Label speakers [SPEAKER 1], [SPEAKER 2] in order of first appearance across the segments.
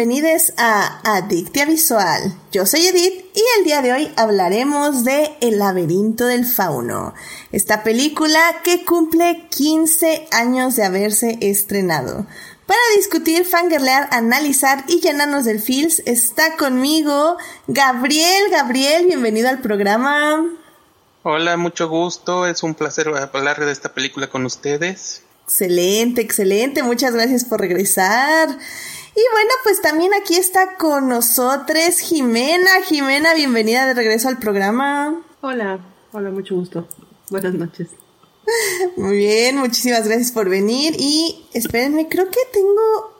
[SPEAKER 1] Bienvenidos a Adictia Visual. Yo soy Edith y el día de hoy hablaremos de El laberinto del fauno, esta película que cumple 15 años de haberse estrenado. Para discutir, fangirlear, analizar y llenarnos del feels está conmigo Gabriel. Gabriel, bienvenido al programa.
[SPEAKER 2] Hola, mucho gusto. Es un placer hablar de esta película con ustedes.
[SPEAKER 1] Excelente, excelente. Muchas gracias por regresar. Y bueno, pues también aquí está con nosotros Jimena. Jimena, bienvenida de regreso al programa.
[SPEAKER 3] Hola, hola, mucho gusto. Buenas noches.
[SPEAKER 1] Muy bien, muchísimas gracias por venir. Y espérenme, creo que tengo.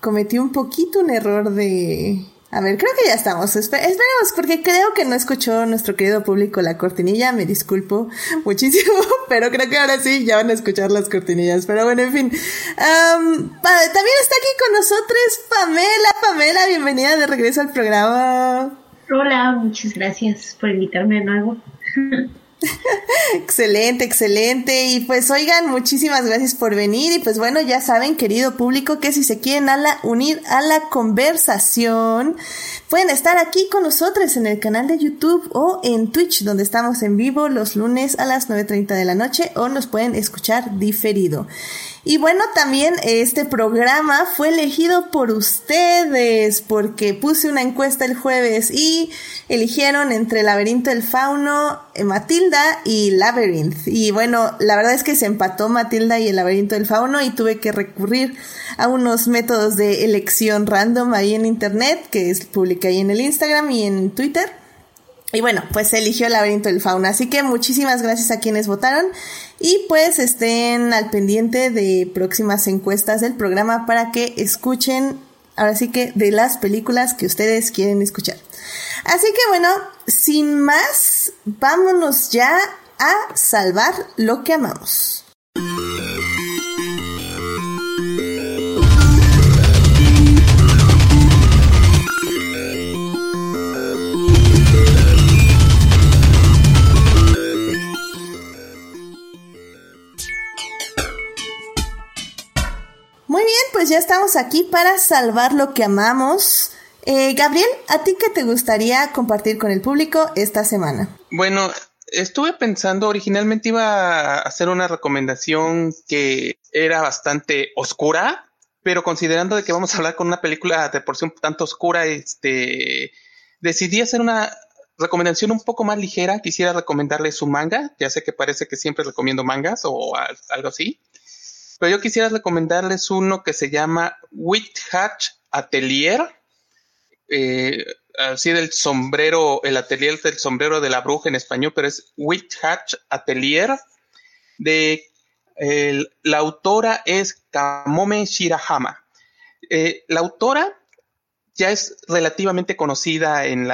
[SPEAKER 1] Cometí un poquito un error de. A ver, creo que ya estamos. esperemos, porque creo que no escuchó nuestro querido público la cortinilla. Me disculpo muchísimo, pero creo que ahora sí ya van a escuchar las cortinillas. Pero bueno, en fin. también está aquí con nosotros Pamela. Pamela, bienvenida de regreso al programa.
[SPEAKER 4] Hola, muchas gracias por invitarme de nuevo.
[SPEAKER 1] excelente, excelente. Y pues oigan, muchísimas gracias por venir. Y pues bueno, ya saben, querido público, que si se quieren a unir a la conversación, pueden estar aquí con nosotros en el canal de YouTube o en Twitch, donde estamos en vivo los lunes a las 9.30 de la noche o nos pueden escuchar diferido. Y bueno, también este programa fue elegido por ustedes porque puse una encuesta el jueves y eligieron entre Laberinto del Fauno, eh, Matilda y Labyrinth. Y bueno, la verdad es que se empató Matilda y el Laberinto del Fauno y tuve que recurrir a unos métodos de elección random ahí en internet que publiqué ahí en el Instagram y en Twitter. Y bueno, pues se eligió el laberinto del fauna. Así que muchísimas gracias a quienes votaron. Y pues estén al pendiente de próximas encuestas del programa para que escuchen, ahora sí que, de las películas que ustedes quieren escuchar. Así que bueno, sin más, vámonos ya a salvar lo que amamos. Pues ya estamos aquí para salvar lo que amamos. Eh, Gabriel, ¿a ti qué te gustaría compartir con el público esta semana?
[SPEAKER 2] Bueno, estuve pensando, originalmente iba a hacer una recomendación que era bastante oscura, pero considerando de que vamos a hablar con una película de porción tanto oscura, este, decidí hacer una recomendación un poco más ligera. Quisiera recomendarles un manga, ya sé que parece que siempre recomiendo mangas o algo así. Pero yo quisiera recomendarles uno que se llama Witch Hatch Atelier. Eh, así del sombrero, el atelier del sombrero de la bruja en español, pero es Witch Hatch Atelier. De, la autora es Kamome Shirahama. Eh, la autora ya es relativamente conocida en,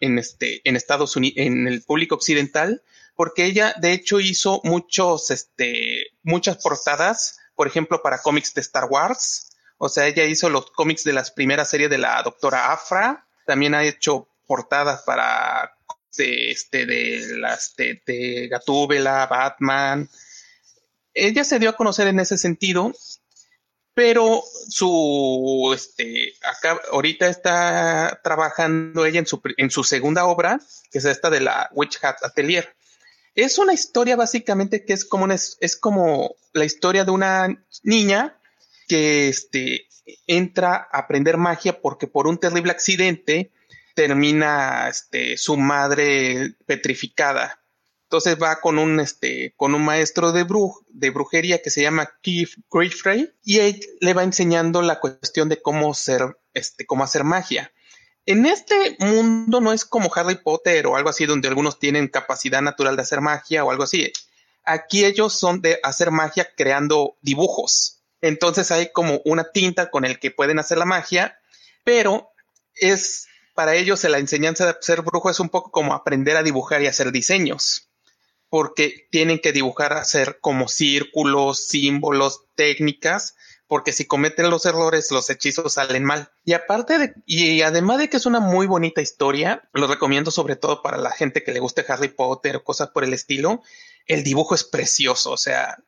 [SPEAKER 2] en, este, en Estados Unidos, en el público occidental, porque ella de hecho hizo muchos, este, muchas portadas por ejemplo, para cómics de Star Wars. O sea, ella hizo los cómics de las primeras series de la Doctora Afra. También ha hecho portadas para de, este, de las de, Batman. Ella se dio a conocer en ese sentido, pero su, este, acá, ahorita está trabajando ella en su, en su segunda obra, que es esta de la Witch Hat Atelier. Es una historia básicamente que es como, es como la historia de una niña que este, entra a aprender magia porque por un terrible accidente termina este, su madre petrificada. Entonces va con un, este, con un maestro de, de brujería que se llama Keith Griffrey y él le va enseñando la cuestión de cómo, ser, este, cómo hacer magia. En este mundo no es como Harry Potter o algo así donde algunos tienen capacidad natural de hacer magia o algo así. Aquí ellos son de hacer magia creando dibujos. Entonces hay como una tinta con el que pueden hacer la magia, pero es para ellos la enseñanza de ser brujo es un poco como aprender a dibujar y hacer diseños, porque tienen que dibujar, hacer como círculos, símbolos, técnicas porque si cometen los errores, los hechizos salen mal. Y aparte de, y además de que es una muy bonita historia, lo recomiendo sobre todo para la gente que le guste Harry Potter o cosas por el estilo, el dibujo es precioso, o sea,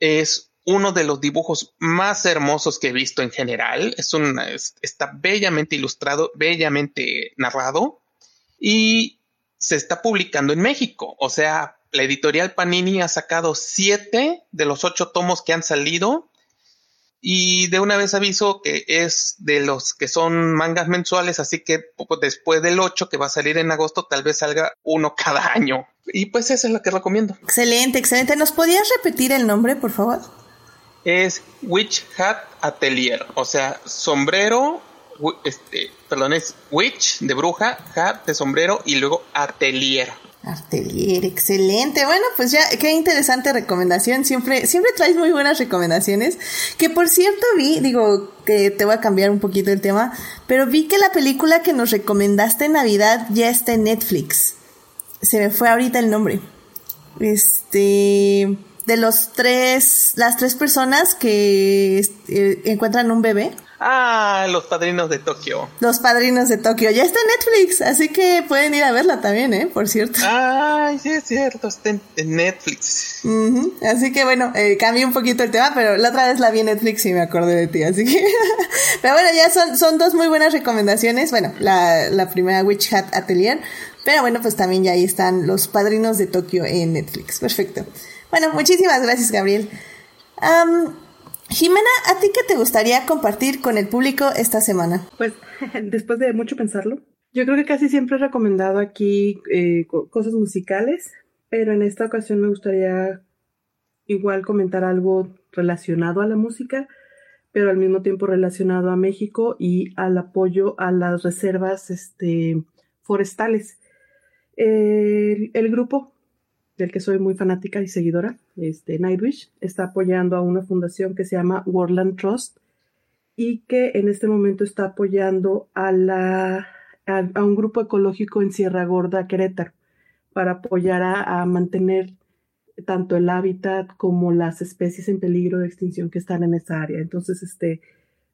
[SPEAKER 2] es uno de los dibujos más hermosos que he visto en general. Es un, está bellamente ilustrado, bellamente narrado y se está publicando en México. O sea, la editorial Panini ha sacado siete de los ocho tomos que han salido y de una vez aviso que es de los que son mangas mensuales, así que después del 8 que va a salir en agosto, tal vez salga uno cada año. Y pues eso es lo que recomiendo.
[SPEAKER 1] Excelente, excelente. ¿Nos podías repetir el nombre, por favor?
[SPEAKER 2] Es Witch Hat Atelier, o sea, sombrero, este, perdón, es Witch de bruja, hat de sombrero y luego Atelier.
[SPEAKER 1] Artelier, excelente. Bueno, pues ya, qué interesante recomendación. Siempre, siempre traes muy buenas recomendaciones. Que por cierto vi, digo, que te voy a cambiar un poquito el tema, pero vi que la película que nos recomendaste en Navidad ya está en Netflix. Se me fue ahorita el nombre. Este, de los tres, las tres personas que eh, encuentran un bebé.
[SPEAKER 2] Ah, Los Padrinos de Tokio.
[SPEAKER 1] Los Padrinos de Tokio. Ya está en Netflix, así que pueden ir a verla también, ¿eh? Por cierto.
[SPEAKER 2] Ay, sí es cierto, está en, Netflix.
[SPEAKER 1] Así que bueno, eh, cambié un poquito el tema, pero la otra vez la vi en Netflix y me acordé de ti, así que... pero bueno, ya son, son dos muy buenas recomendaciones. Bueno, la, la primera Witch Hat Atelier, pero bueno, pues también ya ahí están Los Padrinos de Tokio en Netflix. Perfecto. Bueno, muchísimas gracias, Gabriel. Jimena, ¿a ti qué te gustaría compartir con el público esta semana?
[SPEAKER 3] Pues después de mucho pensarlo, yo creo que casi siempre he recomendado aquí eh, cosas musicales, pero en esta ocasión me gustaría igual comentar algo relacionado a la música, pero al mismo tiempo relacionado a México y al apoyo a las reservas este, forestales. el grupo del que soy muy fanática y seguidora, este, Nightwish, está apoyando a una fundación que se llama Worldland Trust y que en este momento está apoyando a, la, a, un grupo ecológico en Sierra Gorda, Querétaro, para apoyar a, mantener tanto el hábitat como las especies en peligro de extinción que están en esa área. Entonces, este,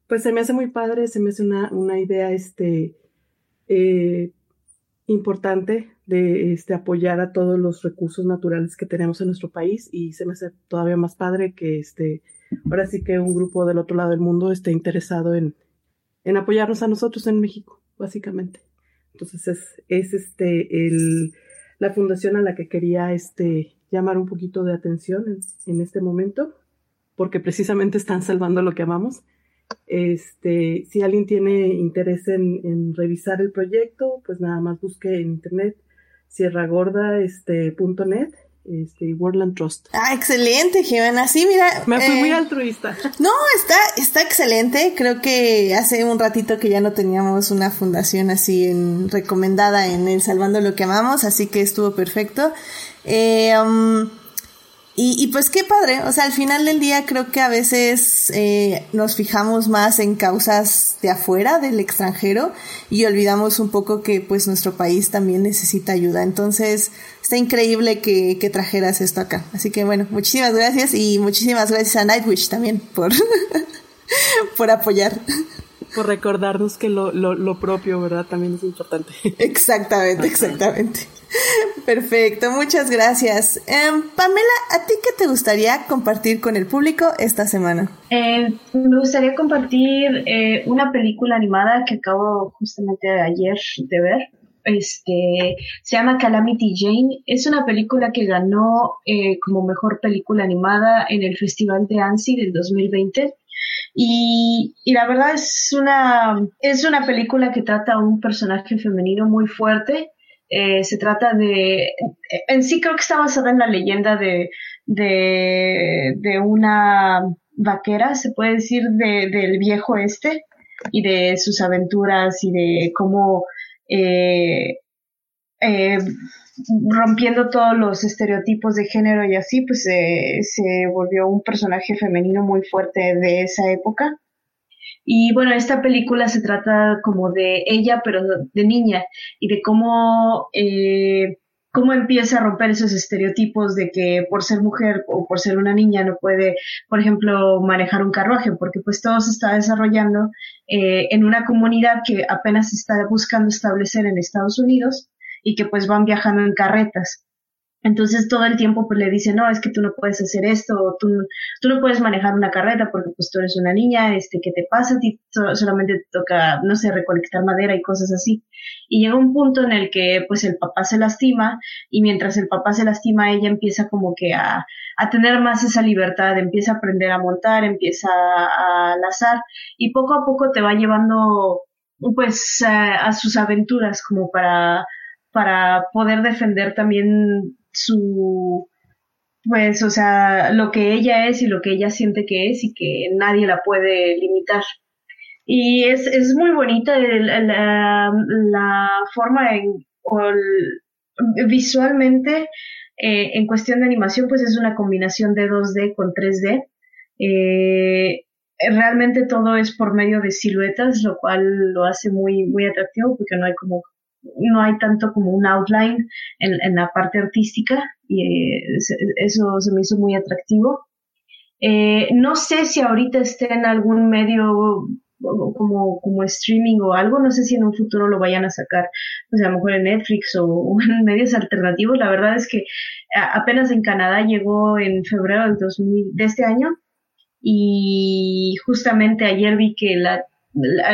[SPEAKER 3] pues se me hace muy padre, se me hace una, una idea, este, eh, importante de este, apoyar a todos los recursos naturales que tenemos en nuestro país y se me hace todavía más padre que este, ahora sí que un grupo del otro lado del mundo esté interesado en, apoyarnos a nosotros en México, básicamente. Entonces es, es este, la fundación a la que quería este, llamar un poquito de atención en, en este momento, porque precisamente están salvando lo que amamos este, si alguien tiene interés en, revisar el proyecto, pues nada más busque en internet sierragorda.net este, este, Worldland Trust.
[SPEAKER 1] Ah, excelente, Jimena. Sí, mira.
[SPEAKER 3] Me fui muy eh, altruista.
[SPEAKER 1] No, está, está excelente. Creo que hace un ratito que ya no teníamos una fundación así en, recomendada en el Salvando lo que amamos, así que estuvo perfecto. Eh, um, y, y, pues qué padre, o sea, al final del día creo que a veces eh, nos fijamos más en causas de afuera, del extranjero, y olvidamos un poco que pues nuestro país también necesita ayuda. Entonces, está increíble que, que trajeras esto acá. Así que bueno, muchísimas gracias y muchísimas gracias a Nightwish también por, por apoyar.
[SPEAKER 3] Por recordarnos que lo, lo, lo propio, ¿verdad? También es importante.
[SPEAKER 1] Exactamente, exactamente. Perfecto, muchas gracias. Em, Pamela, ¿a ti qué te gustaría compartir con el público esta semana?
[SPEAKER 4] Eh, me gustaría compartir eh, una película animada que acabo justamente ayer de ver. Este, se llama Calamity Jane. Es una película que ganó eh, como mejor película animada en el Festival de Annecy del 2020. Y, y, la verdad es una, es una película que trata a un personaje femenino muy fuerte eh, se trata de, en sí creo que está basada en la leyenda de, de, una vaquera, se puede decir, del viejo este y de sus aventuras y de cómo eh, eh, rompiendo todos los estereotipos de género y así, pues se volvió un personaje femenino muy fuerte de esa época. Y bueno, esta película se trata como de ella, pero de niña, y de cómo, eh, cómo empieza a romper esos estereotipos de que por ser mujer o por ser una niña no puede, por ejemplo, manejar un carruaje, porque pues todo se está desarrollando eh, en una comunidad que apenas se está buscando establecer en Estados Unidos y que pues van viajando en carretas. Entonces todo el tiempo pues le dicen, no, es que tú no puedes hacer esto, tú, tú no puedes manejar una carreta porque pues tú eres una niña, este, ¿qué te pasa? A ti solamente te toca, no sé, recolectar madera y cosas así. Y llega un punto en el que pues el papá se lastima y mientras el papá se lastima ella empieza como que a, a tener más esa libertad, empieza a aprender a montar, empieza a, lazar y poco a poco te va llevando pues a sus aventuras como para para poder defender también su, pues, o sea, lo que ella es y lo que ella siente que es y que nadie la puede limitar. Y es, es muy bonita la, la, forma en, visualmente, eh, en cuestión de animación, pues es una combinación de 2D con 3D. Eh, realmente todo es por medio de siluetas, lo cual lo hace muy, muy atractivo porque no hay como no hay tanto como un outline en, la parte artística y eh, eso se me hizo muy atractivo. Eh, no sé si ahorita esté en algún medio como, como streaming o algo, no sé si en un futuro lo vayan a sacar, o sea, a lo mejor en Netflix o, en medios alternativos. La verdad es que apenas en Canadá llegó en febrero del 2000, de este año y justamente ayer vi que la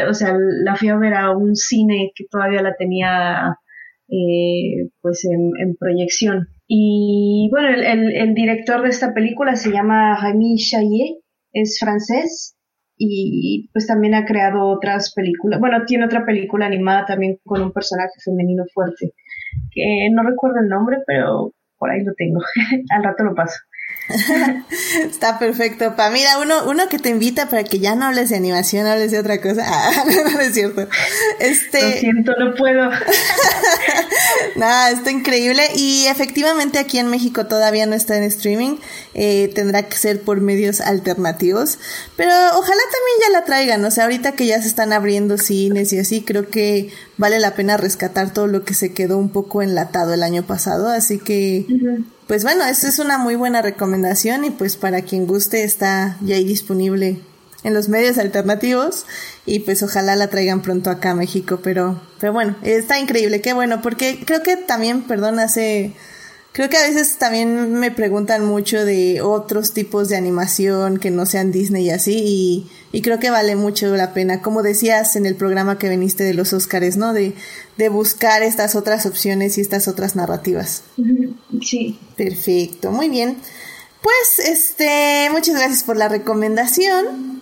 [SPEAKER 4] o sea, la fui a ver a un cine que todavía la tenía eh, pues en, proyección. Y bueno, el, el, director de esta película se llama Jaime Chaillet, es francés y pues también ha creado otras películas. Bueno, tiene otra película animada también con un personaje femenino fuerte, que no recuerdo el nombre, pero por ahí lo tengo. Al rato lo paso.
[SPEAKER 1] Está perfecto. Pa, mira, uno, uno que te invita para que ya no hables de animación, hables de otra cosa. Ah, no, es cierto.
[SPEAKER 4] Este... Lo siento, no puedo.
[SPEAKER 1] Nada, está increíble. Y efectivamente aquí en México todavía no está en streaming. Eh, tendrá que ser por medios alternativos. Pero ojalá también ya la traigan. O sea, ahorita que ya se están abriendo cines y así, creo que vale la pena rescatar todo lo que se quedó un poco enlatado el año pasado. Así que pues bueno, esta es una muy buena recomendación y pues para quien guste está ya ahí disponible en los medios alternativos y pues ojalá la traigan pronto acá a México, pero, pero bueno, está increíble, qué bueno, porque creo que también, perdón, hace Creo que a veces también me preguntan mucho de otros tipos de animación que no sean Disney y así, y, creo que vale mucho la pena, como decías en el programa que viniste de los Óscares, ¿no? De, de buscar estas otras opciones y estas otras narrativas.
[SPEAKER 4] Sí.
[SPEAKER 1] Perfecto, muy bien. Pues, este, muchas gracias por la recomendación.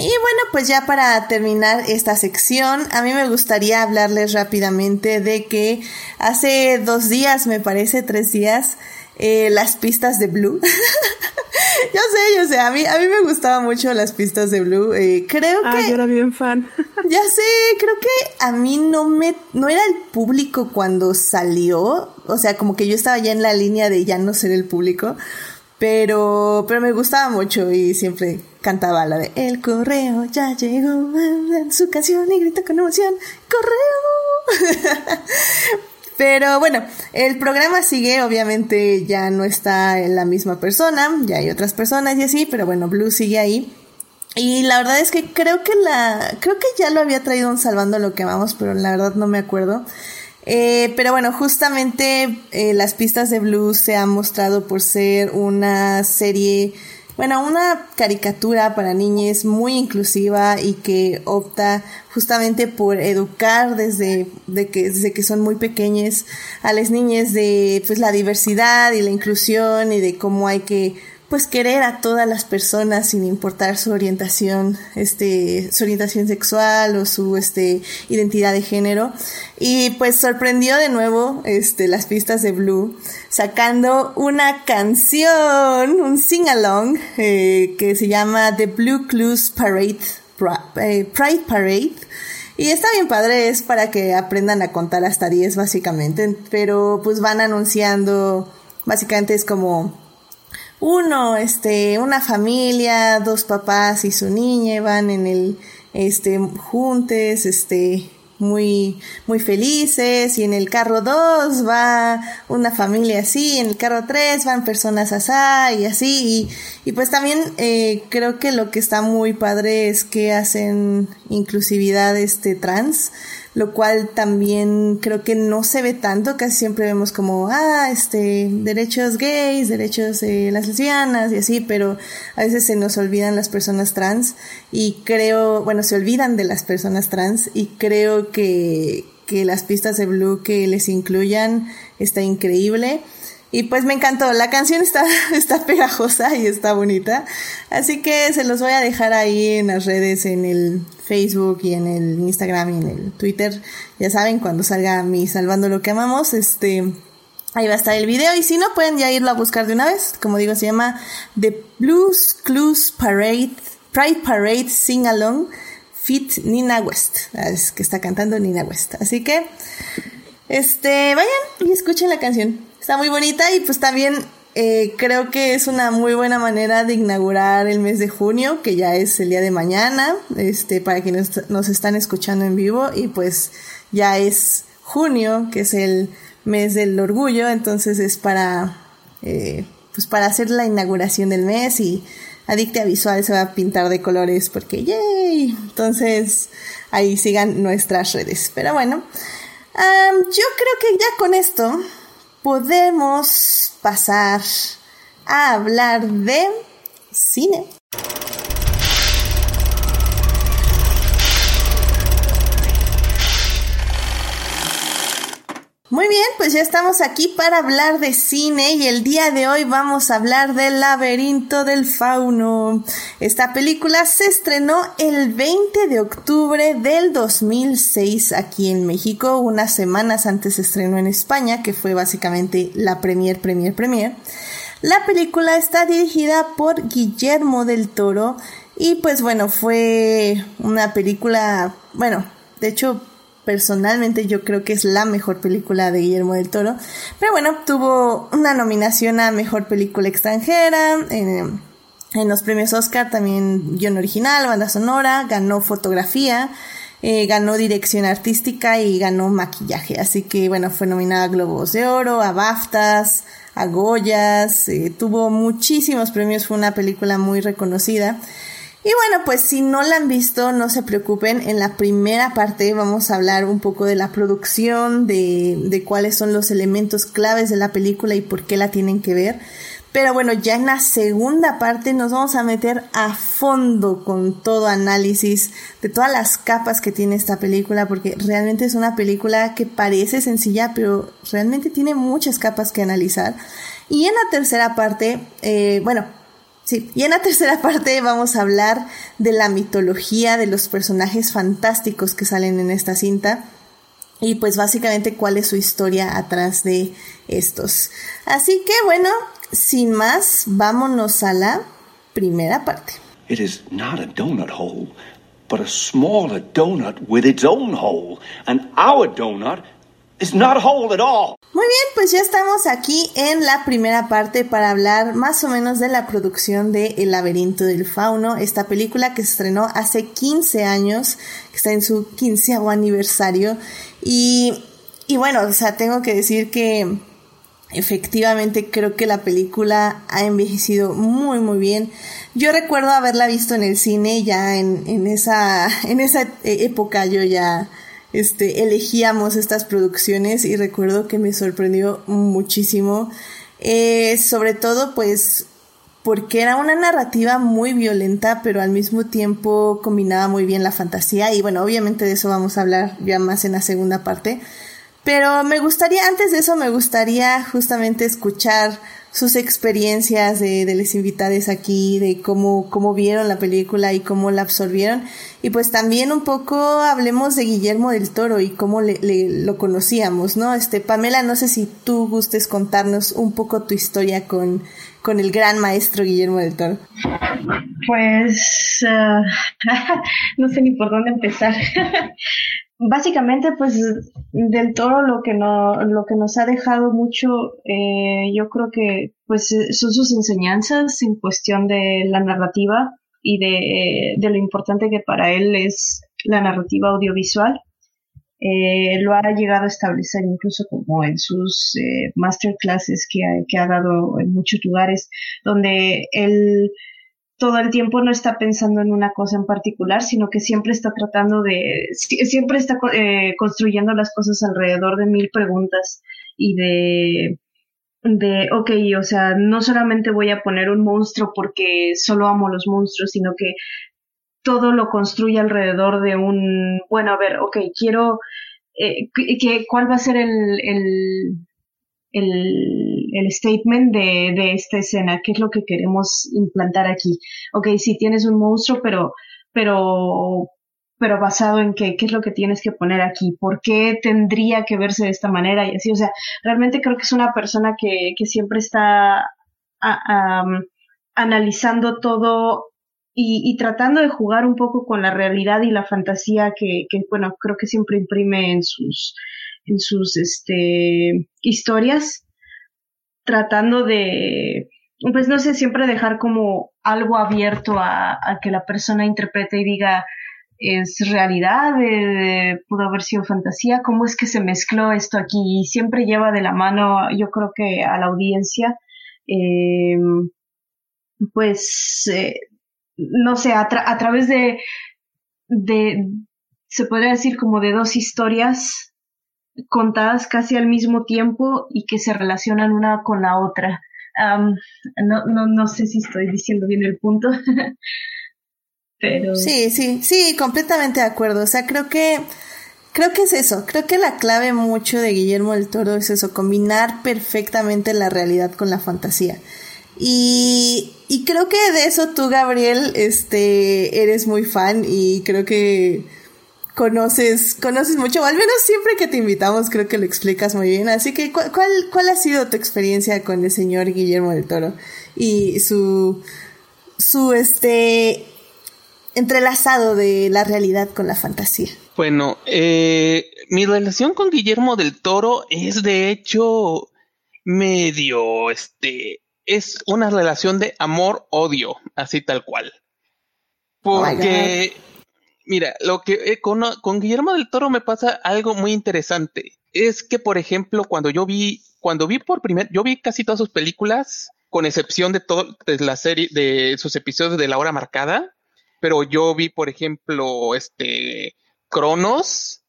[SPEAKER 1] Y bueno, pues ya para terminar esta sección, a mí me gustaría hablarles rápidamente de que hace dos días, me parece, tres días, eh, las pistas de Blue. yo sé, yo sé, a mí, a mí me gustaban mucho las pistas de Blue. Eh, creo
[SPEAKER 3] ah,
[SPEAKER 1] que...
[SPEAKER 3] yo era bien fan.
[SPEAKER 1] ya sé, creo que a mí no me... No era el público cuando salió. O sea, como que yo estaba ya en la línea de ya no ser el público. Pero, pero me gustaba mucho y siempre cantaba la de El correo ya llegó en su canción y grita con emoción, correo. Pero bueno, el programa sigue, obviamente ya no está en la misma persona, ya hay otras personas y así, pero bueno, Blue sigue ahí. Y la verdad es que creo que la, creo que ya lo había traído un Salvando lo que vamos, pero la verdad no me acuerdo. Eh, pero bueno, justamente eh, las pistas de blues se han mostrado por ser una serie, bueno, una caricatura para niñas muy inclusiva y que opta justamente por educar desde, de que, desde que son muy pequeñas a las niñas de pues la diversidad y la inclusión y de cómo hay que pues querer a todas las personas sin importar su orientación, este, su orientación sexual o su este identidad de género. Y pues sorprendió de nuevo este las pistas de Blue sacando una canción, un sing along eh, que se llama The Blue Clues Parade eh, Pride Parade. Y está bien padre, es para que aprendan a contar hasta 10 básicamente, pero pues van anunciando, básicamente es como uno, este, una familia, dos papás y su niña van en el, este, juntes, este, muy, muy felices y en el carro dos va una familia así, en el carro tres van personas así y así y, pues también eh, creo que lo que está muy padre es que hacen inclusividad este trans lo cual también creo que no se ve tanto, casi siempre vemos como, ah, este, derechos gays, derechos de las lesbianas y así, pero a veces se nos olvidan las personas trans y creo, bueno, se olvidan de las personas trans y creo que, que las pistas de Blue que les incluyan está increíble. Y pues me encantó, la canción está, está pegajosa y está bonita, así que se los voy a dejar ahí en las redes, en el Facebook y en el Instagram y en el Twitter, ya saben, cuando salga mi Salvando lo que amamos, este, ahí va a estar el video. Y si no pueden ya irlo a buscar de una vez, como digo, se llama The Blues Clues Parade, Pride Parade Sing Along Fit Nina West, es que está cantando Nina West, así que, este, vayan y escuchen la canción está muy bonita y pues también eh, creo que es una muy buena manera de inaugurar el mes de junio, que ya es el día de mañana, este, para quienes nos están escuchando en vivo y pues ya es junio, que es el mes del orgullo, entonces es para, eh, pues para hacer la inauguración del mes y Adictia Visual se va a pintar de colores porque ¡yay! Entonces ahí sigan nuestras redes. Pero bueno, yo creo que ya con esto podemos pasar a hablar de cine. Muy bien, pues ya estamos aquí para hablar de cine y el día de hoy vamos a hablar del laberinto del fauno. Esta película se estrenó el 20 de octubre del 2006 aquí en México, unas semanas antes se estrenó en España, que fue básicamente la premier, premier, premier. La película está dirigida por Guillermo del Toro y pues bueno, fue una película, bueno, de hecho personalmente yo creo que es la mejor película de Guillermo del Toro. Pero bueno, tuvo una nominación a Mejor Película Extranjera. En, los premios Oscar también guion original, banda sonora, ganó fotografía, eh, ganó dirección artística y ganó maquillaje. Así que bueno, fue nominada a Globos de Oro, a BAFTAs, a Goyas, eh, tuvo muchísimos premios, fue una película muy reconocida. Y bueno, pues si no la han visto, no se preocupen. En la primera parte vamos a hablar un poco de la producción, de, de cuáles son los elementos claves de la película y por qué la tienen que ver. Pero bueno, ya en la segunda parte nos vamos a meter a fondo con todo análisis de todas las capas que tiene esta película, porque realmente es una película que parece sencilla, pero realmente tiene muchas capas que analizar. Y en la tercera parte, eh, bueno, Sí, y en la tercera parte vamos a hablar de la mitología de los personajes fantásticos que salen en esta cinta y pues básicamente cuál es su historia atrás de estos. Así que bueno, sin más, vámonos a la primera parte. It is not a donut hole, but a smaller donut with its own hole, and our donut Muy bien, pues ya estamos aquí en la primera parte para hablar más o menos de la producción de El laberinto del fauno, esta película que se estrenó hace 15 años, que está en su 15 aniversario. Y, y bueno, o sea, tengo que decir que efectivamente creo que la película ha envejecido muy muy bien. Yo recuerdo haberla visto en el cine ya en, en esa, en esa época yo ya este, elegíamos estas producciones y recuerdo que me sorprendió muchísimo, eh, sobre todo pues porque era una narrativa muy violenta, pero al mismo tiempo combinaba muy bien la fantasía y bueno, obviamente de eso vamos a hablar ya más en la segunda parte. Pero me gustaría, antes de eso, me gustaría justamente escuchar sus experiencias de, de les invitados aquí, de cómo, cómo vieron la película y cómo la absorbieron. Y pues también un poco hablemos de Guillermo del Toro y cómo le, lo conocíamos, ¿no? Este, Pamela, no sé si tú gustes contarnos un poco tu historia con, con el gran maestro Guillermo del Toro.
[SPEAKER 4] Pues uh, no sé ni por dónde empezar. básicamente pues del toro lo que no lo que nos ha dejado mucho eh, yo creo que pues son sus enseñanzas en cuestión de la narrativa y de, de lo importante que para él es la narrativa audiovisual. Eh, lo ha llegado a establecer incluso como en sus eh, masterclasses que ha, que ha dado en muchos lugares donde él todo el tiempo no está pensando en una cosa en particular, sino que siempre está tratando de, siempre está eh, construyendo las cosas alrededor de mil preguntas y de, de, ok, o sea, no solamente voy a poner un monstruo porque solo amo los monstruos, sino que todo lo construye alrededor de un, bueno, a ver, ok, quiero, eh, que, ¿cuál va a ser el, el, el, el statement de, de, esta escena? ¿Qué es lo que queremos implantar aquí? Ok, si tienes un monstruo, pero, pero, pero basado en qué, qué es lo que tienes que poner aquí, por qué tendría que verse de esta manera y así, o sea, realmente creo que es una persona que, que siempre está analizando todo y, tratando de jugar un poco con la realidad y la fantasía que, bueno, creo que siempre imprime en sus, en sus, este, historias, tratando de, pues no sé, siempre dejar como algo abierto a que la persona interprete y diga, es realidad, pudo haber sido fantasía, cómo es que se mezcló esto aquí y siempre lleva de la mano, yo creo que a la audiencia, eh, pues eh, no sé, a, a través de, de, se podría decir como de dos historias contadas casi al mismo tiempo y que se relacionan una con la otra. no, no, no sé si estoy diciendo bien el punto,
[SPEAKER 1] Sí, sí, sí, completamente de acuerdo. O sea, creo que... Creo que es eso, creo que la clave mucho de Guillermo del Toro es eso, combinar perfectamente la realidad con la fantasía. Y, y creo que de eso tú, Gabriel, este, eres muy fan y creo que conoces, conoces mucho, o al menos siempre que te invitamos creo que lo explicas muy bien. Así que, ¿cuál, cuál, ha sido tu experiencia con el señor Guillermo del Toro y su, su, este, entrelazado de la realidad con la fantasía?
[SPEAKER 2] Bueno, eh, mi relación con Guillermo del Toro es de hecho medio, este, es una relación de amor-odio, así tal cual. Porque, mira, lo que con, con, Guillermo del Toro me pasa algo muy interesante. Es que, por ejemplo, cuando yo vi, cuando vi por primer, yo vi casi todas sus películas, con excepción de todo, de la serie, de sus episodios de La Hora Marcada, pero yo vi, por ejemplo, este, Cronos,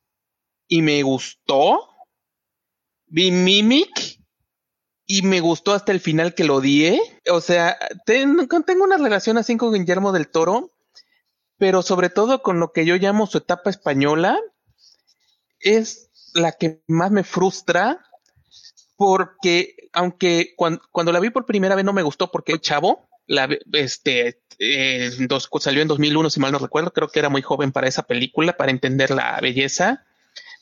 [SPEAKER 2] y me gustó. Vi Mimic, y me gustó hasta el final que lo odié. O sea, tengo una relación así con Guillermo del Toro, pero sobre todo con lo que yo llamo su etapa española, es la que más me frustra, porque aunque cuando, la vi por primera vez no me gustó porque chavo, la, este, eh, salió en 2001 si mal no recuerdo, creo que era muy joven para esa película, para entender la belleza,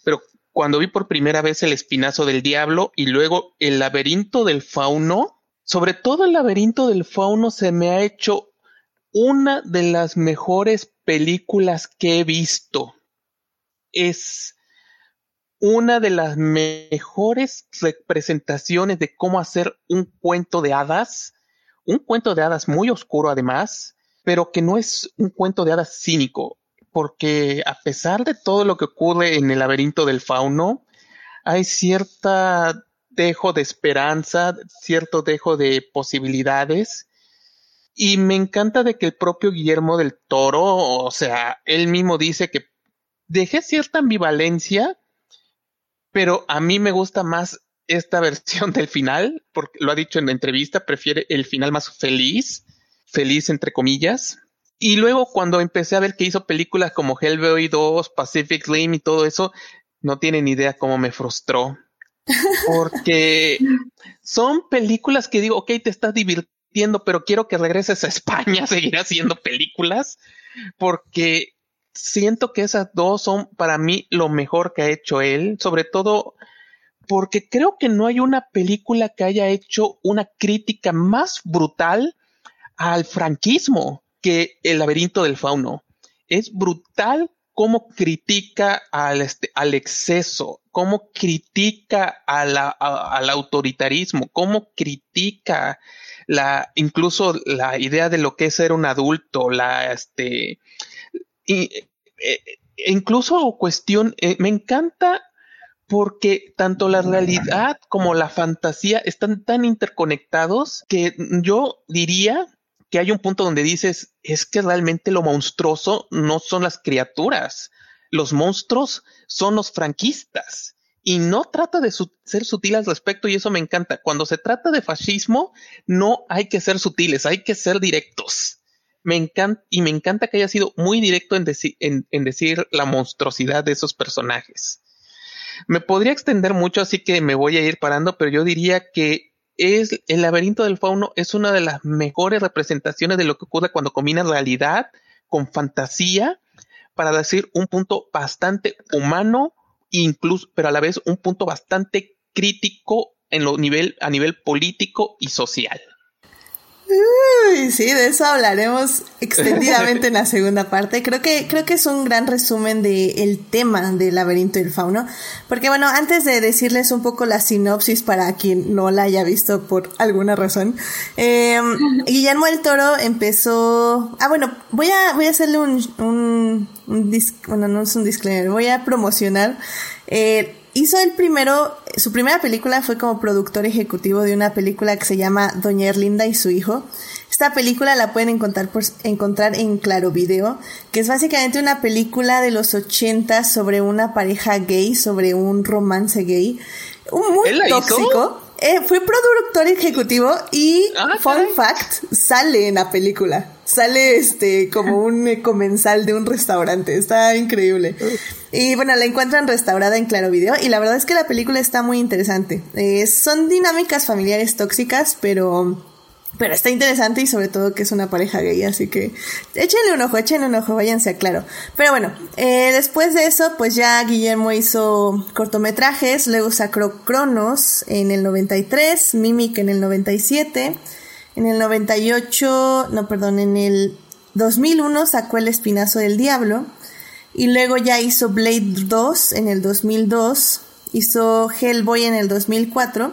[SPEAKER 2] pero cuando vi por primera vez el espinazo del diablo y luego el laberinto del fauno, sobre todo el laberinto del fauno se me ha hecho una de las mejores películas que he visto. Es una de las mejores representaciones de cómo hacer un cuento de hadas, un cuento de hadas muy oscuro además, pero que no es un cuento de hadas cínico, porque a pesar de todo lo que ocurre en el laberinto del fauno, hay cierta dejo de esperanza, cierto dejo de posibilidades. Y me encanta de que el propio Guillermo del Toro, o sea, él mismo dice que dejé cierta ambivalencia, pero a mí me gusta más esta versión del final, porque lo ha dicho en la entrevista, prefiere el final más feliz, feliz entre comillas. Y luego cuando empecé a ver que hizo películas como Hellboy 2, Pacific Rim y todo eso, no tienen idea cómo me frustró. Porque son películas que digo, ok, te estás divirtiendo, pero quiero que regreses a España a seguir haciendo películas, porque siento que esas dos son para mí lo mejor que ha hecho él, sobre todo porque creo que no hay una película que haya hecho una crítica más brutal al franquismo que El laberinto del fauno. Es brutal cómo critica al, este, exceso, cómo critica al autoritarismo, cómo critica incluso la idea de lo que es ser un adulto, la, este, e, incluso cuestión, eh, me encanta porque tanto la realidad como la fantasía están tan interconectados que yo diría que hay un punto donde dices, es que realmente lo monstruoso no son las criaturas, los monstruos son los franquistas. Y no trata de ser sutil al respecto y eso me encanta. Cuando se trata de fascismo, no hay que ser sutiles, hay que ser directos. Me encanta, y me encanta que haya sido muy directo en, en decir la monstruosidad de esos personajes. Me podría extender mucho, así que me voy a ir parando, pero yo diría que es el laberinto del fauno es una de las mejores representaciones de lo que ocurre cuando combina realidad con fantasía para decir un punto bastante humano, incluso, pero a la vez un punto bastante crítico en lo nivel, a nivel político y social.
[SPEAKER 1] Uy, sí, de eso hablaremos extendidamente en la segunda parte. Creo que, creo que es un gran resumen del tema del laberinto del fauno. Porque bueno, antes de decirles un poco la sinopsis para quien no la haya visto por alguna razón, eh, Guillermo del Toro empezó. Ah, bueno, voy a, voy a hacerle un, un, un bueno, no es un disclaimer, voy a promocionar. Eh, hizo el primero, su primera película fue como productor ejecutivo de una película que se llama Doña Erlinda y su hijo. Esta película la pueden encontrar, por, encontrar en Claro Video, que es básicamente una película de los 80 sobre una pareja gay, sobre un romance gay, muy tóxico. Eh, fue productor ejecutivo y, ah, fun fact, sale en la película. Sale este como un comensal de un restaurante. Está increíble. Y bueno, la encuentran restaurada en Claro Video. Y la verdad es que la película está muy interesante. Eh, son dinámicas familiares tóxicas, pero pero está interesante y sobre todo que es una pareja gay, así que échenle un ojo, échenle un ojo, váyanse a claro. Pero bueno, eh, después de eso, pues ya Guillermo hizo cortometrajes, luego sacó Cronos en el 93, Mimic en el 97, en el 98, no, perdón, en el 2001 sacó El Espinazo del Diablo, y luego ya hizo Blade 2 en el 2002, hizo Hellboy en el 2004,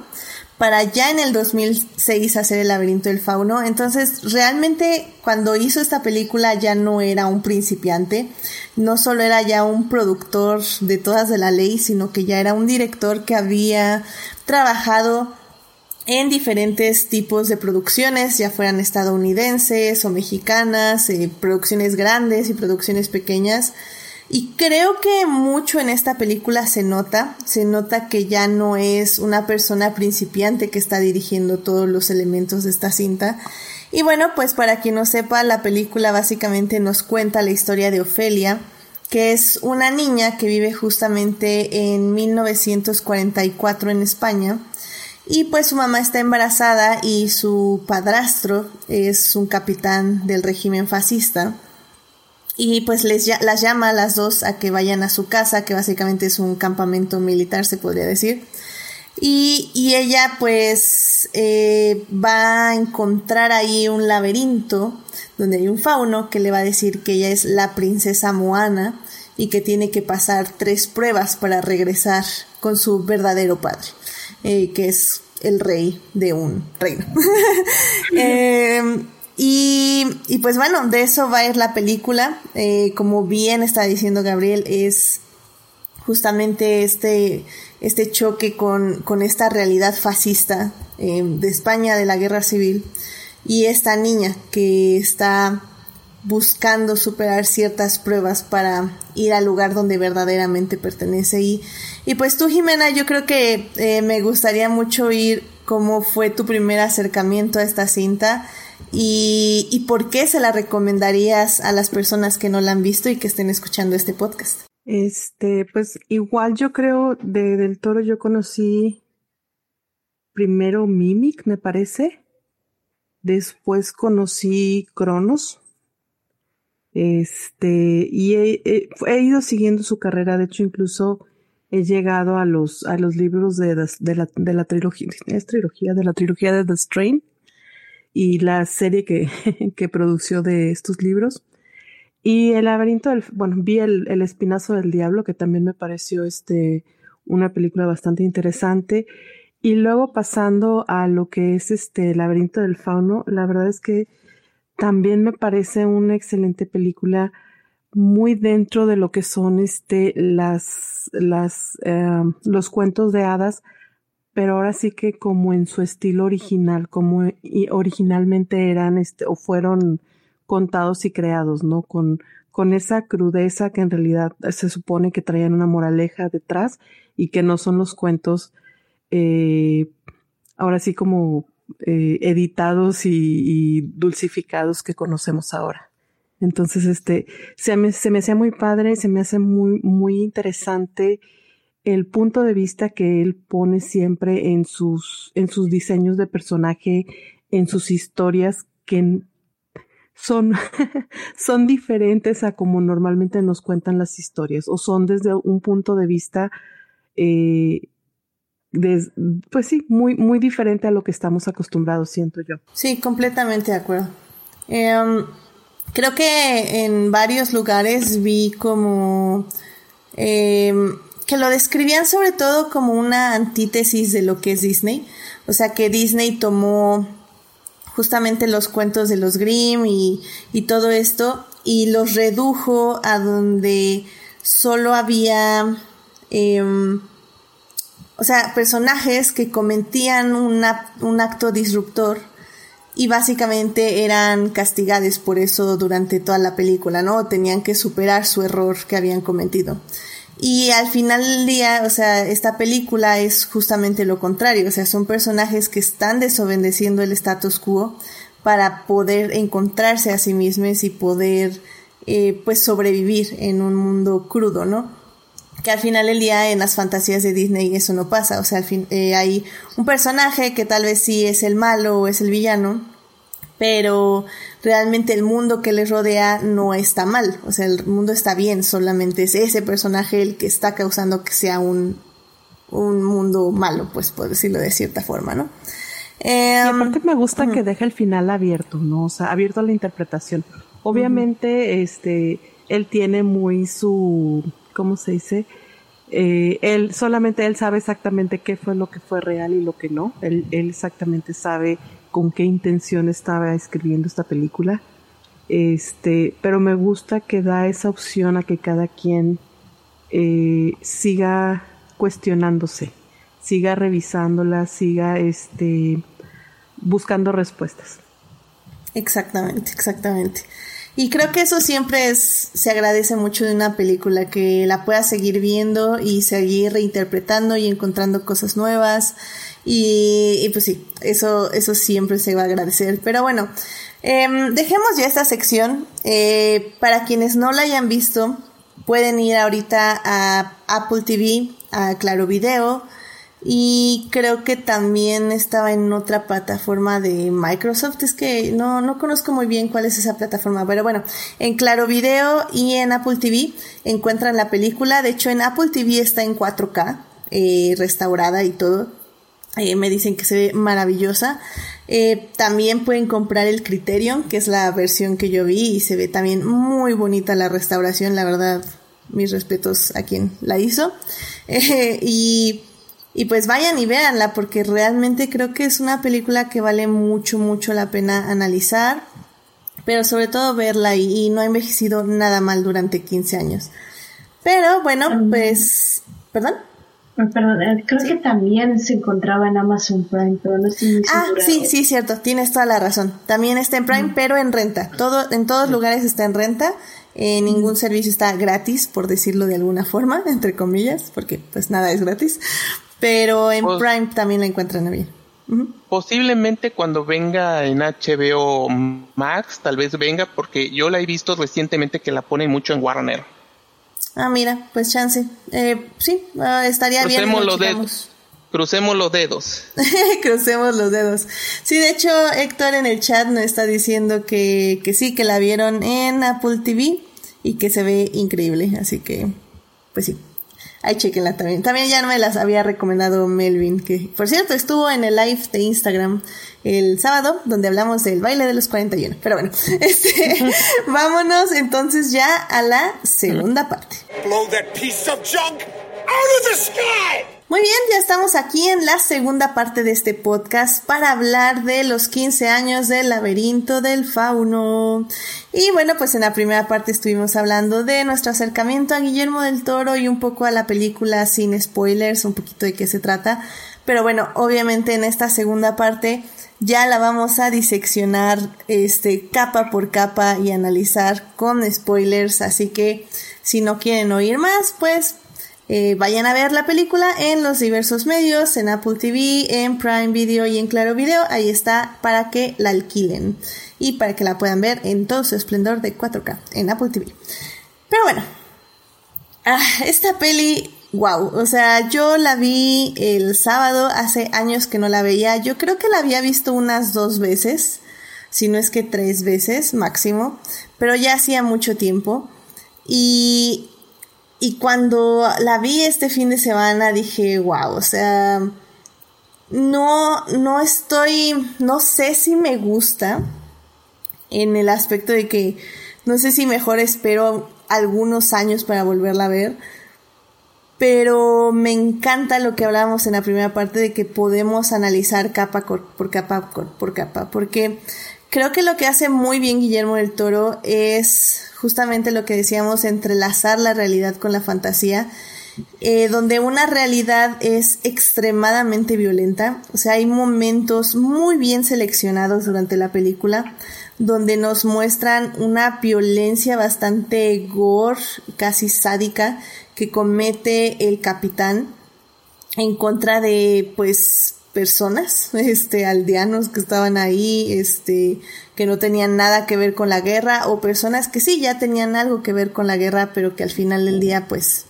[SPEAKER 1] para ya en el 2006 hacer El laberinto del fauno. Entonces, realmente cuando hizo esta película ya no era un principiante, no solo era ya un productor de todas de la ley, sino que ya era un director que había trabajado en diferentes tipos de producciones, ya fueran estadounidenses o mexicanas, eh, producciones grandes y producciones pequeñas. Y creo que mucho en esta película se nota, se nota que ya no es una persona principiante que está dirigiendo todos los elementos de esta cinta. Y bueno, pues para quien no sepa, la película básicamente nos cuenta la historia de Ofelia, que es una niña que vive justamente en 1944 en España. Y pues su mamá está embarazada y su padrastro es un capitán del régimen fascista y pues les las llama a las dos a que vayan a su casa, que básicamente es un campamento militar, se podría decir. Y, y ella pues eh, va a encontrar ahí un laberinto donde hay un fauno que le va a decir que ella es la princesa Moana y que tiene que pasar tres pruebas para regresar con su verdadero padre, eh, que es el rey de un reino. eh, y, y, pues bueno, de eso va a ir la película. Eh, como bien está diciendo Gabriel, es justamente este, este choque con, con esta realidad fascista eh, de España, de la guerra civil, y esta niña que está buscando superar ciertas pruebas para ir al lugar donde verdaderamente pertenece. Y, y pues tú, Jimena, yo creo que eh, me gustaría mucho oír cómo fue tu primer acercamiento a esta cinta y, y por qué se la recomendarías a las personas que no la han visto y que estén escuchando este podcast.
[SPEAKER 3] Este, pues igual yo creo de Del Toro yo conocí primero Mimic, me parece. Después conocí Cronos. Este, y he, ido siguiendo su carrera. De hecho, incluso he llegado a los, a los libros de, de, la, trilogía, trilogía, de la trilogía de The Strain y la serie que, que produció de estos libros. Y el laberinto del, bueno, vi el, el, espinazo del diablo, que también me pareció este, una película bastante interesante. Y luego pasando a lo que es este el laberinto del fauno, la verdad es que también me parece una excelente película muy dentro de lo que son este las las eh, los cuentos de hadas pero ahora sí que como en su estilo original, como originalmente eran este, o fueron contados y creados, ¿no? Con, con esa crudeza que en realidad se supone que traían una moraleja detrás y que no son los cuentos eh, ahora sí como eh, editados y, dulcificados que conocemos ahora. Entonces, este, se me, se me hace muy padre, se me hace muy, muy interesante el punto de vista que él pone siempre en sus, en sus diseños de personaje, en sus historias que son, son diferentes a como normalmente nos cuentan las historias o son desde un punto de vista, eh, pues sí, muy, muy diferente a lo que estamos acostumbrados, siento yo.
[SPEAKER 1] Sí, completamente de acuerdo. Em, creo que en varios lugares vi como em, que lo describían sobre todo como una antítesis de lo que es Disney. O sea que Disney tomó justamente los cuentos de los Grimm y, todo esto y los redujo a donde solo había, em, o sea, personajes que cometían un acto disruptor y básicamente eran castigados por eso durante toda la película, ¿no? Tenían que superar su error que habían cometido. Y al final del día, o sea, esta película es justamente lo contrario, o sea, son personajes que están desobedeciendo el status quo para poder encontrarse a sí mismos y poder, eh, pues, sobrevivir en un mundo crudo, ¿no? Que al final del día en las fantasías de Disney eso no pasa, o sea, al fin, eh, hay un personaje que tal vez sí es el malo o es el villano, pero realmente el mundo que les rodea no está mal, o sea, el mundo está bien, solamente es ese personaje el que está causando que sea un, un mundo malo, pues por decirlo de cierta forma, ¿no?
[SPEAKER 3] y em, aparte me gusta que deja el final abierto, ¿no? O sea, abierto a la interpretación. Obviamente, este, él tiene muy su, ¿cómo se dice? Eh, él, solamente él sabe exactamente qué fue lo que fue real y lo que no. Él, él exactamente sabe con qué intención estaba escribiendo esta película. Este, pero me gusta que da esa opción a que cada quien eh, siga cuestionándose, siga revisándola, siga este, buscando respuestas.
[SPEAKER 1] Exactamente, exactamente. Y creo que eso siempre es, se agradece mucho de una película, que la pueda seguir viendo y seguir reinterpretando y encontrando cosas nuevas y, pues sí, eso, eso siempre se va a agradecer. Pero bueno, em, dejemos ya esta sección. Eh, para quienes no la hayan visto, pueden ir ahorita a Apple TV, a Claro Video. Y creo que también estaba en otra plataforma de Microsoft. Es que no, no conozco muy bien cuál es esa plataforma. Pero bueno, en Claro Video y en Apple TV encuentran la película. De hecho, en Apple TV está en 4K, eh, restaurada y todo eh, me dicen que se ve maravillosa. Eh, también pueden comprar el Criterion, que es la versión que yo vi y se ve también muy bonita la restauración, la verdad, mis respetos a quien la hizo. Y, y pues vayan y véanla porque realmente creo que es una película que vale mucho, mucho la pena analizar, pero sobre todo verla y, y no ha envejecido nada mal durante 15 años. Pero bueno, pues, perdón.
[SPEAKER 4] Perdón, eh, creo que también se encontraba en Amazon Prime, pero no estoy muy
[SPEAKER 1] Ah, sí, sí, cierto, tienes toda la razón. También está en Prime, pero en renta. Todo, en todos lugares está en renta. Eh, ningún servicio está gratis, por decirlo de alguna forma, entre comillas, porque pues nada es gratis. Pero en pues Prime también la encuentran bien.
[SPEAKER 2] Posiblemente cuando venga en HBO Max, tal vez venga, porque yo la he visto recientemente que la ponen mucho en Warner.
[SPEAKER 1] Ah, mira, pues chance. Eh, sí, ah, estaría
[SPEAKER 2] Crucemos
[SPEAKER 1] bien.
[SPEAKER 2] Los dedos. Crucemos los dedos.
[SPEAKER 1] Crucemos los dedos. Sí, de hecho, Héctor en el chat nos está diciendo que, que sí, que la vieron en Apple TV y que se ve increíble. Así que, pues sí. Ahí chequenla también. También ya no me las había recomendado Melvin, que por cierto estuvo en el live de Instagram el sábado, donde hablamos del baile de los 41. Pero bueno, este, vámonos entonces ya a la segunda parte. Blow that piece of junk out of the sky! Muy bien, ya estamos aquí en la segunda parte de este podcast para hablar de los 15 años del laberinto del fauno. Y bueno, pues en la primera parte estuvimos hablando de nuestro acercamiento a Guillermo del Toro y un poco a la película sin spoilers, un poquito de qué se trata. Pero bueno, obviamente en esta segunda parte ya la vamos a diseccionar este capa por capa y analizar con spoilers, así que si no quieren oír más, pues eh, vayan a ver la película en los diversos medios, en Apple TV, en Prime Video y en Claro Video. Ahí está para que la alquilen y para que la puedan ver en todo su esplendor de 4K en Apple TV. Pero bueno, ah, esta peli, wow, o sea, yo la vi el sábado, hace años que no la veía, yo creo que la había visto unas dos veces, si no es que tres veces máximo, pero ya hacía mucho tiempo. Y, y cuando la vi este fin de semana dije, wow, o sea, no, no estoy, no sé si me gusta en el aspecto de que no sé si mejor espero algunos años para volverla a ver. Pero me encanta lo que hablábamos en la primera parte de que podemos analizar capa por capa por capa. Porque creo que lo que hace muy bien Guillermo del Toro es justamente lo que decíamos, entrelazar la realidad con la fantasía. Eh, donde una realidad es extremadamente violenta. O sea, hay momentos muy bien seleccionados durante la película donde nos muestran una violencia bastante gore, casi sádica, que comete el capitán en contra de, pues, personas, este, aldeanos que estaban ahí, este, que no tenían nada que ver con la guerra, o personas que sí ya tenían algo que ver con la guerra, pero que al final del día, pues,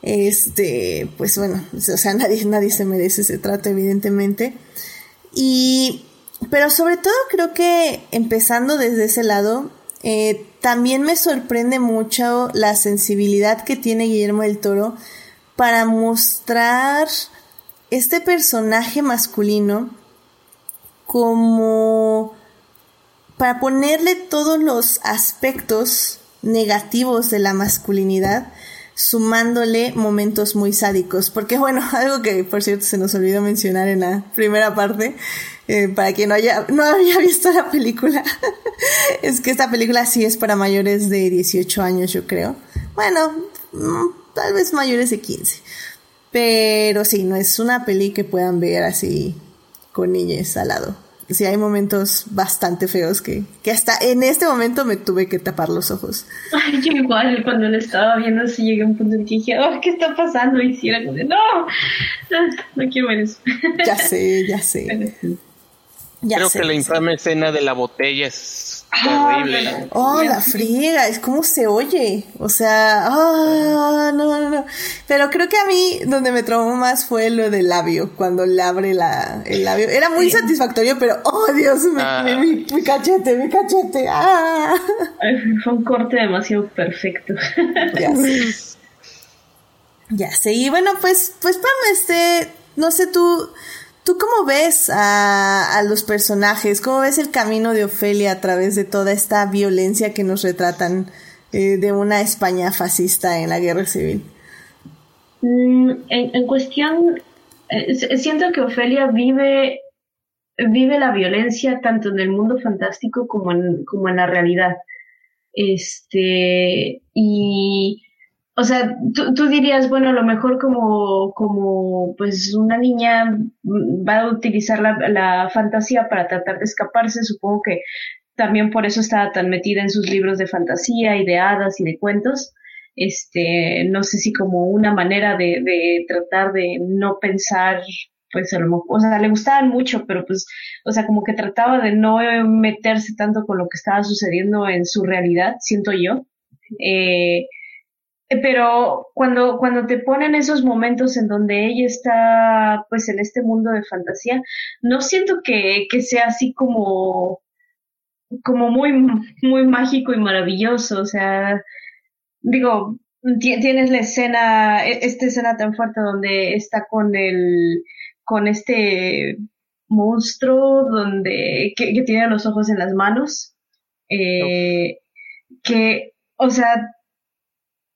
[SPEAKER 1] este, pues bueno, o sea, nadie, nadie se merece ese trato, evidentemente. Y pero sobre todo creo que empezando desde ese lado, eh, también me sorprende mucho la sensibilidad que tiene Guillermo del Toro para mostrar este personaje masculino como para ponerle todos los aspectos negativos de la masculinidad sumándole momentos muy sádicos. Porque bueno, algo que por cierto se nos olvidó mencionar en la primera parte, eh, para quien no haya, no había visto la película, es que esta película sí es para mayores de 18 años, yo creo. Bueno, mm, tal vez mayores de 15. Pero sí, no es una peli que puedan ver así con niñas al lado sí hay momentos bastante feos que, que hasta en este momento me tuve que tapar los ojos.
[SPEAKER 4] Ay, yo igual cuando lo estaba viendo así llegué a un punto en que dije, oh, ¿qué está pasando? Y si era como de, no, no quiero ver eso.
[SPEAKER 1] Ya sé, ya sé.
[SPEAKER 2] Creo que la infame escena de la botella es terrible.
[SPEAKER 1] Oh, la friega, es como se oye. O sea, ah, no, no, no. Pero creo que a mí donde me traumó más fue lo del labio, cuando le abre la, el labio. Era muy satisfactorio, pero, oh Dios, ah. mi, cachete, mi cachete. Ah.
[SPEAKER 4] Fue un corte demasiado perfecto.
[SPEAKER 1] Ya sé. Ya sé. Y bueno, pues, pues, Pam, este, no sé tú ¿Tú cómo ves a, los personajes? ¿Cómo ves el camino de Ofelia a través de toda esta violencia que nos retratan eh, de una España fascista en la guerra civil?
[SPEAKER 4] Mm, en, cuestión, eh, siento que Ofelia vive, vive la violencia tanto en el mundo fantástico como en, como en la realidad. Este, y o sea, tú, dirías, bueno, a lo mejor como, como pues una niña va a utilizar la, la fantasía para tratar de escaparse, supongo que también por eso estaba tan metida en sus libros de fantasía y de hadas y de cuentos. Este, no sé si como una manera de, de tratar de no pensar, pues a lo mejor, o sea, le gustaban mucho, pero pues, o sea, como que trataba de no meterse tanto con lo que estaba sucediendo en su realidad, siento yo. Eh, pero cuando, cuando te ponen esos momentos en donde ella está pues en este mundo de fantasía, no siento que, que sea así como, como muy, muy mágico y maravilloso. O sea, digo, tienes la escena, e, esta escena tan fuerte donde está con el, con este monstruo donde, que, que tiene los ojos en las manos, eh, que, o sea,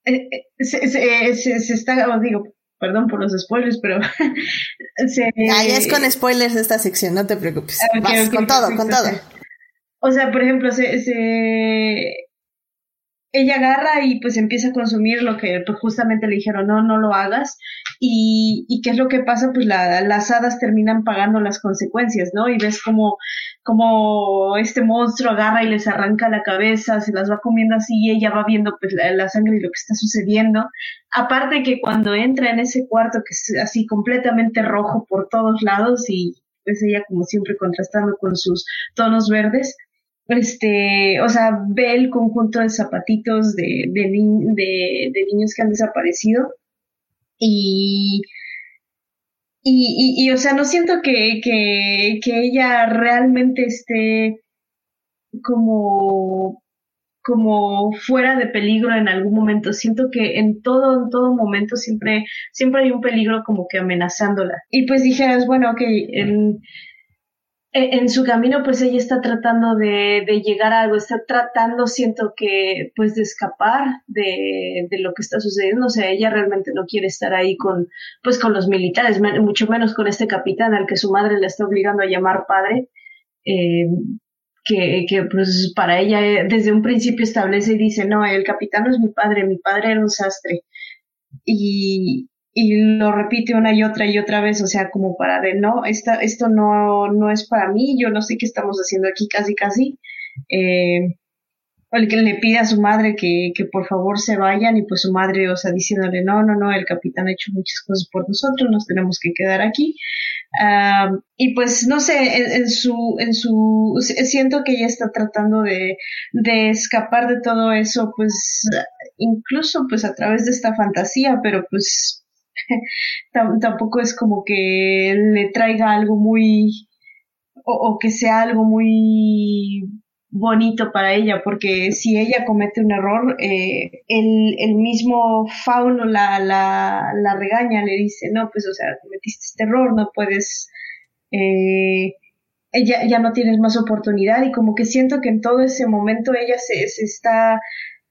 [SPEAKER 4] eh, eh, se, se, se, está, digo, perdón por los spoilers, pero
[SPEAKER 1] se, Ahí es con spoilers esta sección, no te preocupes. con todo, con todo.
[SPEAKER 4] O sea, por ejemplo, se, se ella agarra y pues empieza a consumir lo que pues justamente le dijeron, no, no lo hagas. Y, qué es lo que pasa, pues las hadas terminan pagando las consecuencias, ¿no? Y ves como, como este monstruo agarra y les arranca la cabeza, se las va comiendo así y ella va viendo pues la, sangre y lo que está sucediendo. Aparte que cuando entra en ese cuarto que es así completamente rojo por todos lados y pues ella como siempre contrastando con sus tonos verdes, este, o sea, ve el conjunto de zapatitos de, de, niños que han desaparecido y, y, o sea, no siento que, que, ella realmente esté como como fuera de peligro en algún momento. Siento que en todo, en todo momento siempre, siempre hay un peligro como que amenazándola. Y pues dije, bueno, ok, en, en su camino, pues ella está tratando de, de, llegar a algo, está tratando, siento que, pues de escapar de, de, lo que está sucediendo. O sea, ella realmente no quiere estar ahí con, pues con los militares, mucho menos con este capitán al que su madre le está obligando a llamar padre. Eh, que, que, pues para ella eh, desde un principio establece y dice, no, el capitán no es mi padre, mi padre era un sastre. Y, y lo repite una y otra y otra vez, o sea, como para de no, esta, esto no, no es para mí, yo no sé qué estamos haciendo aquí casi casi. Eh, el que le pide a su madre que, que por favor se vayan y pues su madre, o sea, diciéndole, no, no, no, el capitán ha hecho muchas cosas por nosotros, nos tenemos que quedar aquí. y pues no sé, en, en, su, en su, siento que ella está tratando de, de escapar de todo eso, pues incluso pues a través de esta fantasía, pero pues tampoco es como que le traiga algo muy o, que sea algo muy bonito para ella, porque si ella comete un error, eh, el, el, mismo fauno la, la, la, regaña, le dice, no, pues o sea, cometiste este error, no puedes, eh, ella ya no tienes más oportunidad y como que siento que en todo ese momento ella se, se está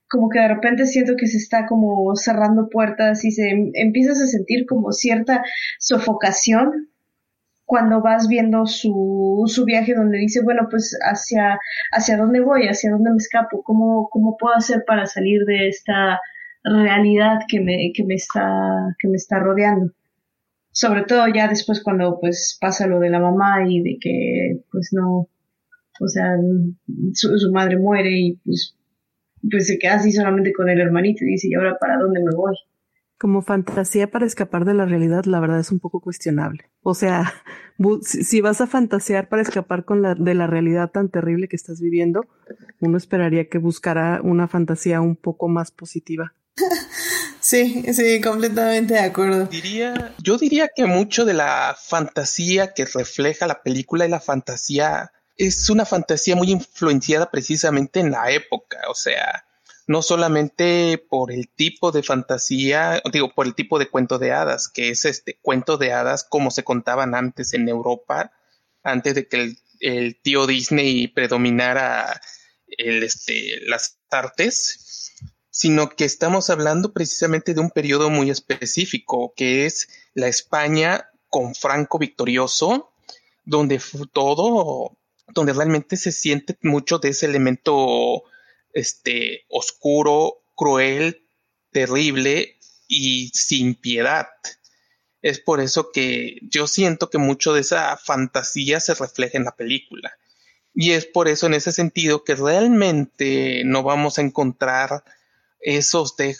[SPEAKER 4] como que de repente siento que se está como cerrando puertas y se em, empiezas a sentir como cierta sofocación cuando vas viendo su, su viaje donde dice, bueno, pues hacia, hacia dónde voy, hacia dónde me escapo, cómo, cómo puedo hacer para salir de esta realidad que me, que me está, que me está rodeando. Sobre todo ya después cuando pues pasa lo de la mamá y de que pues no, o sea, su, su madre muere y pues pues se queda así solamente con el hermanito y dice, ¿y ahora para dónde me voy?
[SPEAKER 3] Como fantasía para escapar de la realidad, la verdad es un poco cuestionable. O sea, si vas a fantasear para escapar con la, de la realidad tan terrible que estás viviendo, uno esperaría que buscara una fantasía un poco más positiva.
[SPEAKER 1] Sí, sí, completamente de acuerdo.
[SPEAKER 2] Diría, yo diría que mucho de la fantasía que refleja la película y la fantasía es una fantasía muy influenciada precisamente en la época, o sea, no solamente por el tipo de fantasía, digo, por el tipo de cuento de hadas, que es este cuento de hadas como se contaban antes en Europa, antes de que el, tío Disney predominara el, este, las artes, sino que estamos hablando precisamente de un periodo muy específico, que es la España con Franco victorioso, donde todo donde realmente se siente mucho de ese elemento este, oscuro, cruel, terrible y sin piedad. Es por eso que yo siento que mucho de esa fantasía se refleja en la película. Y es por eso en ese sentido que realmente no vamos a encontrar esos de...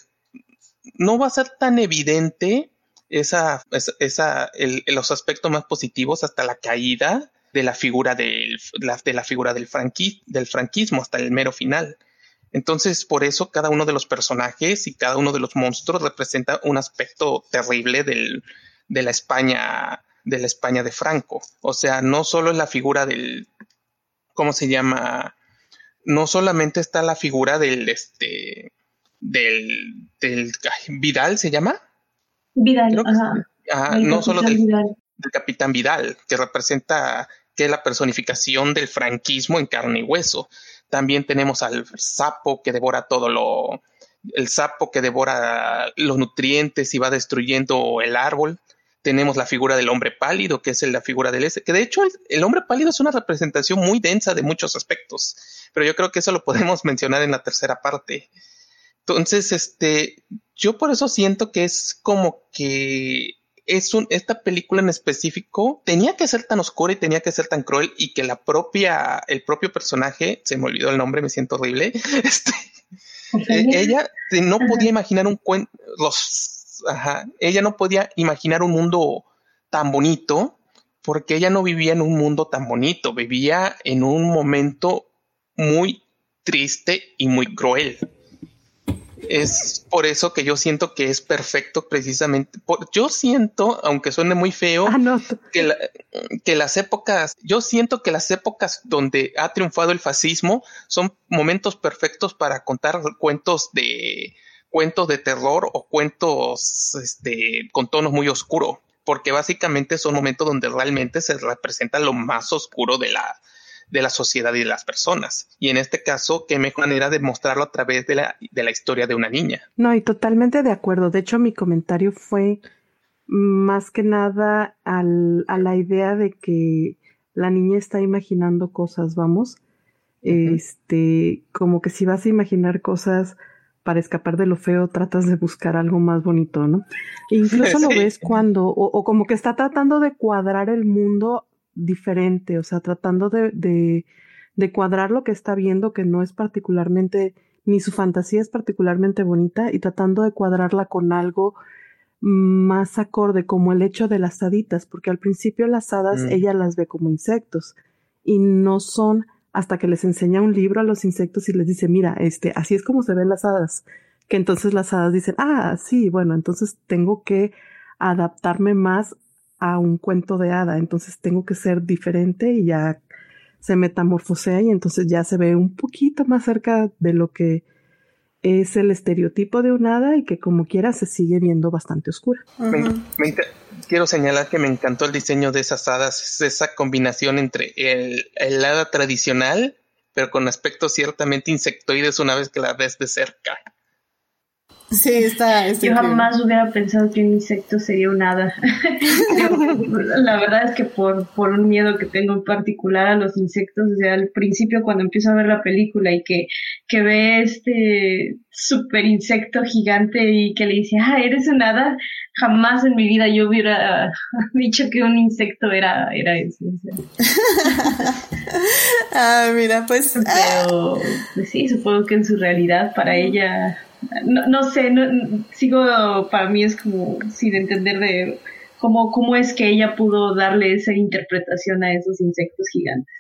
[SPEAKER 2] No va a ser tan evidente esa, esa, los aspectos más positivos hasta la caída de la figura del, de la figura del, del franquismo hasta el mero final. Entonces, por eso cada uno de los personajes y cada uno de los monstruos representa un aspecto terrible del, de la España, de la España de Franco. O sea, no solo es la figura del, ¿cómo se llama? No solamente está la figura del, este, del, del Vidal, ¿se llama?
[SPEAKER 4] Vidal, ajá.
[SPEAKER 2] no solo del, del capitán Vidal, que representa que es la personificación del franquismo en carne y hueso. También tenemos al sapo que devora todo lo, el sapo que devora los nutrientes y va destruyendo el árbol. Tenemos la figura del hombre pálido, que es la figura del ese, que de hecho el, hombre pálido es una representación muy densa de muchos aspectos, pero yo creo que eso lo podemos mencionar en la tercera parte. Entonces, este, yo por eso siento que es como que es un, esta película en específico tenía que ser tan oscura y tenía que ser tan cruel y que la propia, el propio personaje, se me olvidó el nombre, me siento horrible, este, eh, ella no podía imaginar un cuento, los, ajá, ella no podía imaginar un mundo tan bonito porque ella no vivía en un mundo tan bonito, vivía en un momento muy triste y muy cruel es por eso que yo siento que es perfecto precisamente. yo siento, aunque suene muy feo, ah, que, que las épocas, yo siento que las épocas donde ha triunfado el fascismo son momentos perfectos para contar cuentos de cuentos de terror o cuentos este, con tonos muy oscuros, porque básicamente son momentos donde realmente se representa lo más oscuro de la, de la sociedad y de las personas. Y en este caso, qué mejor manera de mostrarlo a través de la, de la historia de una niña.
[SPEAKER 3] No, y totalmente de acuerdo. De hecho, mi comentario fue más que nada al, a la idea de que la niña está imaginando cosas, vamos. Este, como que si vas a imaginar cosas para escapar de lo feo, tratas de buscar algo más bonito, ¿no? E incluso lo ves cuando, o, o, como que está tratando de cuadrar el mundo diferente, o sea, tratando de, de, cuadrar lo que está viendo, que no es particularmente, ni su fantasía es particularmente bonita, y tratando de cuadrarla con algo más acorde, como el hecho de las haditas, porque al principio las hadas mm. ella las ve como insectos y no son hasta que les enseña un libro a los insectos y les dice, mira, este, así es como se ven las hadas, que entonces las hadas dicen, ah, sí, bueno, entonces tengo que adaptarme más a un cuento de hada, entonces tengo que ser diferente y ya se metamorfosea y entonces ya se ve un poquito más cerca de lo que es el estereotipo de un hada y que como quiera se sigue viendo bastante oscura.
[SPEAKER 2] quiero señalar que me encantó el diseño de esas hadas, esa combinación entre el, el hada tradicional, pero con aspectos ciertamente insectoides una vez que la ves de cerca.
[SPEAKER 1] Sí, está.
[SPEAKER 4] Yo jamás hubiera pensado que un insecto sería un hada. la verdad es que por, por un miedo que tengo en particular a los insectos, o sea, al principio cuando empiezo a ver la película y que, que ve este super insecto gigante y que le dice, ah, eres un hada, jamás en mi vida yo hubiera dicho que un insecto era, era eso.
[SPEAKER 1] ah, mira, pues.
[SPEAKER 4] Pero, pues sí, supongo que en su realidad para ella no, no sé, no, sigo, para mí es como sin entender de cómo, cómo es que ella pudo darle esa interpretación a esos insectos gigantes.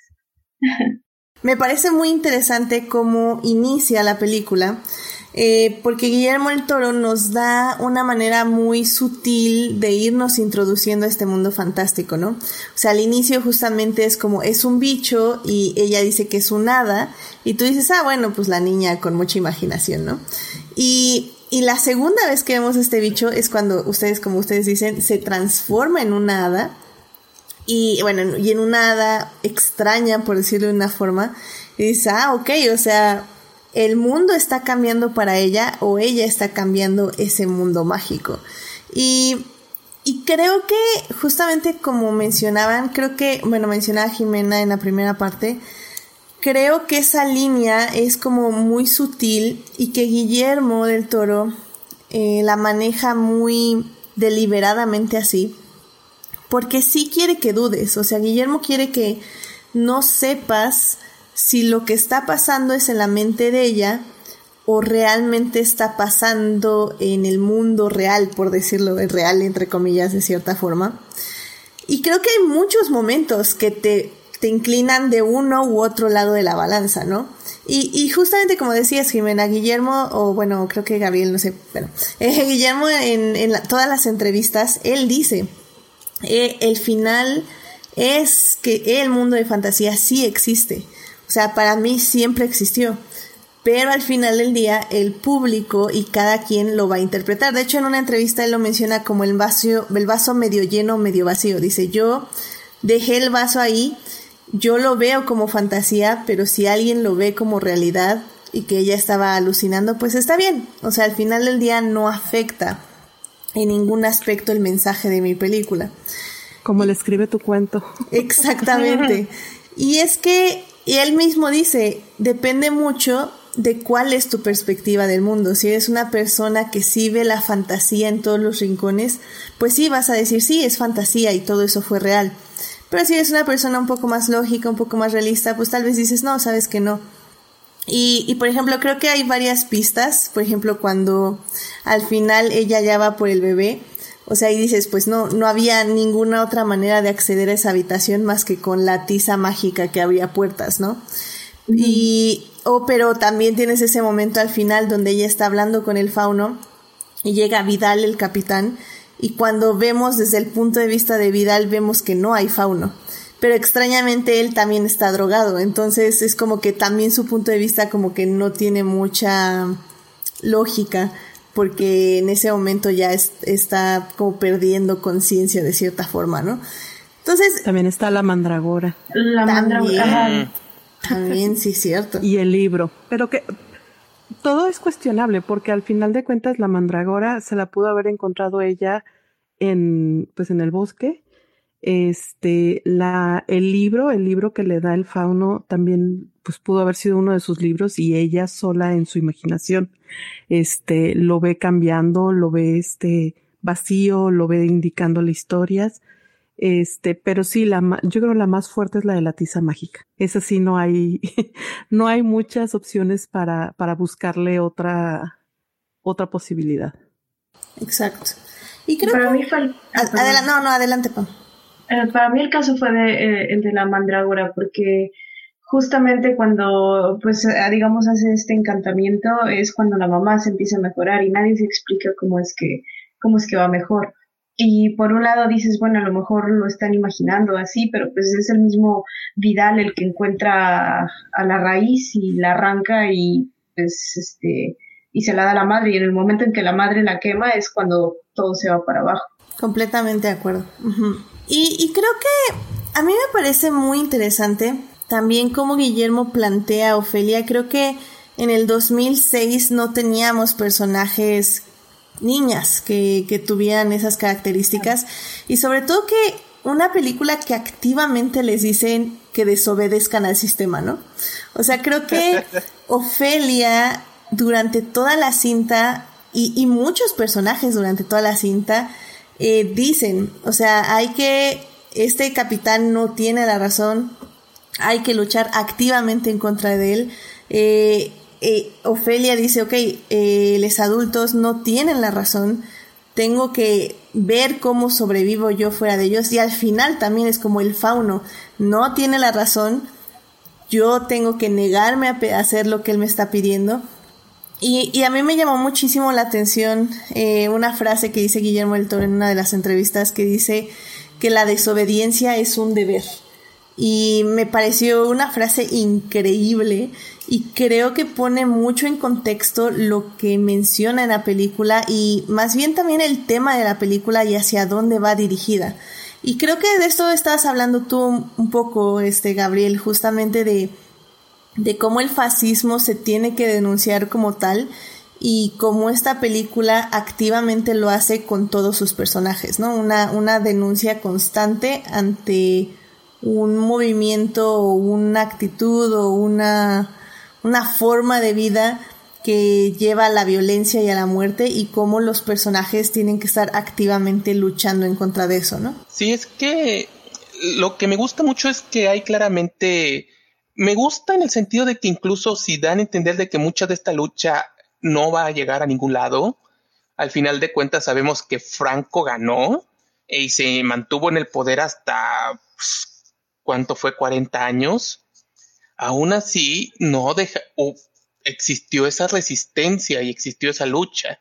[SPEAKER 1] Me parece muy interesante cómo inicia la película eh, porque Guillermo el Toro nos da una manera muy sutil de irnos introduciendo a este mundo fantástico, ¿no? O sea, al inicio justamente es como es un bicho y ella dice que es un hada y tú dices, ah, bueno, pues la niña con mucha imaginación, ¿no? Y, y la segunda vez que vemos este bicho es cuando ustedes, como ustedes dicen, se transforma en una hada y bueno, y en una hada extraña, por decirlo de una forma, y dice, ah, ok, o sea, el mundo está cambiando para ella o ella está cambiando ese mundo mágico. Y, y creo que justamente como mencionaban, creo que, bueno, mencionaba Jimena en la primera parte, creo que esa línea es como muy sutil y que Guillermo del Toro eh, la maneja muy deliberadamente así, porque sí quiere que dudes, o sea, Guillermo quiere que no sepas si lo que está pasando es en la mente de ella o realmente está pasando en el mundo real, por decirlo real, entre comillas, de cierta forma. Y creo que hay muchos momentos que te, te inclinan de uno u otro lado de la balanza, ¿no? Y, justamente como decías, Jimena, Guillermo, o bueno, creo que Gabriel, no sé, bueno, eh, Guillermo en, en todas las entrevistas, él dice, eh, el final es que el mundo de fantasía sí existe o sea, para mí siempre existió. Pero al final del día el público y cada quien lo va a interpretar. De hecho, en una entrevista él lo menciona como el vaso, el vaso medio lleno, medio vacío. Dice, yo dejé el vaso ahí, yo lo veo como fantasía, pero si alguien lo ve como realidad y que ella estaba alucinando, pues está bien. O sea, al final del día no afecta en ningún aspecto el mensaje de mi película.
[SPEAKER 3] Como le escribe tu cuento.
[SPEAKER 1] Exactamente. Y es que y él mismo dice, depende mucho de cuál es tu perspectiva del mundo. Si eres una persona que sí ve la fantasía en todos los rincones, pues sí vas a decir, sí, es fantasía y todo eso fue real. Pero si eres una persona un poco más lógica, un poco más realista, pues tal vez dices, no, sabes que no. Y, y por ejemplo, creo que hay varias pistas. Por ejemplo, cuando al final ella ya va por el bebé, o sea, y dices, pues no, no había ninguna otra manera de acceder a esa habitación más que con la tiza mágica que abría puertas, ¿no? Y, o pero también tienes ese momento al final donde ella está hablando con el fauno y llega Vidal, el capitán, y cuando vemos desde el punto de vista de Vidal vemos que no hay fauno. Pero extrañamente él también está drogado, entonces es como que también su punto de vista como que no tiene mucha lógica porque en ese momento ya está como perdiendo conciencia de cierta forma, ¿no? Entonces...
[SPEAKER 3] También está la mandragora.
[SPEAKER 4] La mandragora.
[SPEAKER 1] También, sí, cierto.
[SPEAKER 3] Y el libro. Pero que todo es cuestionable porque al final de cuentas la mandragora se la pudo haber encontrado ella en, pues en el bosque. Este, la, el libro, el libro que le da el fauno también pues pudo haber sido uno de sus libros y ella sola en su imaginación, este, lo ve cambiando, lo ve este vacío, lo ve indicándole historias, este, pero sí, la, yo creo la más fuerte es la de la tiza mágica. Esa sí no hay, no hay muchas opciones para, para buscarle otra, otra posibilidad.
[SPEAKER 1] Exacto. Y creo
[SPEAKER 4] para
[SPEAKER 1] que...
[SPEAKER 4] mí fue
[SPEAKER 1] Adelante, no, no, adelante, Pam.
[SPEAKER 4] Eh, para mí el caso fue de, eh, el de la mandrágora, porque justamente cuando, pues, eh, digamos, hace este encantamiento es cuando la mamá se empieza a mejorar y nadie se explica cómo es que, cómo es que va mejor. Y por un lado dices, bueno, a lo mejor lo están imaginando así, pero pues es el mismo Vidal el que encuentra a la raíz y la arranca y pues este y se la da a la madre y en el momento en que la madre la quema es cuando todo se va para abajo.
[SPEAKER 1] Completamente de acuerdo. y, y creo que a mí me parece muy interesante también como Guillermo plantea a Ofelia, creo que en el 2006 no teníamos personajes niñas que, que tuvieran esas características y sobre todo que una película que activamente les dicen que desobedezcan al sistema, ¿no? O sea, creo que Ofelia durante toda la cinta y, y muchos personajes durante toda la cinta eh, dicen, o sea, hay que, este capitán no tiene la razón, hay que luchar activamente en contra de él. Eh, eh, Ofelia dice, ok, eh, los adultos no tienen la razón, tengo que ver cómo sobrevivo yo fuera de ellos. Y al final también es como el fauno, no tiene la razón, yo tengo que negarme a hacer lo que él me está pidiendo. Y, a mí me llamó muchísimo la atención eh, una frase que dice Guillermo del Toro en una de las entrevistas que dice que la desobediencia es un deber y me pareció una frase increíble y creo que pone mucho en contexto lo que menciona en la película y más bien también el tema de la película y hacia dónde va dirigida. Y creo que de esto estabas hablando tú un poco, este Gabriel, justamente de, de cómo el fascismo se tiene que denunciar como tal y cómo esta película activamente lo hace con todos sus personajes, ¿no? Una, una denuncia constante ante un movimiento o una actitud o una, una forma de vida que lleva a la violencia y a la muerte y cómo los personajes tienen que estar activamente luchando en contra de eso, ¿no?
[SPEAKER 2] Sí, es que lo que me gusta mucho es que hay claramente, me gusta en el sentido de que incluso si dan a entender de que mucha de esta lucha no va a llegar a ningún lado, al final de cuentas sabemos que Franco ganó y se mantuvo en el poder hasta pues, ¿cuánto fue? 40 años, aún así no deja, existió esa resistencia y existió esa lucha.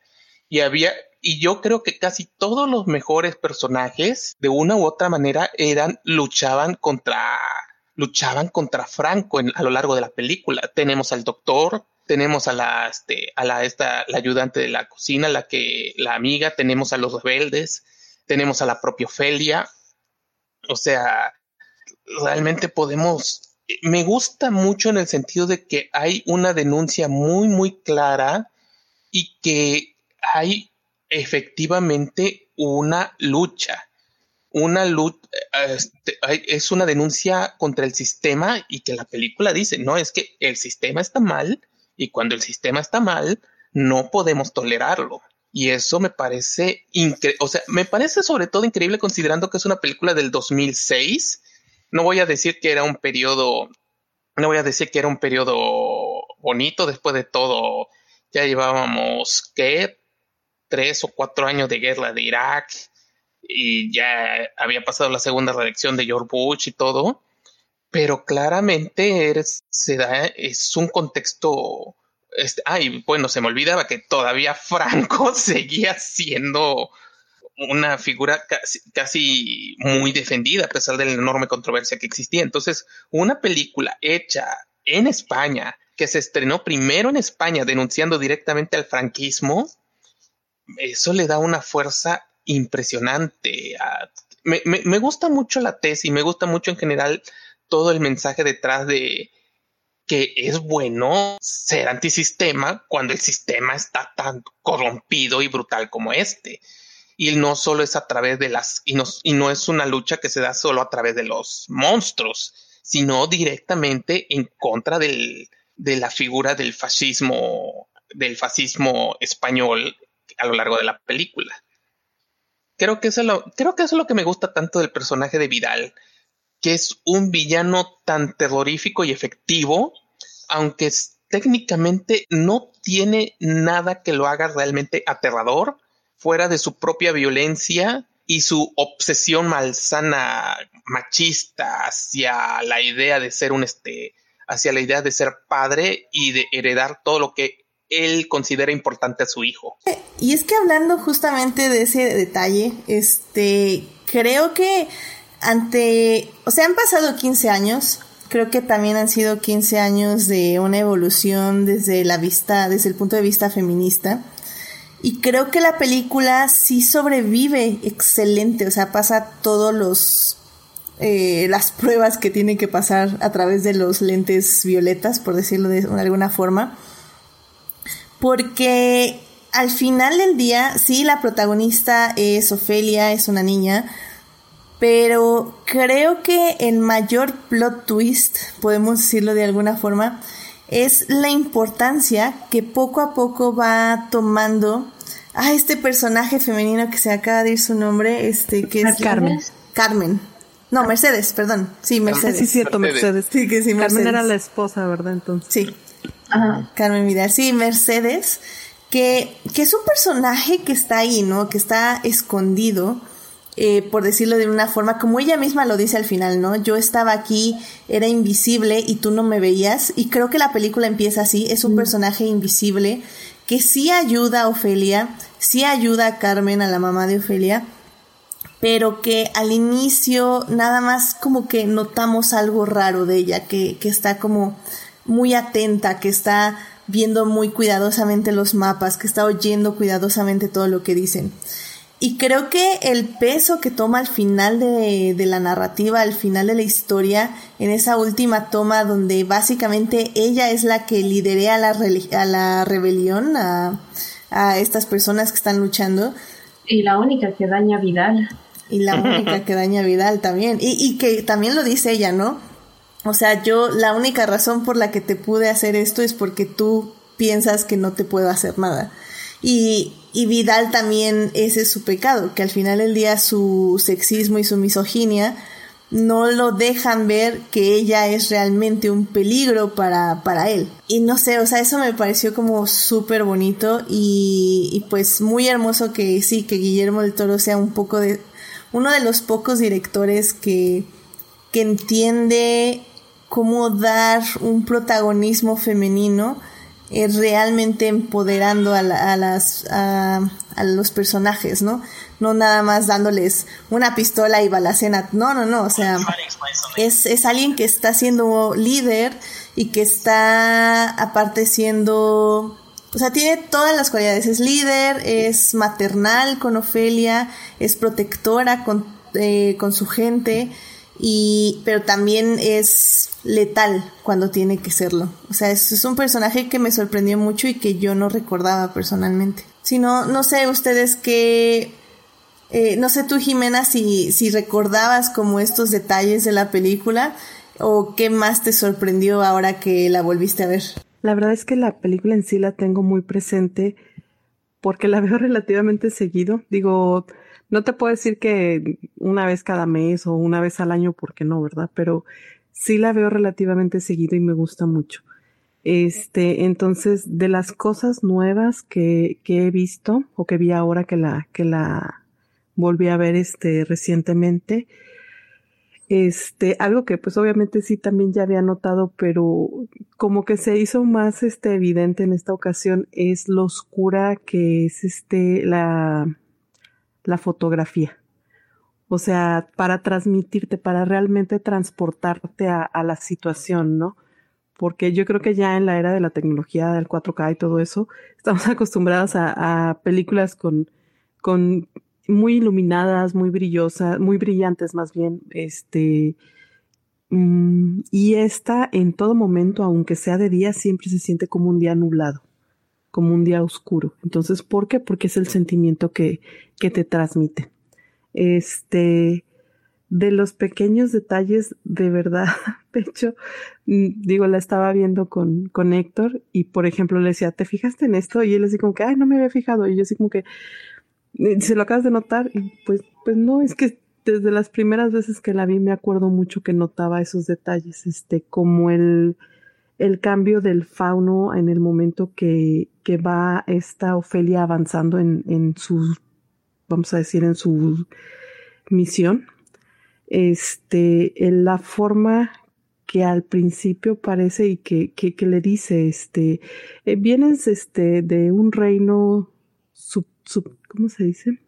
[SPEAKER 2] Y había, y yo creo que casi todos los mejores personajes, de una u otra manera, eran, luchaban contra, luchaban contra Franco a lo largo de la película. Tenemos al doctor, tenemos a la, este, a la, esta, la ayudante de la cocina, la que, la amiga, tenemos a los rebeldes, tenemos a la propia Ofelia. O sea, realmente podemos... Me gusta mucho en el sentido de que hay una denuncia muy, muy clara y que hay efectivamente una lucha. Una lucha, este, es una denuncia contra el sistema y que la película dice, no, es que el sistema está mal Y cuando el sistema está mal, no podemos tolerarlo. Y eso me parece o sea, me parece sobre todo increíble considerando que es una película del 2006. No voy a decir que era un periodo, no voy a decir que era un periodo bonito después de todo. Ya llevábamos, ¿qué? Tres o cuatro años de guerra de Irak y ya había pasado la segunda reelección de George Bush y todo. Pero claramente se da, es un contexto este, ay, bueno, se me olvidaba que todavía Franco seguía siendo una figura casi, muy defendida a pesar de la enorme controversia que existía. Entonces, una película hecha en España, que se estrenó primero en España denunciando directamente al franquismo, eso le da una fuerza impresionante. me, me, gusta mucho la tesis, me gusta mucho en general todo el mensaje detrás de, que es bueno ser antisistema cuando el sistema está tan corrompido y brutal como este. Y no solo es a través de las, y no, y no es una lucha que se da solo a través de los monstruos, sino directamente en contra del, de la figura del fascismo, del fascismo español a lo largo de la película. Creo que eso es lo, creo que eso es lo que me gusta tanto del personaje de Vidal, que es un villano tan terrorífico y efectivo, aunque técnicamente no tiene nada que lo haga realmente aterrador, fuera de su propia violencia y su obsesión malsana machista hacia la idea de ser un este hacia la idea de ser padre y de heredar todo lo que él considera importante a su hijo.
[SPEAKER 1] Y es que hablando justamente de ese detalle, este creo que ante, o sea, han pasado 15 años, creo que también han sido 15 años de una evolución desde la vista, desde el punto de vista feminista. Y creo que la película sí sobrevive excelente, o sea, pasa todos los eh, las pruebas que tiene que pasar a través de los lentes violetas, por decirlo de alguna forma. Porque al final del día, sí, la protagonista es Ofelia, es una niña, pero creo que el mayor plot twist, podemos decirlo de alguna forma, es la importancia que poco a poco va tomando a este personaje femenino que se acaba de ir su nombre, este que es
[SPEAKER 3] Carmen.
[SPEAKER 1] Carmen. No, Mercedes, perdón. Sí, Mercedes.
[SPEAKER 3] Sí, cierto, Mercedes. Sí, que sí, Mercedes. Carmen era la esposa, ¿verdad? Entonces.
[SPEAKER 1] Sí. Ajá. Carmen Vidal. Sí, Mercedes, que, que es un personaje que está ahí, ¿no? Que está escondido eh, por decirlo de una forma, como ella misma lo dice al final, ¿no? Yo estaba aquí, era invisible y tú no me veías. Y creo que la película empieza así, es un mm. personaje invisible que sí ayuda a Ofelia, sí ayuda a Carmen, a la mamá de Ofelia, pero que al inicio nada más como que notamos algo raro de ella, que, que está como muy atenta, que está viendo muy cuidadosamente los mapas, que está oyendo cuidadosamente todo lo que dicen. Y creo que el peso que toma al final de, la narrativa, al final de la historia, en esa última toma donde básicamente ella es la que liderea la, a la rebelión, a, a estas personas que están luchando.
[SPEAKER 4] Y la única que daña a Vidal.
[SPEAKER 1] Y la única que daña a Vidal también. Y, y que también lo dice ella, ¿no? O sea, yo la única razón por la que te pude hacer esto es porque tú piensas que no te puedo hacer nada. Y, y Vidal también ese es su pecado, que al final del día su sexismo y su misoginia no lo dejan ver que ella es realmente un peligro para, para él. Y no sé, o sea, eso me pareció como súper bonito y, y, pues muy hermoso que sí, que Guillermo del Toro sea un poco de, uno de los pocos directores que, que entiende cómo dar un protagonismo femenino es realmente empoderando a, a las a, los personajes, ¿no? No nada más dándoles una pistola y balacena, no, no, no, o sea, es, es alguien que está siendo líder y que está aparte siendo, o sea, tiene todas las cualidades, es líder, es maternal con Ofelia, es protectora con, eh, con su gente, y, pero también es letal cuando tiene que serlo. O sea, es, un personaje que me sorprendió mucho y que yo no recordaba personalmente. Si no, no sé ustedes qué, eh, no sé tú Jimena si, si recordabas como estos detalles de la película o qué más te sorprendió ahora que la volviste a ver.
[SPEAKER 3] La verdad es que la película en sí la tengo muy presente porque la veo relativamente seguido. Digo, no te puedo decir que una vez cada mes o una vez al año, porque no, ¿verdad? Pero sí la veo relativamente seguido y me gusta mucho. Este, entonces, de las cosas nuevas que, que he visto o que vi ahora que la, que la volví a ver este recientemente, este, algo que pues obviamente sí también ya había notado, pero como que se hizo más este evidente en esta ocasión es lo oscura que es este la, la fotografía. O sea, para transmitirte, para realmente transportarte a, la situación, ¿no? Porque yo creo que ya en la era de la tecnología del 4K y todo eso, estamos acostumbrados a, a películas con, con muy iluminadas, muy brillosas, muy brillantes más bien, este, mm, y esta en todo momento, aunque sea de día, siempre se siente como un día nublado, como un día oscuro. Entonces, ¿por qué? Porque es el sentimiento que, que te transmite. Este, de los pequeños detalles, de verdad, de hecho, mm, digo, la estaba viendo con, con Héctor y, por ejemplo, le decía, ¿te fijaste en esto? Y él así como que, ay, no me había fijado. Y yo así como que, se lo acabas de notar y pues, pues no, es que desde las primeras veces que la vi me acuerdo mucho que notaba esos detalles, este, como el, el cambio del fauno en el momento que, que va esta Ofelia avanzando en, en su, vamos a decir, en su misión. Este, en la forma que al principio parece y que, que, le dice, este, eh, vienes este, de un reino sub, sub, ¿cómo se dice?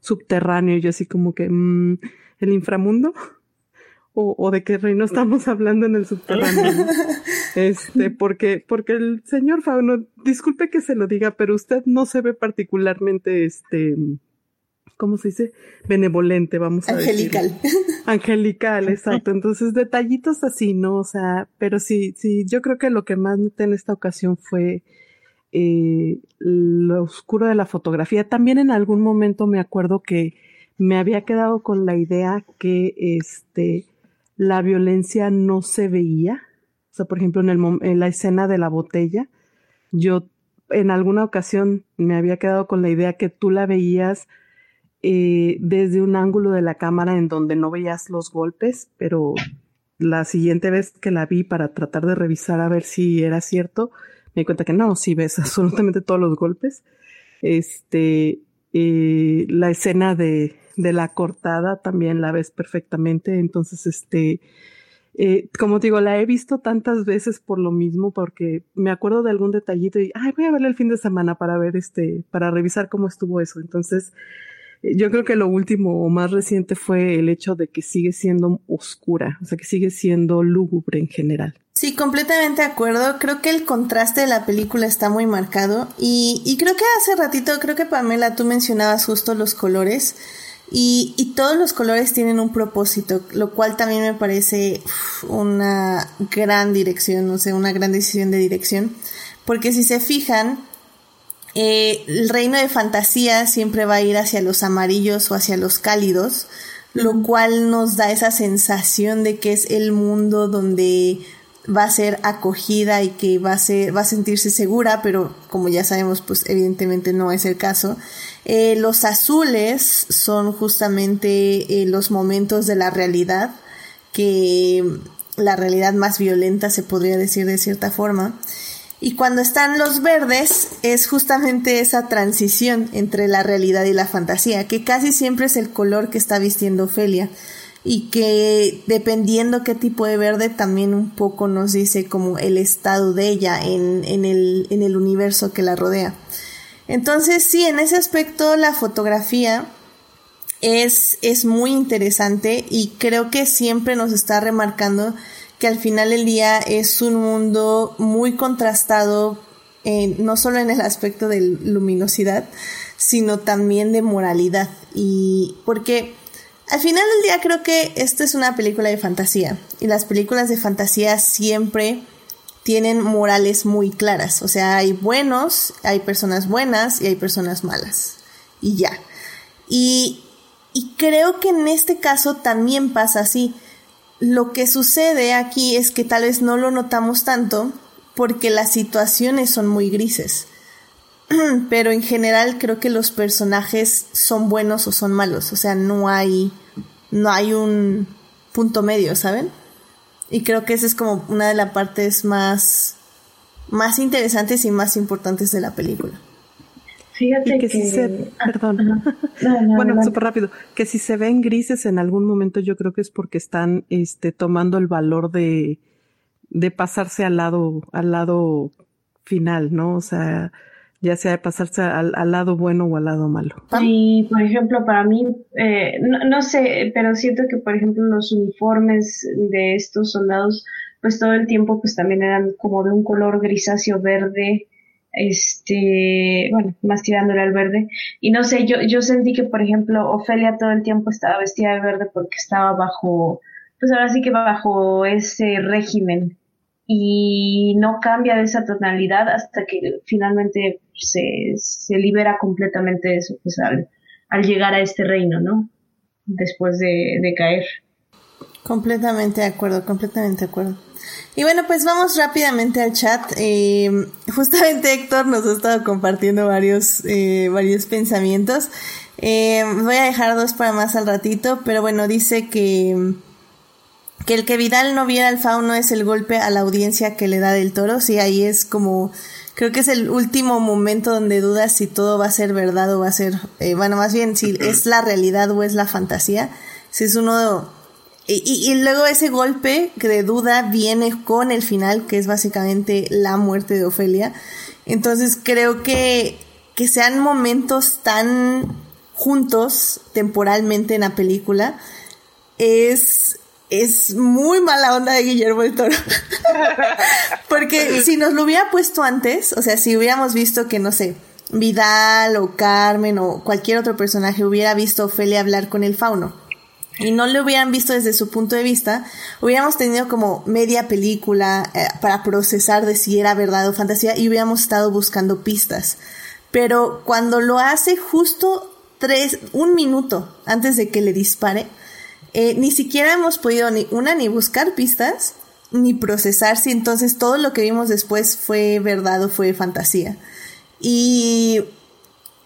[SPEAKER 3] Subterráneo, yo así como que, mmm, el inframundo. O, o, de qué reino estamos hablando en el subterráneo. Este, porque, porque el señor Fauno, disculpe que se lo diga, pero usted no se ve particularmente, este, ¿cómo se dice? Benevolente, vamos a
[SPEAKER 1] Angelical.
[SPEAKER 3] decir. Angelical, exacto. Entonces, detallitos así, ¿no? O sea, pero sí, sí, yo creo que lo que más noté en esta ocasión fue eh, lo oscuro de la fotografía. También en algún momento me acuerdo que me había quedado con la idea que este, la violencia no se veía. O sea, por ejemplo, en, el, en la escena de la botella, yo en alguna ocasión me había quedado con la idea que tú la veías eh, desde un ángulo de la cámara en donde no veías los golpes, pero la siguiente vez que la vi para tratar de revisar a ver si era cierto, me di cuenta que no, si ves absolutamente todos los golpes. Este, eh, la escena de, de la cortada también la ves perfectamente. Entonces, este, eh, como digo, la he visto tantas veces por lo mismo, porque me acuerdo de algún detallito y, ay, voy a verla el fin de semana para ver este, para revisar cómo estuvo eso. Entonces, eh, yo creo que lo último o más reciente fue el hecho de que sigue siendo oscura, o sea, que sigue siendo lúgubre en general.
[SPEAKER 1] Sí, completamente de acuerdo. Creo que el contraste de la película está muy marcado. Y, y creo que hace ratito, creo que Pamela, tú mencionabas justo los colores. Y, y, todos los colores tienen un propósito, lo cual también me parece una gran dirección, no sé, una gran decisión de dirección. Porque si se fijan, eh, el reino de fantasía siempre va a ir hacia los amarillos o hacia los cálidos, lo cual nos da esa sensación de que es el mundo donde va a ser acogida y que va a ser, va a sentirse segura, pero como ya sabemos, pues evidentemente no es el caso. Eh, los azules son justamente eh, los momentos de la realidad, que la realidad más violenta se podría decir de cierta forma. Y cuando están los verdes es justamente esa transición entre la realidad y la fantasía, que casi siempre es el color que está vistiendo Ofelia y que dependiendo qué tipo de verde también un poco nos dice como el estado de ella en, en, el, en el universo que la rodea. Entonces sí, en ese aspecto la fotografía es, es muy interesante y creo que siempre nos está remarcando que al final del día es un mundo muy contrastado, no solo en el aspecto de luminosidad, sino también de moralidad. Y porque al final del día creo que esto es una película de fantasía y las películas de fantasía siempre tienen morales muy claras. O sea, hay buenos, hay personas buenas y hay personas malas. Y ya. Y, y creo que en este caso también pasa así. Lo que sucede aquí es que tal vez no lo notamos tanto porque las situaciones son muy grises. Pero en general creo que los personajes son buenos o son malos. O sea, no hay, no hay un punto medio, ¿saben? Y creo que esa es como una de las partes más, más interesantes y más importantes de la película.
[SPEAKER 3] Fíjate que, si se, perdón, bueno, súper rápido, que si se ven grises en algún momento yo creo que es porque están, este, tomando el valor de, de pasarse al lado, al lado final, ¿no? O sea, ya sea de pasarse al, lado bueno o al lado malo.
[SPEAKER 4] Y, por ejemplo, para mí, eh, no, sé, pero siento que, por ejemplo, los uniformes de estos soldados, pues todo el tiempo, pues también eran como de un color grisáceo verde, este, bueno, más tirándole al verde. Y no sé, yo, yo sentí que, por ejemplo, Ofelia todo el tiempo estaba vestida de verde porque estaba bajo, pues ahora sí que bajo ese régimen y no cambia de esa tonalidad hasta que finalmente se, se libera completamente de eso, pues al, llegar a este reino, ¿no? Después de, caer.
[SPEAKER 1] Completamente de acuerdo, completamente de acuerdo. Y bueno, pues vamos rápidamente al chat. Eh, justamente Héctor nos ha estado compartiendo varios, eh, varios pensamientos. Eh, voy a dejar dos para más al ratito, pero bueno, dice que que el que Vidal no viera al fauno es el golpe a la audiencia que le da del toro, sí, ahí es como, creo que es el último momento donde dudas si todo va a ser verdad o va a ser, eh, bueno, más bien si es la realidad o es la fantasía, si es uno, y, y, luego ese golpe de duda viene con el final, que es básicamente la muerte de Ofelia, entonces creo que, que sean momentos tan juntos temporalmente en la película, es es muy mala onda de Guillermo del Toro. Porque si nos lo hubiera puesto antes, o sea, si hubiéramos visto que, no sé, Vidal o Carmen o cualquier otro personaje hubiera visto a Ofelia hablar con el fauno y no lo hubieran visto desde su punto de vista, hubiéramos tenido como media película eh, para procesar de si era verdad o fantasía y hubiéramos estado buscando pistas. Pero cuando lo hace justo tres, un minuto antes de que le dispare, eh, ni siquiera hemos podido ni una ni buscar pistas ni procesar si entonces todo lo que vimos después fue verdad o fue fantasía. Y,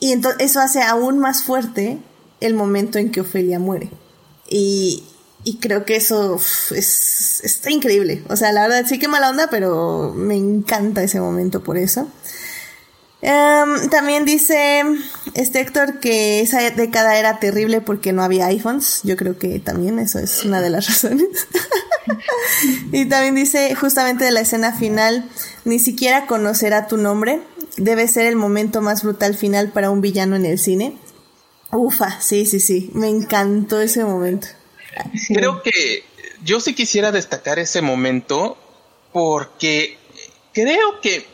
[SPEAKER 1] y entonces eso hace aún más fuerte el momento en que Ofelia muere. Y, y creo que eso es, está increíble. O sea, la verdad sí que mala onda, pero me encanta ese momento por eso. Em, también dice este Héctor que esa década era terrible porque no había iPhones. Yo creo que también eso es una de las razones. y también dice justamente de la escena final, ni siquiera conocerá tu nombre. Debe ser el momento más brutal final para un villano en el cine. Ufa, sí, sí, sí. Me encantó ese momento.
[SPEAKER 2] Creo que yo sí quisiera destacar ese momento porque creo que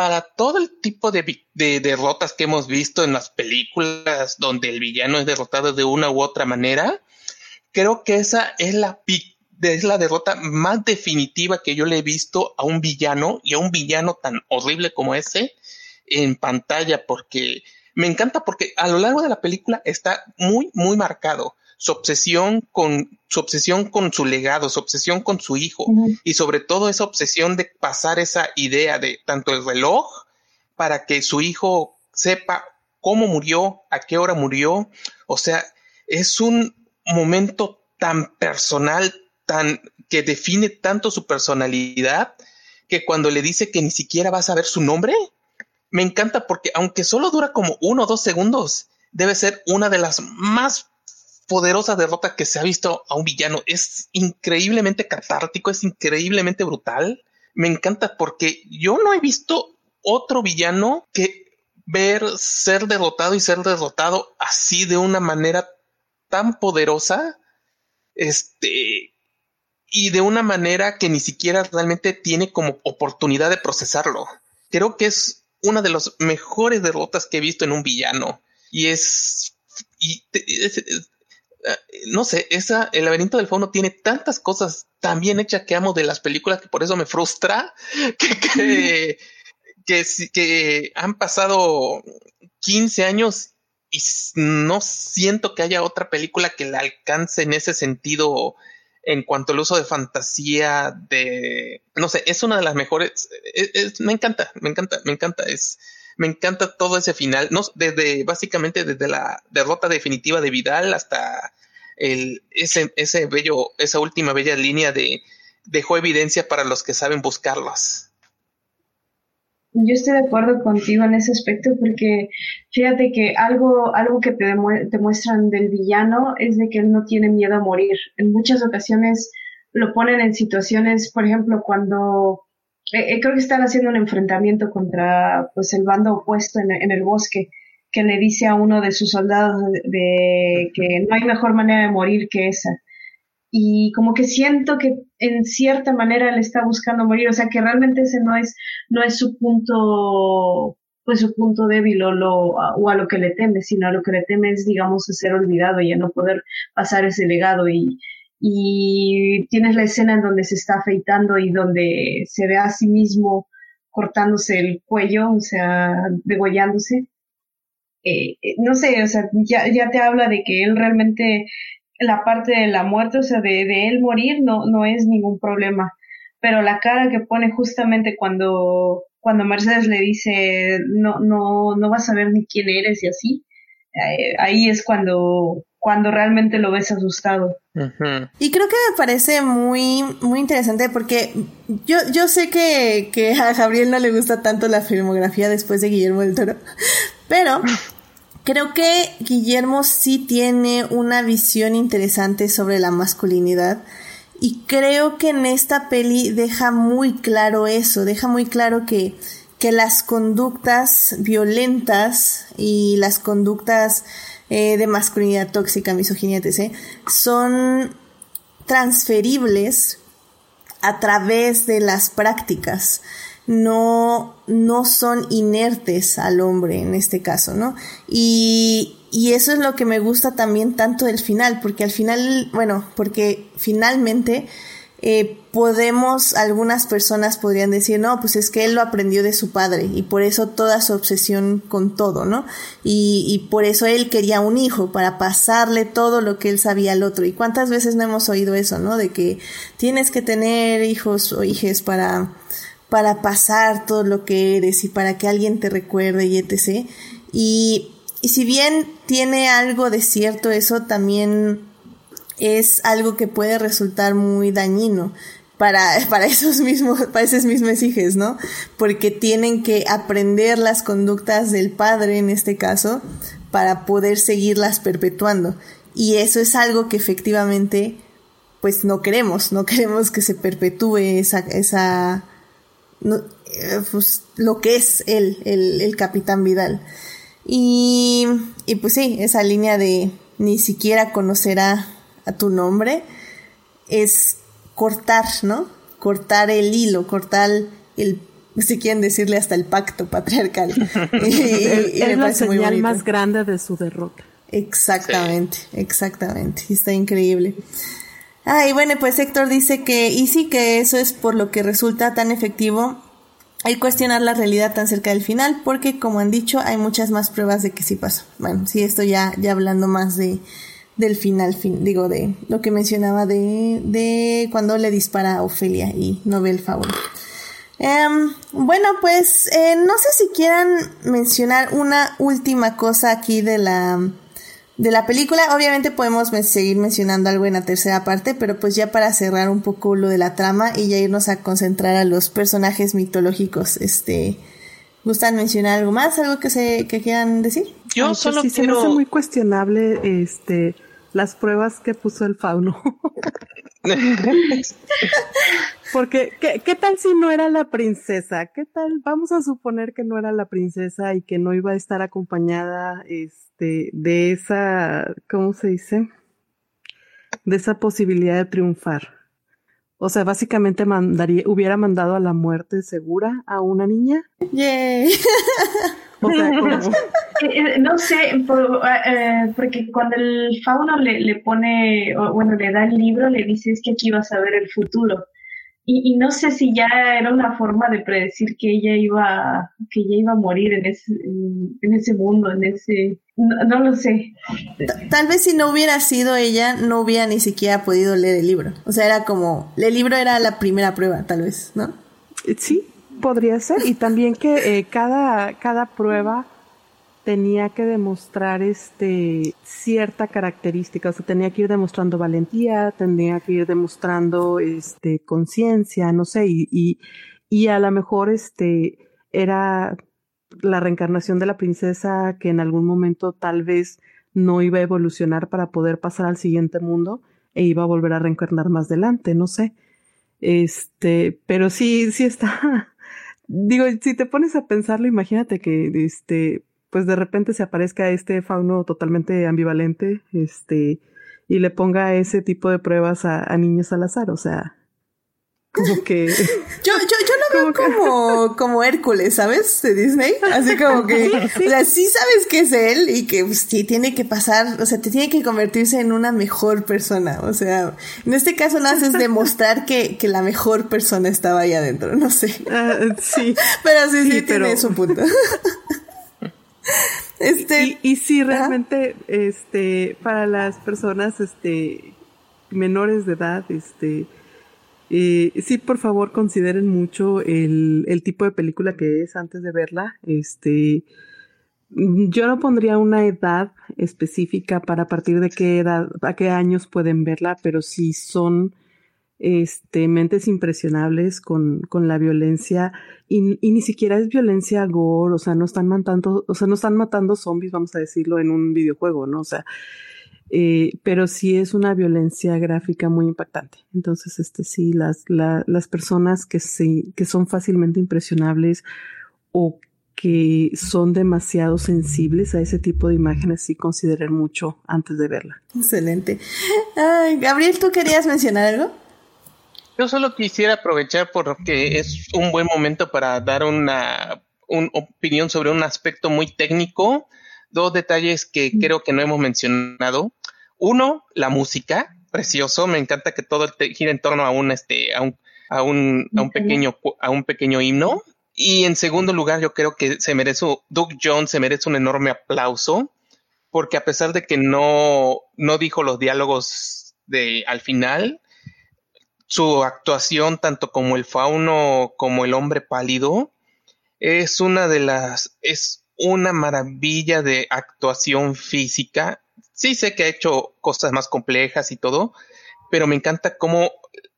[SPEAKER 2] para todo el tipo de, derrotas que hemos visto en las películas donde el villano es derrotado de una u otra manera, creo que esa es la, es la derrota más definitiva que yo le he visto a un villano y a un villano tan horrible como ese en pantalla, porque me encanta porque a lo largo de la película está muy, muy marcado su obsesión con su obsesión con su legado, su obsesión con su hijo y sobre todo esa obsesión de pasar esa idea de tanto el reloj para que su hijo sepa cómo murió, a qué hora murió, o sea, es un momento tan personal, tan que define tanto su personalidad que cuando le dice que ni siquiera va a saber su nombre, me encanta porque aunque solo dura como uno o dos segundos, debe ser una de las más poderosa derrota que se ha visto a un villano. Es increíblemente catártico, es increíblemente brutal. Me encanta porque yo no he visto otro villano que ver ser derrotado y ser derrotado así de una manera tan poderosa. Este, y de una manera que ni siquiera realmente tiene como oportunidad de procesarlo. Creo que es una de las mejores derrotas que he visto en un villano. Y es, no sé, esa, el laberinto del fauno tiene tantas cosas tan bien hechas que amo de las películas que por eso me frustra que, que, han pasado 15 años y no siento que haya otra película que la alcance en ese sentido en cuanto al uso de fantasía, de, no sé, es una de las mejores, me encanta, me encanta, me encanta, es, me encanta todo ese final, desde, básicamente desde la derrota definitiva de Vidal hasta ese bello, esa última bella línea de, dejó evidencia para los que saben buscarlas.
[SPEAKER 4] Yo estoy de acuerdo contigo en ese aspecto porque fíjate que algo, algo que te, te muestran del villano es de que él no tiene miedo a morir. En muchas ocasiones lo ponen en situaciones, por ejemplo, cuando eh, eh, creo que están haciendo un enfrentamiento contra pues el bando opuesto en, el bosque, que le dice a uno de sus soldados de que no hay mejor manera de morir que esa. Y como que siento que en cierta manera él está buscando morir, o sea que realmente ese no es, no es su punto, pues su punto débil o, lo, o a lo que le teme, sino a lo que le teme es, digamos, ser olvidado y a no poder pasar ese legado. Y, y tienes la escena en donde se está afeitando y donde se ve a sí mismo cortándose el cuello, o sea, degollándose. Eh, eh no sé, o sea, ya, ya te habla de que él realmente la parte de la muerte, o sea, de, de él morir, no, no es ningún problema. Pero la cara que pone justamente cuando, cuando Mercedes le dice, no, no, no vas a ver ni quién eres y así, eh, ahí es cuando, cuando realmente lo ves asustado.
[SPEAKER 1] Y creo que me parece muy, muy interesante porque yo, yo sé que, que a Gabriel no le gusta tanto la filmografía después de Guillermo del Toro, pero Creo que Guillermo sí tiene una visión interesante sobre la masculinidad y creo que en esta peli deja muy claro eso, deja muy claro que, que las conductas violentas y las conductas eh, de masculinidad tóxica, misoginia, son transferibles a través de las prácticas no, no son inertes al hombre en este caso, ¿no? Y, y eso es lo que me gusta también tanto del final, porque al final, bueno, porque finalmente eh, podemos, algunas personas podrían decir, no, pues es que él lo aprendió de su padre y por eso toda su obsesión con todo, ¿no? Y, y por eso él quería un hijo, para pasarle todo lo que él sabía al otro. ¿Y cuántas veces no hemos oído eso, ¿no? De que tienes que tener hijos o hijes para para pasar todo lo que eres y para que alguien te recuerde y etc. Y, y si bien tiene algo de cierto, eso también es algo que puede resultar muy dañino para, para esos mismos, para esos mismos hijos, ¿no? Porque tienen que aprender las conductas del padre en este caso para poder seguirlas perpetuando. Y eso es algo que efectivamente pues no queremos, no queremos que se perpetúe esa, esa, eh, pues, lo que es él, el, el capitán Vidal. Y, y, pues sí, esa línea de ni siquiera conocerá a tu nombre es cortar, ¿no? Cortar el hilo, cortar el, si quieren decirle hasta el pacto patriarcal.
[SPEAKER 3] y, es la señal más grande de su derrota.
[SPEAKER 1] Exactamente, exactamente. Está increíble. Ah, y bueno, pues Héctor dice que, y sí que eso es por lo que resulta tan efectivo el cuestionar la realidad tan cerca del final, porque como han dicho, hay muchas más pruebas de que sí pasó. Bueno, sí, esto ya, ya hablando más de, del final, fin, digo, de lo que mencionaba de, de cuando le dispara a Ofelia y no ve el favor. Em, bueno, pues eh, no sé si quieran mencionar una última cosa aquí de la de la película. Obviamente podemos seguir mencionando algo en la tercera parte, pero pues ya para cerrar un poco lo de la trama y ya irnos a concentrar a los personajes mitológicos, este, ¿gustan mencionar algo más, algo que se que quieran decir?
[SPEAKER 3] Yo pues solo sí, quiero... se me hace muy cuestionable, este, las pruebas que puso el fauno. Porque, ¿qué, ¿qué, tal si no era la princesa? ¿Qué tal? Vamos a suponer que no era la princesa y que no iba a estar acompañada este, de esa, ¿cómo se dice? De esa posibilidad de triunfar. O sea, básicamente mandaría, hubiera mandado a la muerte segura a una niña.
[SPEAKER 1] Yay.
[SPEAKER 4] Eh, eh, no sé, eh, porque cuando el fauno le, le pone, bueno, le da el libro, le dice es que aquí vas a ver el futuro. Y, no sé si ya era una forma de predecir que ella iba, que ella iba a morir en ese, en, ese mundo, en ese, no, lo sé.
[SPEAKER 1] Tal vez si no hubiera sido ella, no hubiera ni siquiera podido leer el libro. O sea, era como, el libro era la primera prueba, tal vez, ¿no?
[SPEAKER 3] Sí, podría ser. Y también que eh, cada, cada prueba tenía que demostrar este cierta característica, o sea, tenía que ir demostrando valentía, tenía que ir demostrando este conciencia, no sé, y, y, a lo mejor este era la reencarnación de la princesa que en algún momento tal vez no iba a evolucionar para poder pasar al siguiente mundo e iba a volver a reencarnar más adelante, no sé. Este, pero sí, sí está. Digo, si te pones a pensarlo, imagínate que este, pues de repente se aparezca este fauno totalmente ambivalente, este, y le ponga ese tipo de pruebas a, niños al azar, o sea, como que...
[SPEAKER 1] yo, yo, yo lo veo como, como Hércules, ¿sabes? De Disney, así como que, o sea, sí sabes que es él y que pues, sí tiene que pasar, o sea, te tiene que convertirse en una mejor persona, o sea, en este caso no haces demostrar que, que la mejor persona estaba ahí adentro, no sé.
[SPEAKER 3] Ah, sí.
[SPEAKER 1] Pero sí, sí, tiene su punto.
[SPEAKER 3] Este, y, si realmente, este, para las personas, este, menores de edad, este, eh, sí, por favor, consideren mucho el, el tipo de película que es antes de verla. Este, yo no pondría una edad específica para a partir de qué edad, a qué años pueden verla, pero si son este, mentes impresionables con, con la violencia y, y, ni siquiera es violencia gore, o sea, no están matando, o sea, no están matando zombies, vamos a decirlo, en un videojuego, ¿no? O sea, eh, pero sí es una violencia gráfica muy impactante. Entonces, este, sí, las, la, las personas que, se, que son fácilmente impresionables o que son demasiado sensibles a ese tipo de imágenes sí consideren mucho antes de verla.
[SPEAKER 1] Excelente. Ay, Gabriel, ¿tú querías mencionar algo?
[SPEAKER 2] Yo solo quisiera aprovechar porque es un buen momento para dar una, opinión sobre un aspecto muy técnico. Dos detalles que creo que no hemos mencionado. Uno, la música, precioso. Me encanta que todo gira en torno a un, este, a un, a un, a un pequeño, a un pequeño himno. Y en segundo lugar, yo creo que se merece, Doug Jones se merece un enorme aplauso, porque a pesar de que no, no dijo los diálogos de al final, su actuación, tanto como el fauno como el hombre pálido, es una de las, es una maravilla de actuación física. Sí sé que ha hecho cosas más complejas y todo, pero me encanta cómo,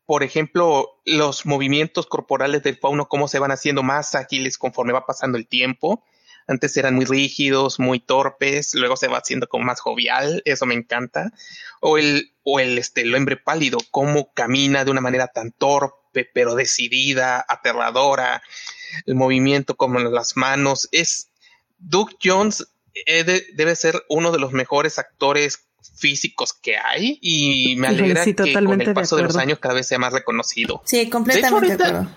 [SPEAKER 2] por ejemplo, los movimientos corporales del fauno, cómo se van haciendo más ágiles conforme va pasando el tiempo. Antes eran muy rígidos, muy torpes, luego se va haciendo como más jovial, eso me encanta. O el, o el, este, el hombre pálido, cómo camina de una manera tan torpe, pero decidida, aterradora. El movimiento como en las manos. Es, Duke Jones eh, debe ser uno de los mejores actores físicos que hay y me alegra que con el paso de, los años cada vez sea más reconocido.
[SPEAKER 1] Sí, completamente de, acuerdo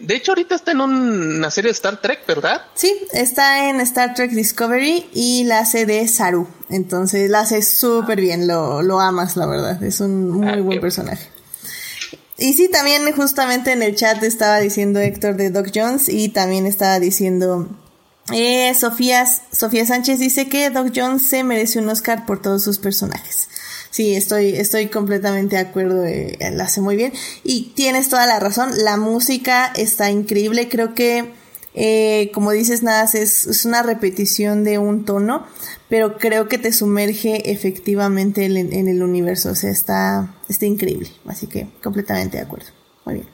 [SPEAKER 2] de hecho, ahorita está en una serie de Star Trek, ¿verdad?
[SPEAKER 1] Sí, está en Star Trek Discovery y la hace de Saru. Entonces la hace súper bien, lo, lo amas, la verdad. Es un muy ah, buen personaje. Y sí, también justamente en el chat estaba diciendo Héctor de Doc Jones y también estaba diciendo eh, Sofía, Sofía Sánchez dice que Doc Jones se merece un Oscar por todos sus personajes. Sí, estoy, estoy completamente de acuerdo, eh, la hace muy bien. Y tienes toda la razón, la música está increíble, creo que, eh, como dices, nada, es, es, una repetición de un tono, pero creo que te sumerge efectivamente en, el universo, o sea, está, está increíble, así que completamente de acuerdo. Muy bien.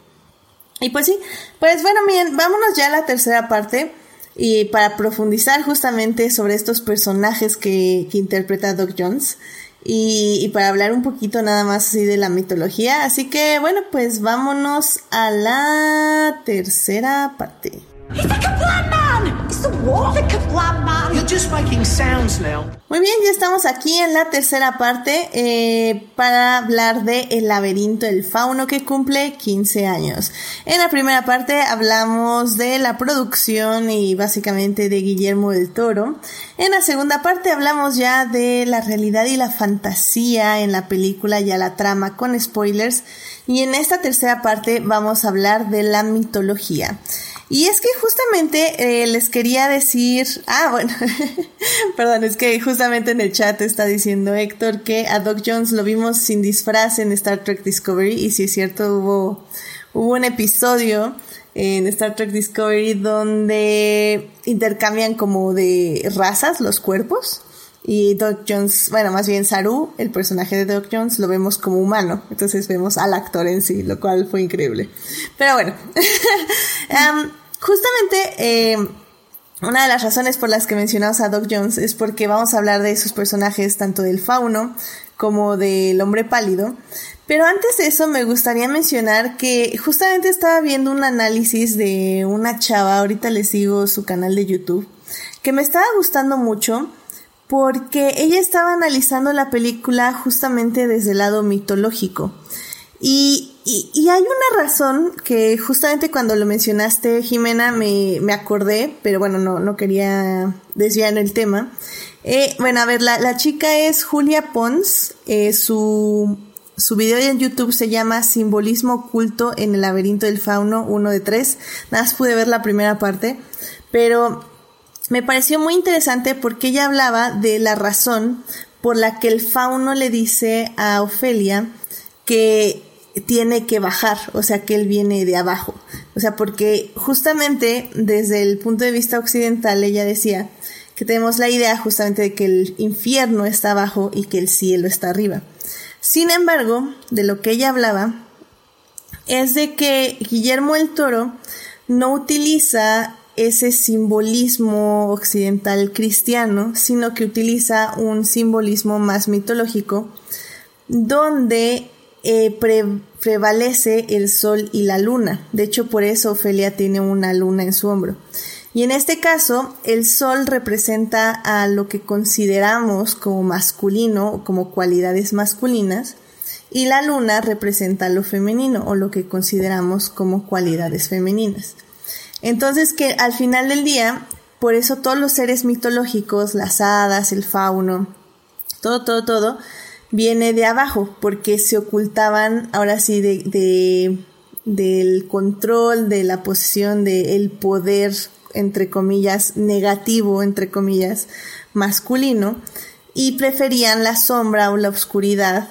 [SPEAKER 1] Y pues sí, pues bueno, bien, vámonos ya a la tercera parte. Y para profundizar justamente sobre estos personajes que, que interpreta Doc Jones, y, para hablar un poquito nada más así de la mitología. Así que bueno, pues vámonos a la tercera parte. Muy bien, ya estamos aquí en la tercera parte eh, para hablar de El laberinto del fauno que cumple 15 años. En la primera parte hablamos de la producción y básicamente de Guillermo del Toro. En la segunda parte hablamos ya de la realidad y la fantasía en la película, ya la trama con spoilers. Y en esta tercera parte vamos a hablar de la mitología. Y es que justamente eh, les quería decir, ah, bueno, perdón, es que justamente en el chat está diciendo Héctor que a Doc Jones lo vimos sin disfraz en Star Trek Discovery y si es cierto hubo, hubo un episodio en Star Trek Discovery donde intercambian como de razas los cuerpos. Y Doc Jones, bueno, más bien Saru, el personaje de Doc Jones, lo vemos como humano. Entonces vemos al actor en sí, lo cual fue increíble. Pero bueno, justamente eh, una de las razones por las que mencionamos a Doc Jones es porque vamos a hablar de sus personajes, tanto del fauno como del hombre pálido. Pero antes de eso me gustaría mencionar que justamente estaba viendo un análisis de una chava, ahorita les sigo su canal de YouTube, que me estaba gustando mucho porque ella estaba analizando la película justamente desde el lado mitológico. Y, y, hay una razón que justamente cuando lo mencionaste, Jimena, me, me acordé, pero bueno, no, no quería desviar el tema. Eh, bueno, a ver, la, la, chica es Julia Pons, eh, su, su video en YouTube se llama Simbolismo oculto en el laberinto del fauno, uno de tres. Nada más pude ver la primera parte, pero me pareció muy interesante porque ella hablaba de la razón por la que el fauno le dice a Ofelia que tiene que bajar, o sea que él viene de abajo. O sea, porque justamente desde el punto de vista occidental ella decía que tenemos la idea justamente de que el infierno está abajo y que el cielo está arriba. Sin embargo, de lo que ella hablaba es de que Guillermo el Toro no utiliza ese simbolismo occidental cristiano, sino que utiliza un simbolismo más mitológico, donde eh, prevalece el sol y la luna. De hecho, por eso Ofelia tiene una luna en su hombro. Y en este caso, el sol representa a lo que consideramos como masculino o como cualidades masculinas, y la luna representa lo femenino o lo que consideramos como cualidades femeninas. Entonces que al final del día, por eso todos los seres mitológicos, las hadas, el fauno, todo, todo, todo, viene de abajo, porque se ocultaban ahora sí de, del control, de la posesión, del poder, entre comillas, negativo, entre comillas, masculino, y preferían la sombra o la oscuridad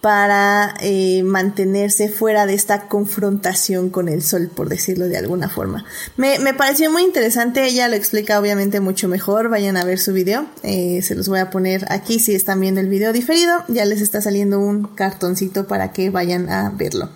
[SPEAKER 1] para eh, mantenerse fuera de esta confrontación con el sol, por decirlo de alguna forma. Me, me, pareció muy interesante, ella lo explica obviamente mucho mejor, vayan a ver su video, eh, se los voy a poner aquí si están viendo el video diferido, ya les está saliendo un cartoncito para que vayan a verlo.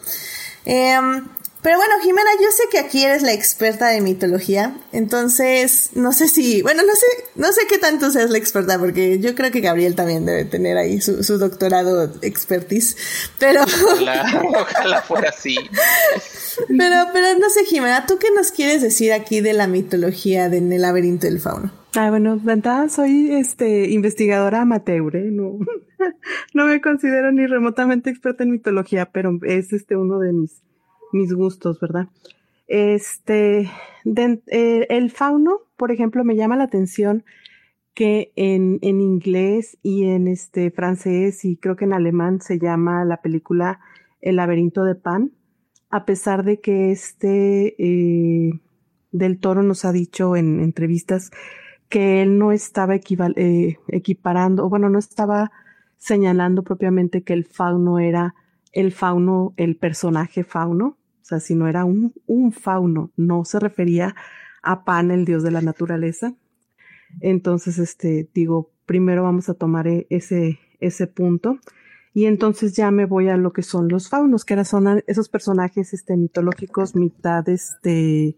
[SPEAKER 1] Em, pero bueno, Jimena, yo sé que aquí eres la experta de mitología, entonces no sé si, bueno, no sé, no sé qué tanto seas la experta, porque yo creo que Gabriel también debe tener ahí su, doctorado expertise, pero...
[SPEAKER 2] Ojalá, fuera así.
[SPEAKER 1] Pero, pero no sé, Jimena, ¿tú qué nos quieres decir aquí de la mitología de, en el laberinto del fauno?
[SPEAKER 3] Ah, bueno, de soy este investigadora amateur, ¿eh? no, no me considero ni remotamente experta en mitología, pero es este uno de mis mis gustos, ¿verdad? Este, eh, el fauno, por ejemplo, me llama la atención que en, en, inglés y en este francés y creo que en alemán se llama la película El laberinto de Pan, a pesar de que este eh, del Toro nos ha dicho en entrevistas que él no estaba eh, equiparando, o bueno, no estaba señalando propiamente que el fauno era el fauno, el personaje fauno, o sea, si no era un, un fauno, no se refería a Pan, el dios de la naturaleza. Entonces, este, digo, primero vamos a tomar e, ese, ese punto. Y entonces ya me voy a lo que son los faunos, que son esos personajes este, mitológicos, mitad, este,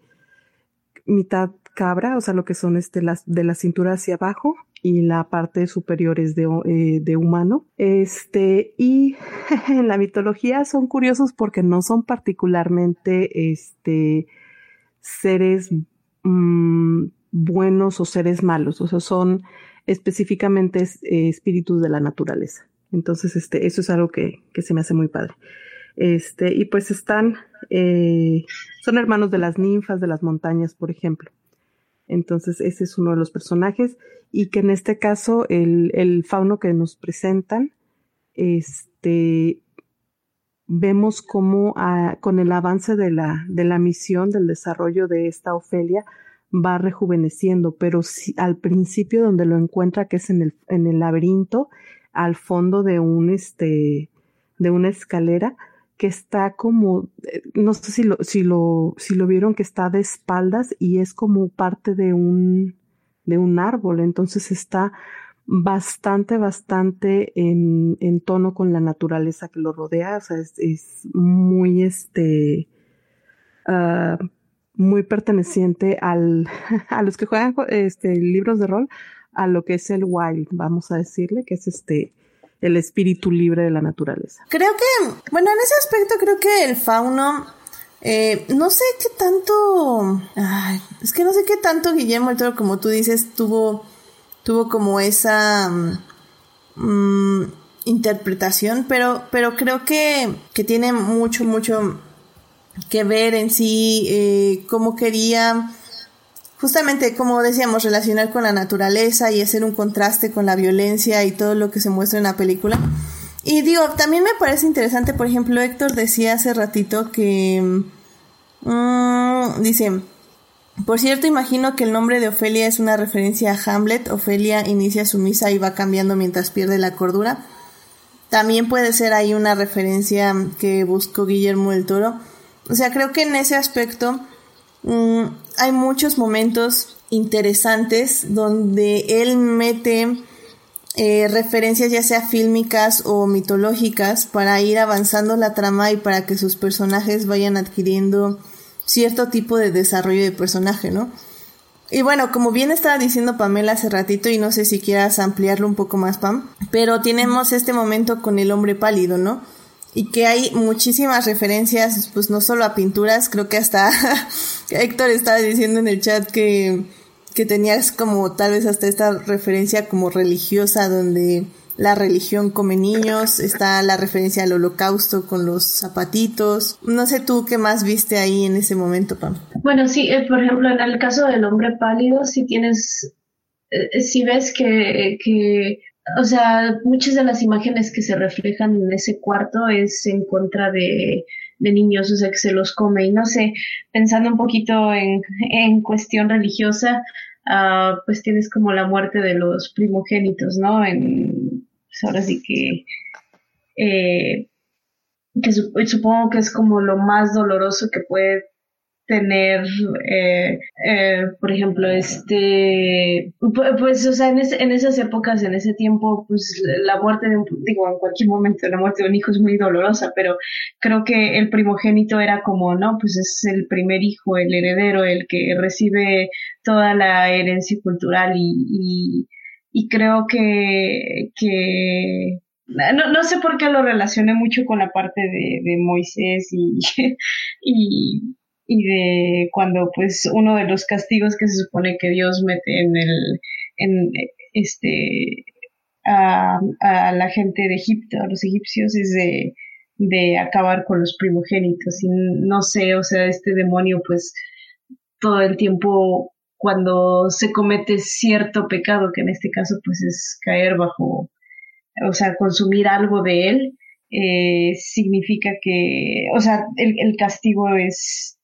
[SPEAKER 3] mitad cabra, o sea, lo que son este, de la cintura hacia abajo, y la parte superior es de, eh, humano. Este, y en la mitología son curiosos porque no son particularmente este, seres mm, buenos o seres malos, o sea, son específicamente eh, espíritus de la naturaleza. Entonces, este, eso es algo que, que se me hace muy padre. Este, y pues están, eh, son hermanos de las ninfas de las montañas, por ejemplo. Entonces, ese es uno de los personajes. Y que en este caso el, fauno que nos presentan, este, vemos cómo ah, con el avance de la, de la misión, del desarrollo de esta Ofelia, va rejuveneciendo, pero al principio donde lo encuentra, que es en el, en el laberinto, al fondo de un, este, de una escalera, que está como, eh, no sé si lo, si lo, si lo vieron que está de espaldas y es como parte de un, de un árbol, entonces está bastante, bastante en, en tono con la naturaleza que lo rodea, o sea, es, muy, este, uh, muy perteneciente al, a los que juegan este, libros de rol, a lo que es el wild, vamos a decirle, que es este, el espíritu libre de la naturaleza.
[SPEAKER 1] Creo que, bueno, en ese aspecto creo que el fauno, eh, no sé qué tanto, ay, es que no sé qué tanto Guillermo el Toro, como tú dices, tuvo, tuvo como esa mm, interpretación, pero, pero creo que, que tiene mucho, mucho que ver en sí, eh, cómo quería justamente como decíamos, relacionar con la naturaleza y hacer un contraste con la violencia y todo lo que se muestra en la película. Y digo, también me parece interesante, por ejemplo, Héctor decía hace ratito que... Mm, dice, por cierto, imagino que el nombre de Ofelia es una referencia a Hamlet. Ofelia inicia su misa y va cambiando mientras pierde la cordura. También puede ser ahí una referencia que buscó Guillermo del Toro. O sea, creo que en ese aspecto Mm, hay muchos momentos interesantes donde él mete eh, referencias ya sea fílmicas o mitológicas para ir avanzando la trama y para que sus personajes vayan adquiriendo cierto tipo de desarrollo de personaje, ¿no? Y bueno, como bien estaba diciendo Pamela hace ratito, y no sé si quieras ampliarlo un poco más, Pam, pero tenemos este momento con el hombre pálido, ¿no? Y que hay muchísimas referencias, pues no solo a pinturas, creo que hasta Héctor estaba diciendo en el chat que, que tenías como tal vez hasta esta referencia como religiosa donde la religión come niños, está la referencia al holocausto con los zapatitos. No sé tú qué más viste ahí en ese momento, Pam.
[SPEAKER 4] Bueno, sí, eh, por ejemplo, en el caso del hombre pálido, si tienes, eh, si ves que, que o sea, muchas de las imágenes que se reflejan en ese cuarto es en contra de, niños, o sea, que se los come. Y no sé, pensando un poquito en, en cuestión religiosa, uh, pues tienes como la muerte de los primogénitos, ¿no? En, pues ahora sí que, eh, que supongo que es como lo más doloroso que puede tener, eh, eh, por ejemplo, este, pues, o sea, en, en, esas épocas, en ese tiempo, pues la muerte de un, digo, en cualquier momento la muerte de un hijo es muy dolorosa, pero creo que el primogénito era como, no, pues es el primer hijo, el heredero, el que recibe toda la herencia cultural y, y, creo que, que no, no, sé por qué lo relacioné mucho con la parte de, Moisés y, y de cuando pues uno de los castigos que se supone que Dios mete en el en este a, a la gente de Egipto, a los egipcios es de, de acabar con los primogénitos. Y no sé, o sea, este demonio pues todo el tiempo cuando se comete cierto pecado, que en este caso pues es caer bajo, o sea, consumir algo de él, eh, significa que, o sea, el, el castigo es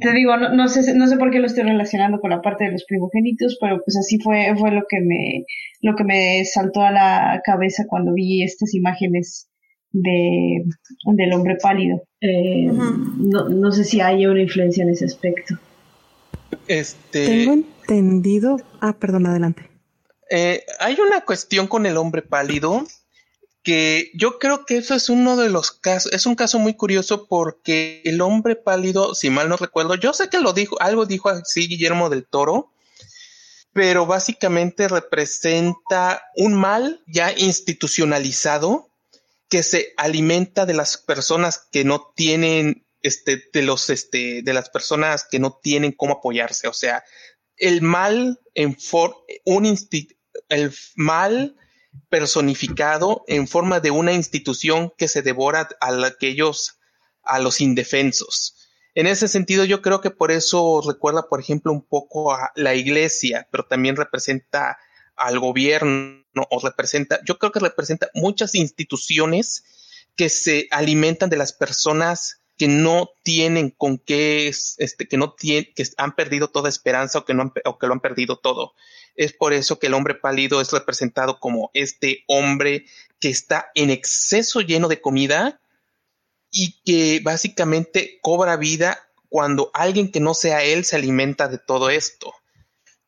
[SPEAKER 4] te digo, no, no, sé, no sé por qué lo estoy relacionando con la parte de los primogénitos, pero pues así fue, fue lo que me, lo que me saltó a la cabeza cuando vi estas imágenes de, del hombre pálido. Eh, no, no sé si hay una influencia en ese aspecto.
[SPEAKER 2] Este...
[SPEAKER 3] Tengo entendido. Ah, perdón, adelante.
[SPEAKER 2] Eh, hay una cuestión con el hombre pálido que yo creo que eso es uno de los casos, es un caso muy curioso porque el hombre pálido, si mal no recuerdo, yo sé que lo dijo, algo dijo así Guillermo del Toro, pero básicamente representa un mal ya institucionalizado que se alimenta de las personas que no tienen, este, de los, este, de las personas que no tienen cómo apoyarse, o sea, el mal en un el mal personificado en forma de una institución que se devora a aquellos a los indefensos. En ese sentido, yo creo que por eso recuerda, por ejemplo, un poco a la iglesia, pero también representa al gobierno o representa, yo creo que representa muchas instituciones que se alimentan de las personas que no tienen con qué, este, que no tienen, que han perdido toda esperanza o que no o que lo han perdido todo. Es por eso que el hombre pálido es representado como este hombre que está en exceso lleno de comida y que básicamente cobra vida cuando alguien que no sea él se alimenta de todo esto.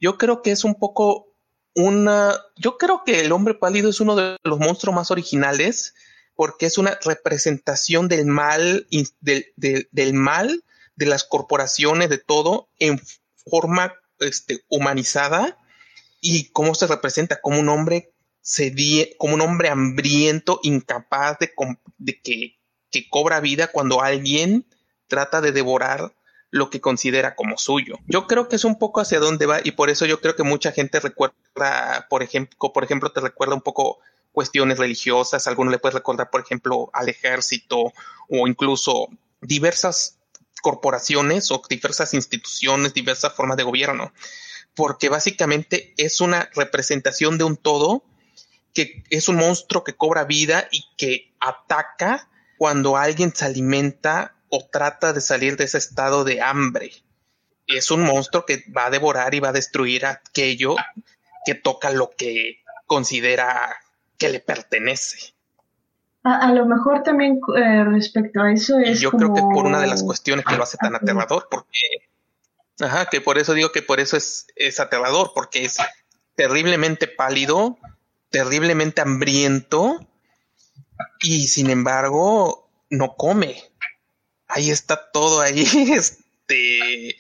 [SPEAKER 2] Yo creo que es un poco una, yo creo que el hombre pálido es uno de los monstruos más originales porque es una representación del mal, del, del, mal de las corporaciones, de todo, en forma este, humanizada y cómo se representa como un hombre como un hombre hambriento, incapaz de, de que, que cobra vida cuando alguien trata de devorar lo que considera como suyo. Yo creo que es un poco hacia dónde va y por eso yo creo que mucha gente recuerda, por ejemplo, por ejemplo, te recuerda un poco cuestiones religiosas, alguno le puede recordar, por ejemplo, al ejército o incluso diversas corporaciones o diversas instituciones, diversas formas de gobierno, porque básicamente es una representación de un todo que es un monstruo que cobra vida y que ataca cuando alguien se alimenta o trata de salir de ese estado de hambre. Es un monstruo que va a devorar y va a destruir aquello que toca lo que considera que le pertenece.
[SPEAKER 4] A, lo mejor también eh, respecto a eso es.
[SPEAKER 2] yo creo que por una de las cuestiones que lo hace tan aterrador, porque. Ajá, que por eso digo que por eso es, es aterrador, porque es terriblemente pálido, terriblemente hambriento, y sin embargo no come ahí está todo ahí, este,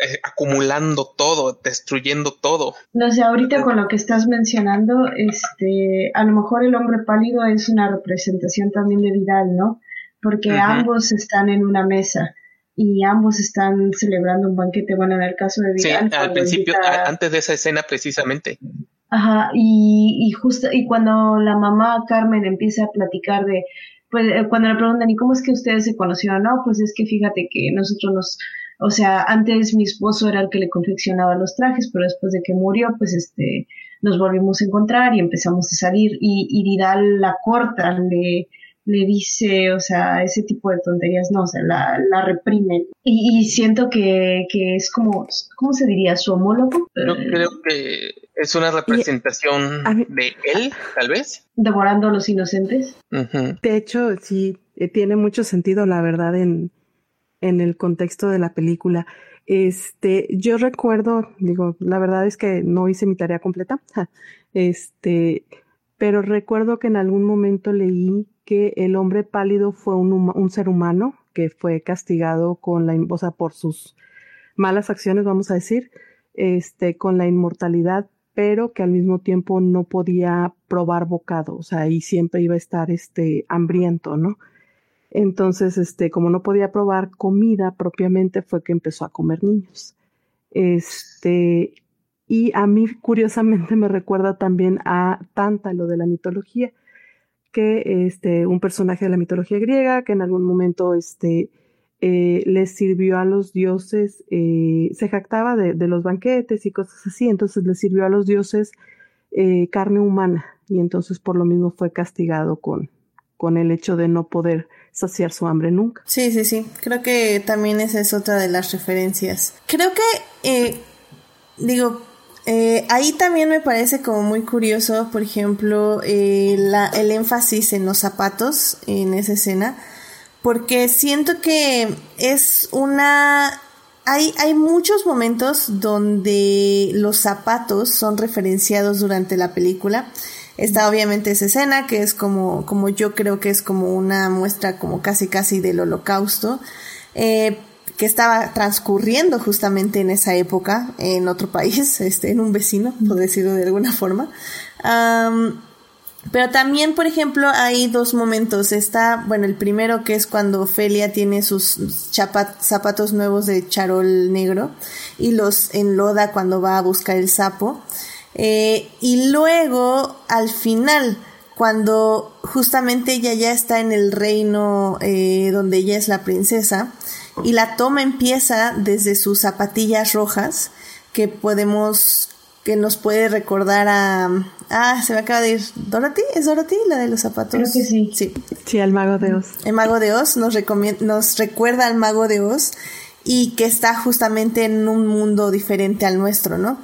[SPEAKER 2] eh, acumulando todo, destruyendo todo.
[SPEAKER 4] No sé, ahorita con lo que estás mencionando, este, a lo mejor el hombre pálido es una representación también de Vidal, ¿no? Porque ambos están en una mesa y ambos están celebrando un banquete. Bueno, en el caso de Vidal.
[SPEAKER 2] Sí, al principio, antes de esa escena precisamente.
[SPEAKER 4] Ajá, y, y justo, y cuando la mamá Carmen empieza a platicar de, pues eh, cuando le preguntan, ¿y cómo es que ustedes se conocieron? No, pues es que fíjate que nosotros nos, o sea, antes mi esposo era el que le confeccionaba los trajes, pero después de que murió, pues este, nos volvimos a encontrar y empezamos a salir y, y Vidal la corta, le, le dice, o sea, ese tipo de tonterías, no, o sea, la, la reprimen. Y, siento que, que, es como, ¿cómo se diría? ¿Su homólogo?
[SPEAKER 2] Yo creo que es una representación de él, tal vez.
[SPEAKER 4] Devorando a los inocentes.
[SPEAKER 3] De hecho, sí, eh, tiene mucho sentido, la verdad, en, en el contexto de la película. Este, yo recuerdo, digo, la verdad es que no hice mi tarea completa, este, pero recuerdo que en algún momento leí que el hombre pálido fue un, ser humano que fue castigado con la, o sea, por sus malas acciones, vamos a decir, este, con la inmortalidad, pero que al mismo tiempo no podía probar bocado, o sea, y siempre iba a estar, este, hambriento, ¿no? Entonces, este, como no podía probar comida propiamente, fue que empezó a comer niños. Este, y a mí, curiosamente, me recuerda también a Tántalo de la mitología, que este, un personaje de la mitología griega que en algún momento este, eh, sirvió a los dioses, eh, se jactaba de, los banquetes y cosas así, entonces les sirvió a los dioses eh, carne humana y entonces por lo mismo fue castigado con, con el hecho de no poder saciar su hambre nunca.
[SPEAKER 1] Sí, sí, sí, creo que también esa es otra de las referencias. Creo que, digo, eh, ahí también me parece como muy curioso, por ejemplo, eh, el énfasis en los zapatos en esa escena, porque siento que es una... Hay, hay muchos momentos donde los zapatos son referenciados durante la película. Está obviamente esa escena que es como, como yo creo que es como una muestra como casi casi del holocausto. Eh, que estaba transcurriendo justamente en esa época en otro país, este, en un vecino, por decirlo de alguna forma. Pero también, por ejemplo, hay dos momentos. Está, bueno, el primero que es cuando Ofelia tiene sus zapatos nuevos de charol negro y los enloda cuando va a buscar el sapo. Eh, y luego, al final, cuando justamente ella ya está en el reino eh, donde ella es la princesa, y la toma empieza desde sus zapatillas rojas, que podemos que nos puede recordar a... Ah, se me acaba de ir. ¿Dorothy? ¿Es Dorothy la de los zapatos?
[SPEAKER 4] Creo que sí.
[SPEAKER 1] Sí.
[SPEAKER 3] Sí, al mago de Oz.
[SPEAKER 1] El mago de Oz nos, nos recuerda al mago de Oz y que está justamente en un mundo diferente al nuestro, ¿no?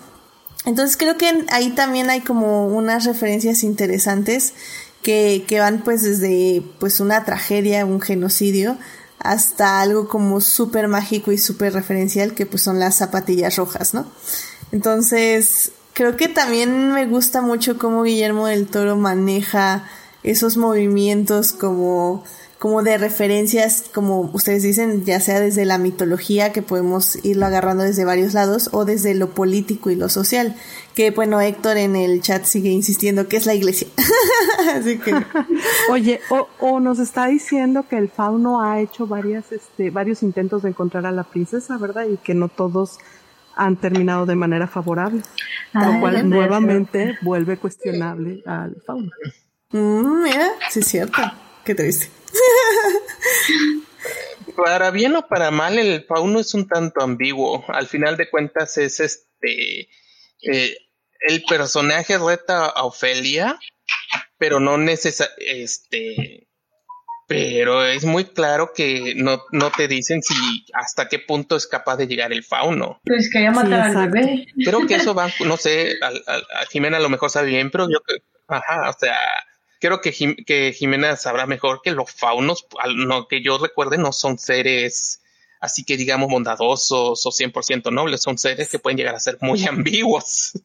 [SPEAKER 1] Entonces creo que ahí también hay como unas referencias interesantes que, que van pues desde pues una tragedia, un genocidio, hasta algo como súper mágico y súper referencial que pues son las zapatillas rojas, ¿no? Entonces, creo que también me gusta mucho cómo Guillermo del Toro maneja esos movimientos como como de referencias, como ustedes dicen, ya sea desde la mitología, que podemos irlo agarrando desde varios lados, o desde lo político y lo social, que bueno, Héctor en el chat sigue insistiendo que es la iglesia. Así que...
[SPEAKER 3] Oye, o, o, nos está diciendo que el fauno ha hecho varias, este, varios intentos de encontrar a la princesa, ¿verdad? Y que no todos han terminado de manera favorable, lo cual nuevamente vuelve cuestionable al fauno.
[SPEAKER 1] Mm, mira, sí es cierto. Qué triste.
[SPEAKER 2] Para bien o para mal, el fauno es un tanto ambiguo. Al final de cuentas es este... Eh, el personaje reta a Ofelia, pero no necesariamente... Este, pero es muy claro que no, no te dicen si hasta qué punto es capaz de llegar el fauno.
[SPEAKER 4] Pues quería matar al bebé.
[SPEAKER 2] Creo que eso va, no sé, a, Jimena a lo mejor sabe bien, pero yo, ajá, o sea, creo que, que Jimena sabrá mejor que los faunos, no, que yo recuerde, no son seres así que digamos bondadosos o 100% nobles, son seres que pueden llegar a ser muy ambiguos.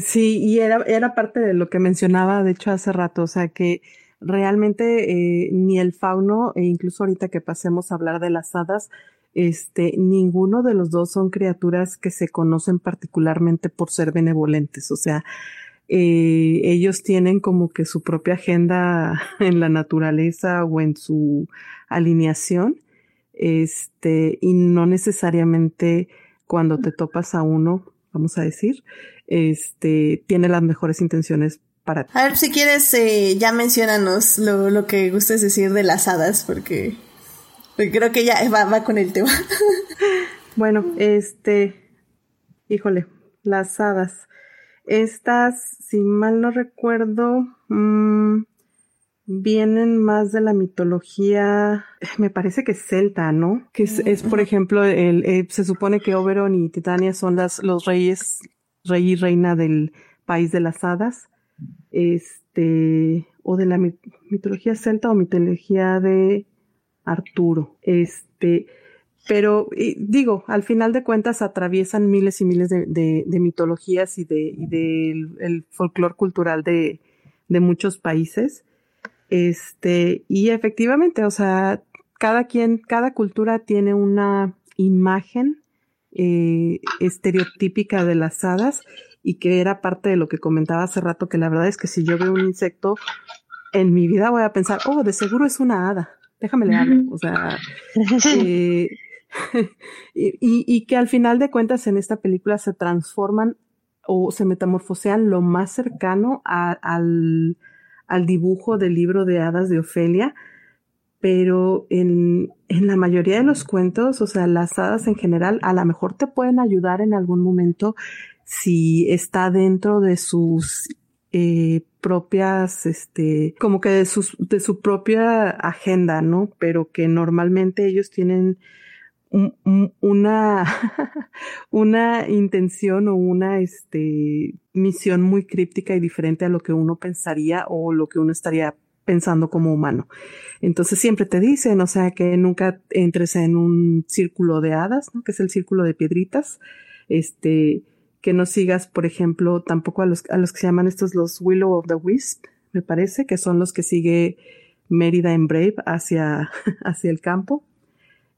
[SPEAKER 3] Sí, y era, era parte de lo que mencionaba, de hecho, hace rato, o sea, que realmente eh, ni el fauno, e incluso ahorita que pasemos a hablar de las hadas, este, ninguno de los dos son criaturas que se conocen particularmente por ser benevolentes. O sea, eh, ellos tienen como que su propia agenda en la naturaleza o en su alineación. Este, y no necesariamente cuando te topas a uno, vamos a decir, este, tiene las mejores intenciones a
[SPEAKER 1] ver, si quieres, eh, ya mencionanos lo, lo, que gustes decir de las hadas, porque, creo que ya va, va con el tema.
[SPEAKER 3] bueno, este, híjole, las hadas. Estas, si mal no recuerdo, mmm, vienen más de la mitología, me parece que celta, ¿no? Que es, por ejemplo, el, eh, se supone que Oberon y Titania son las, los reyes, rey y reina del país de las hadas este, o de la mitología celta o mitología de Arturo. Este, pero digo, al final de cuentas atraviesan miles y miles de, mitologías y de, y el folclore cultural de, de muchos países. Este, y efectivamente, o sea, cada quien, cada cultura tiene una imagen eh, estereotípica de las hadas y que era parte de lo que comentaba hace rato, que la verdad es que si yo veo un insecto en mi vida voy a pensar, oh, de seguro es una hada, déjame leerlo, o sea, eh, y, que al final de cuentas en esta película se transforman o se metamorfosean lo más cercano al, al dibujo del libro de hadas de Ofelia, pero en, en, la mayoría de los cuentos, o sea, las hadas en general, a lo mejor te pueden ayudar en algún momento si está dentro de sus eh, propias, este, como que de, sus, de su propia agenda, ¿no? Pero que normalmente ellos tienen una, una intención o una este, misión muy críptica y diferente a lo que uno pensaría o lo que uno estaría pensando como humano. Entonces siempre te dicen, o sea, que nunca entres en un círculo de hadas, ¿no? que es el círculo de piedritas, este, que no sigas, por ejemplo, tampoco a los, a los que se llaman estos los Willow of the Wisp, me parece, que son los que sigue Mérida en Brave hacia, hacia el campo,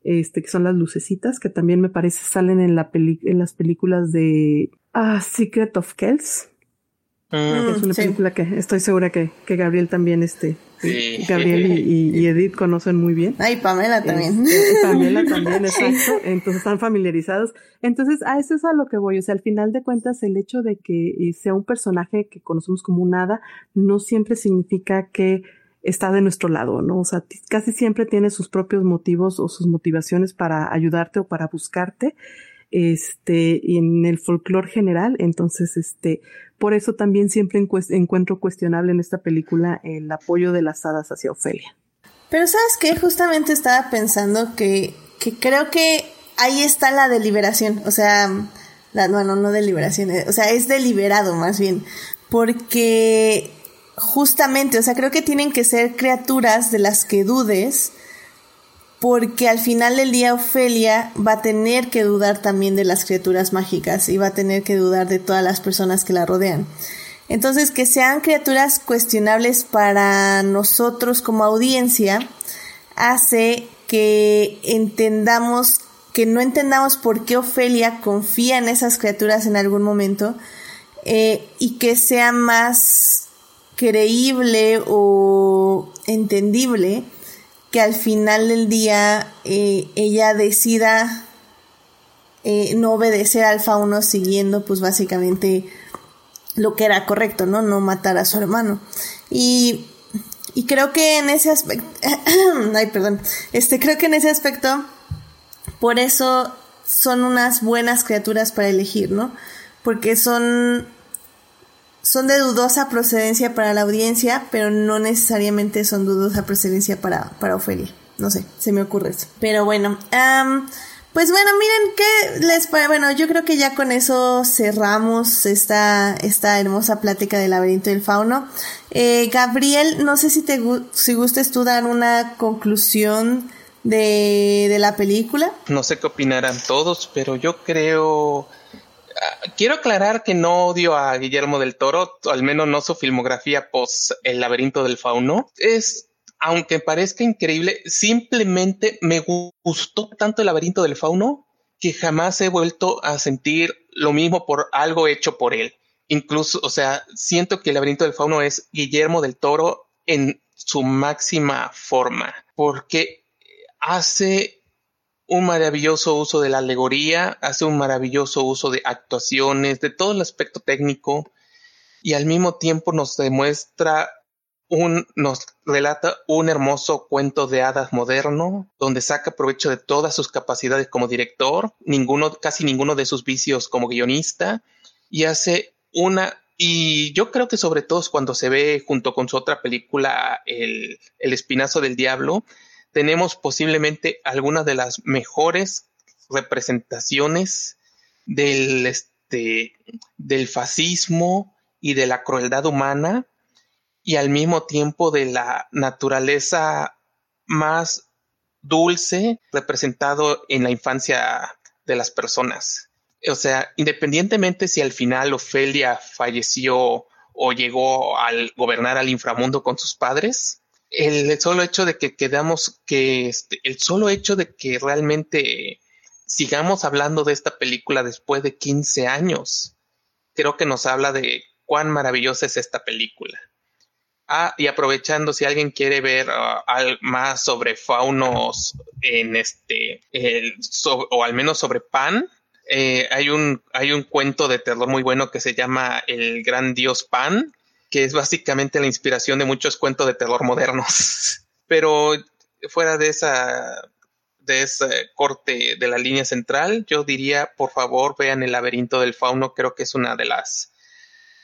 [SPEAKER 3] este, que son las lucecitas, que también me parece salen en, la en las películas de ah, Secret of Kells. Mm, es una película que estoy segura que, que Gabriel también este Gabriel y, Edith conocen muy bien.
[SPEAKER 1] Ay, Pamela también.
[SPEAKER 3] Pamela también, exacto. Entonces están familiarizados. Entonces, a eso es a lo que voy. O sea, al final de cuentas, el hecho de que eh, sea un personaje que conocemos como un hada no siempre significa que está de nuestro lado, ¿no? O sea, casi siempre tiene sus propios motivos o sus motivaciones para ayudarte o para buscarte este, en el folclore general. Entonces, este, por eso también siempre encuentro cuestionable en esta película el apoyo de las hadas hacia Ofelia.
[SPEAKER 1] Pero sabes que justamente estaba pensando que, que creo que ahí está la deliberación, o sea, la, bueno, no deliberación, eh, o sea, es deliberado más bien, porque justamente, o sea, creo que tienen que ser criaturas de las que dudes, porque al final del día Ofelia va a tener que dudar también de las criaturas mágicas y va a tener que dudar de todas las personas que la rodean. Entonces, que sean criaturas cuestionables para nosotros como audiencia hace que entendamos, que no entendamos por qué Ofelia confía en esas criaturas en algún momento eh, y que sea más creíble o entendible que al final del día eh, ella decida eh, no obedecer al fauno siguiendo pues básicamente lo que era correcto, ¿no? No matar a su hermano. Y, y creo que en ese aspecto, ay, perdón, este, creo que en ese aspecto, por eso son unas buenas criaturas para elegir, ¿no? Porque son son de dudosa procedencia para la audiencia, pero no necesariamente son dudosa procedencia para, para Ofelia. No sé, se me ocurre eso. Pero bueno, pues bueno, miren qué les Bueno, yo creo que ya con eso cerramos esta, esta hermosa plática del laberinto del fauno. Eh, Gabriel, no sé si te si gustes tú dar una conclusión de, de la película.
[SPEAKER 2] No sé qué opinarán todos, pero yo creo quiero aclarar que no odio a Guillermo del Toro, al menos no su filmografía post El laberinto del fauno. Es, aunque parezca increíble, simplemente me gustó tanto el laberinto del fauno que jamás he vuelto a sentir lo mismo por algo hecho por él. Incluso, o sea, siento que el laberinto del fauno es Guillermo del Toro en su máxima forma, porque hace un maravilloso uso de la alegoría, hace un maravilloso uso de actuaciones, de todo el aspecto técnico y al mismo tiempo nos demuestra un, nos relata un hermoso cuento de hadas moderno, donde saca provecho de todas sus capacidades como director, ninguno, casi ninguno de sus vicios como guionista, y hace una, y yo creo que sobre todo cuando se ve junto con su otra película, El, el Espinazo del Diablo, tenemos posiblemente algunas de las mejores representaciones del, este, del fascismo y de la crueldad humana y al mismo tiempo de la naturaleza más dulce representado en la infancia de las personas. O sea, independientemente si al final Ofelia falleció o llegó al gobernar al inframundo con sus padres, el solo hecho de que quedamos, que este, el solo hecho de que realmente sigamos hablando de esta película después de 15 años, creo que nos habla de cuán maravillosa es esta película. Ah, y aprovechando, si alguien quiere ver uh, más sobre faunos en este, o al menos sobre Pan, eh, hay, un, hay un cuento de terror muy bueno que se llama El Gran Dios Pan, que es básicamente la inspiración de muchos cuentos de terror modernos. Pero fuera de esa de ese corte de la línea central, yo diría, por favor, vean El laberinto del fauno, creo que es una de las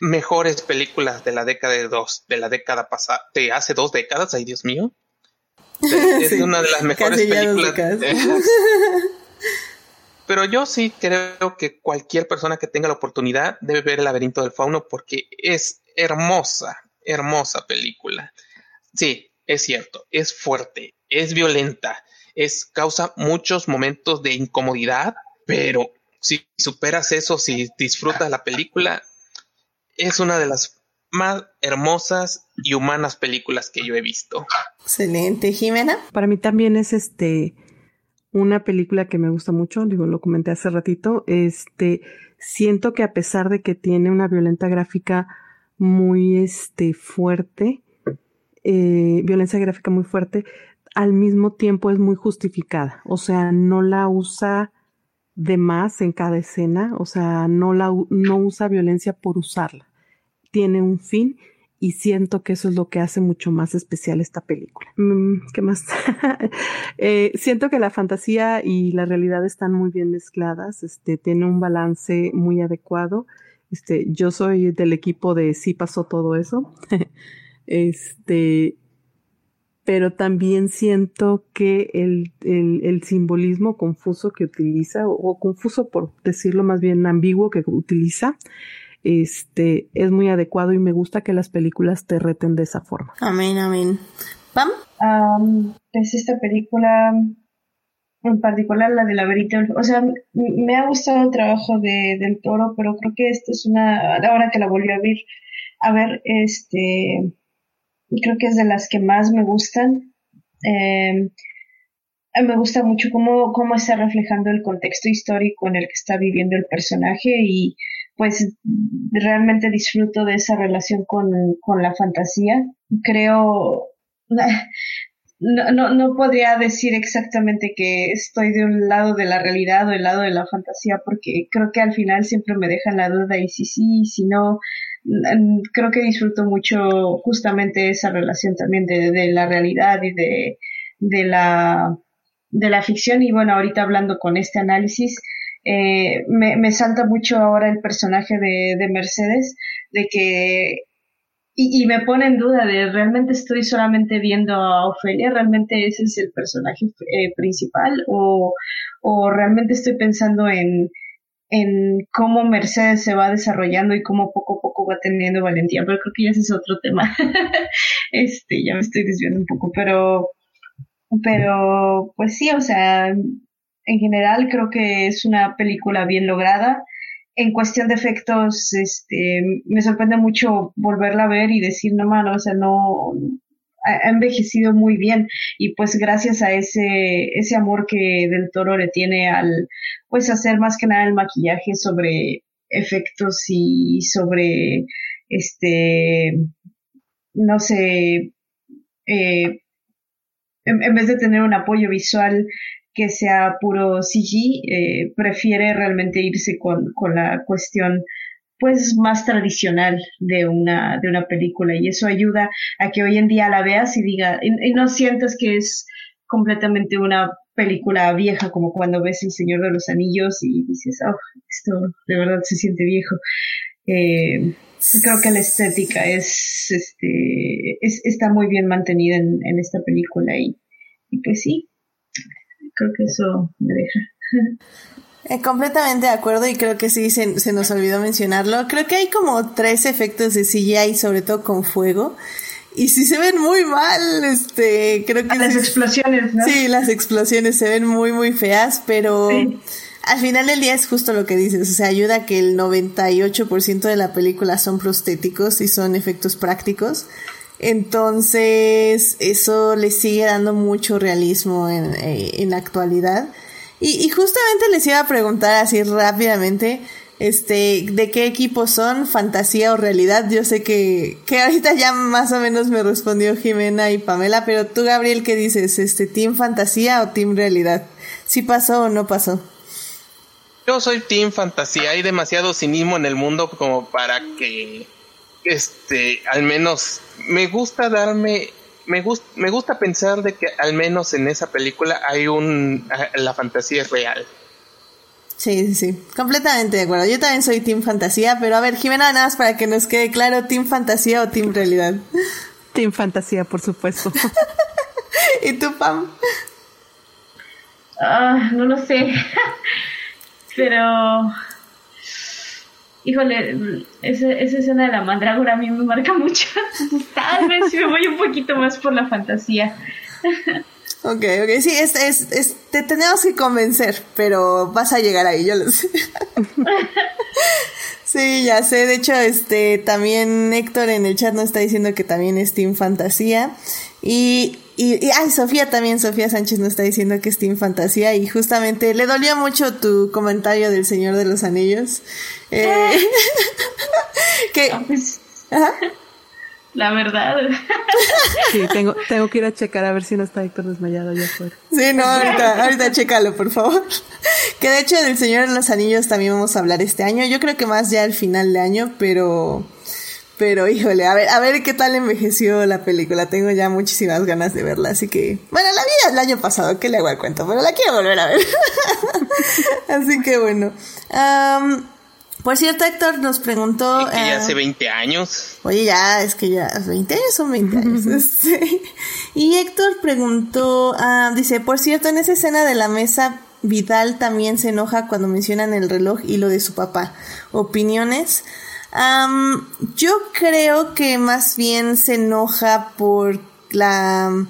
[SPEAKER 2] mejores películas de la década de dos, de la década pasada, de hace dos décadas, ay Dios mío. Es una de las mejores películas. Pero yo sí creo que cualquier persona que tenga la oportunidad debe ver El laberinto del fauno porque es hermosa, hermosa película. Sí, es cierto, es fuerte, es violenta, es causa muchos momentos de incomodidad, pero si superas eso, si disfrutas la película, es una de las más hermosas y humanas películas que yo he visto.
[SPEAKER 1] Excelente, Jimena.
[SPEAKER 3] Para mí también es este una película que me gusta mucho, digo, lo comenté hace ratito, este siento que a pesar de que tiene una violenta gráfica muy este, fuerte, eh, violencia gráfica muy fuerte, al mismo tiempo es muy justificada. O sea, no la usa de más en cada escena, o sea, no, la, no usa violencia por usarla. Tiene un fin y siento que eso es lo que hace mucho más especial esta película. Mm, ¿Qué más? eh, siento que la fantasía y la realidad están muy bien mezcladas, este, tiene un balance muy adecuado. Este, yo soy del equipo de sí pasó todo eso. este, pero también siento que el, el, el, simbolismo confuso que utiliza, o, confuso por decirlo más bien ambiguo que utiliza, este, es muy adecuado y me gusta que las películas te reten de esa forma.
[SPEAKER 1] Amén, amén. ¿Pam?
[SPEAKER 4] Um, pues esta película, en particular la de laberinto, o sea, me ha gustado el trabajo de, del toro, pero creo que esta es una, ahora que la volví a ver, a ver, este, creo que es de las que más me gustan. Eh, me gusta mucho cómo, cómo está reflejando el contexto histórico en el que está viviendo el personaje y pues realmente disfruto de esa relación con, con la fantasía. Creo, no, no, no podría decir exactamente que estoy de un lado de la realidad o del lado de la fantasía porque creo que al final siempre me dejan la duda y si sí, si no, creo que disfruto mucho justamente esa relación también de, la realidad y de, de, la, de la ficción. Y bueno, ahorita hablando con este análisis, eh, me, me, salta mucho ahora el personaje de, de Mercedes, de que y, me pone en duda de realmente estoy solamente viendo a Ofelia, realmente ese es el personaje eh, principal o, o realmente estoy pensando en, en cómo Mercedes se va desarrollando y cómo poco a poco va teniendo valentía, pero creo que ya ese es otro tema. este, ya me estoy desviando un poco, pero, pero, pues sí, o sea, en general creo que es una película bien lograda. En cuestión de efectos, este, me sorprende mucho volverla a ver y decir, no, mano, o sea, no, ha envejecido muy bien y pues gracias a ese, ese amor que Del Toro le tiene al, pues hacer más que nada el maquillaje sobre efectos y sobre, este, no sé, eh, en, vez de tener un apoyo visual que sea puro CG, eh, prefiere realmente irse con, con la cuestión pues más tradicional de una, de una película y eso ayuda a que hoy en día la veas y diga, y, no sientas que es completamente una película vieja como cuando ves El Señor de los Anillos y dices, oh, esto de verdad se siente viejo. Eh, creo que la estética es, este, es, está muy bien mantenida en, en esta película y, y pues sí, creo que eso me deja.
[SPEAKER 1] Eh, completamente de acuerdo y creo que sí, se, se, nos olvidó mencionarlo. Creo que hay como tres efectos de CGI, sobre todo con fuego. Y sí se ven muy mal, este, creo que...
[SPEAKER 4] las explosiones, ¿no?
[SPEAKER 1] Sí, las explosiones se ven muy, muy feas, pero al final del día es justo lo que dices, o sea, ayuda a que el 98% de la película son prostéticos y son efectos prácticos. Entonces, eso le sigue dando mucho realismo en, eh, en la actualidad. Y, justamente les iba a preguntar así rápidamente, este, ¿de qué equipo son? ¿Fantasía o realidad? Yo sé que, que ahorita ya más o menos me respondió Jimena y Pamela, pero tú, Gabriel, ¿qué dices? Este, ¿Team Fantasía o Team Realidad? ¿Sí pasó o no pasó?
[SPEAKER 2] Yo soy Team Fantasía, hay demasiado cinismo en el mundo como para que, este, al menos me gusta darme me, gusta me gusta pensar de que al menos en esa película hay un... la fantasía es real.
[SPEAKER 1] Sí, sí, sí, completamente de acuerdo. Yo también soy Team Fantasía, pero a ver, Jimena, nada más para que nos quede claro, ¿Team Fantasía o Team Realidad?
[SPEAKER 3] Team Fantasía, por supuesto.
[SPEAKER 1] ¿Y tú, Pam?
[SPEAKER 4] Ah, no lo sé. pero híjole, esa, esa escena de la mandrágora a mí me marca mucho. Tal vez me voy un poquito más por la fantasía.
[SPEAKER 1] Ok, ok, sí, es, es, te tenemos que convencer, pero vas a llegar ahí, yo lo sé. sí, ya sé, de hecho, este, también Héctor en el chat nos está diciendo que también es Team Fantasía. Y, y, ay, Sofía también, Sofía Sánchez nos está diciendo que es Team Fantasía y justamente le dolió mucho tu comentario del Señor de los Anillos. Eh,
[SPEAKER 4] que, pues, La verdad.
[SPEAKER 3] Sí, tengo, tengo que ir a checar a ver si no está Héctor desmayado allá afuera.
[SPEAKER 1] Sí, no, ahorita, ahorita chécalo, por favor. Que de hecho del Señor de los Anillos también vamos a hablar este año. Yo creo que más ya al final de año, pero pero híjole, a ver, a ver qué tal envejeció la película. Tengo ya muchísimas ganas de verla, así que, bueno, la vi el año pasado, ¿qué le hago al cuento? Pero la quiero volver a ver. así que bueno. por cierto, Héctor nos preguntó...
[SPEAKER 2] que ya hace 20 años.
[SPEAKER 1] Oye, ya, es que ya 20 años son 20 años. Este. y Héctor preguntó, dice, por cierto, en esa escena de la mesa, Vidal también se enoja cuando mencionan el reloj y lo de su papá. ¿Opiniones? Yo creo que más bien se enoja por la...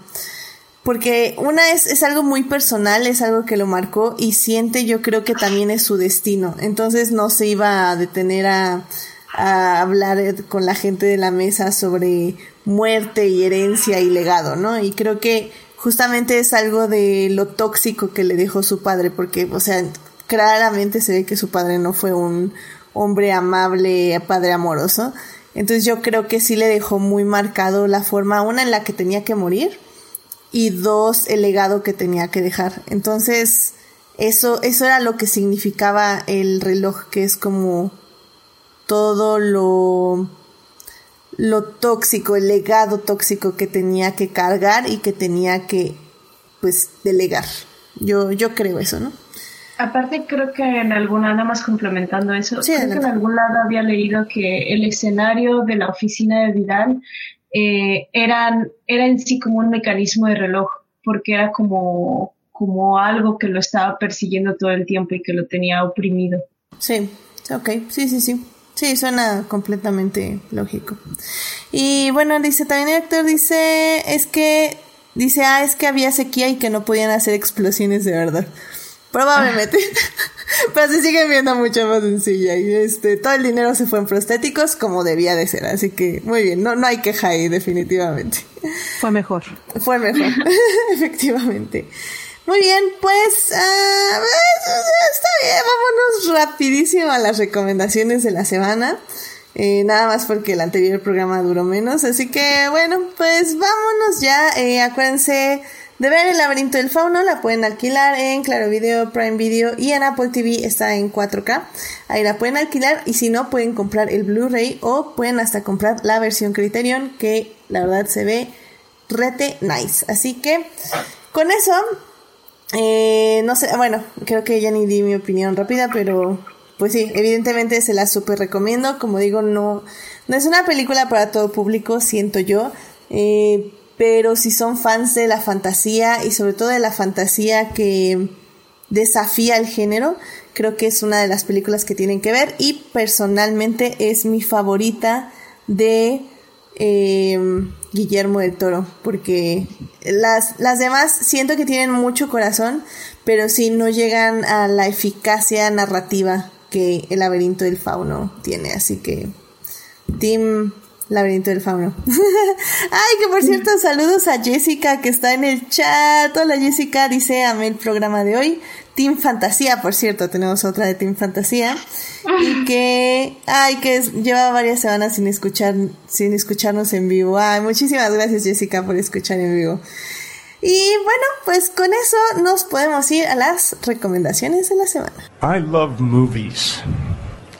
[SPEAKER 1] Porque una es, es algo muy personal, es algo que lo marcó y siente yo creo que también es su destino. Entonces no se iba a detener a hablar con la gente de la mesa sobre muerte y herencia y legado, ¿no? Y creo que justamente es algo de lo tóxico que le dejó su padre, porque, o sea, claramente se ve que su padre no fue un, hombre amable, padre amoroso. Entonces yo creo que sí le dejó muy marcado la forma, una en la que tenía que morir y dos, el legado que tenía que dejar. Entonces, eso, eso era lo que significaba el reloj, que es como todo lo, lo tóxico, el legado tóxico que tenía que cargar y que tenía que, pues, delegar. Yo, yo creo eso, ¿no?
[SPEAKER 4] Aparte creo que en alguna, nada más complementando eso, creo que en algún lado había leído que el escenario de la oficina de Vidal eh, eran, era en sí como un mecanismo de reloj, porque era como, como algo que lo estaba persiguiendo todo el tiempo y que lo tenía oprimido.
[SPEAKER 1] Sí, ok, sí, sí, sí. Sí, suena completamente lógico. Y bueno, dice también el actor, dice, es que, dice, ah, es que había sequía y que no podían hacer explosiones de verdad. Probablemente. Pero se sigue viendo mucho más sencilla. Y este, todo el dinero se fue en prostéticos como debía de ser. Así que muy bien, no, no hay queja ahí, definitivamente.
[SPEAKER 3] Fue mejor.
[SPEAKER 1] Fue mejor, efectivamente. Muy bien, pues, uh, está bien, vámonos rapidísimo a las recomendaciones de la semana. Eh, nada más porque el anterior programa duró menos. Así que bueno, pues vámonos ya. Eh, acuérdense de ver el laberinto del fauno la pueden alquilar en Claro Video, Prime Video y en Apple TV está en 4K. Ahí la pueden alquilar y si no pueden comprar el Blu-ray o pueden hasta comprar la versión Criterion que la verdad se ve rete nice. Así que con eso, eh, no sé, bueno, creo que ya ni di mi opinión rápida, pero pues sí, evidentemente se la super recomiendo. Como digo, no, no es una película para todo público, siento yo. Eh, pero si son fans de la fantasía y sobre todo de la fantasía que desafía el género, creo que es una de las películas que tienen que ver y personalmente es mi favorita de em, Guillermo del Toro, porque las, las demás siento que tienen mucho corazón, pero sí no llegan a la eficacia narrativa que el laberinto del fauno tiene, así que Tim Laberinto del Fauno. Ay, que por cierto, saludos a Jessica que está en el chat. Hola Jessica, dice, amé el programa de hoy. Team Fantasía, por cierto, tenemos otra de Team Fantasía. Y que, ay, que lleva varias semanas sin escuchar, sin escucharnos en vivo. Ay, muchísimas gracias Jessica por escuchar en vivo. Y bueno, pues con eso nos podemos ir a las recomendaciones de la semana.
[SPEAKER 5] I love movies.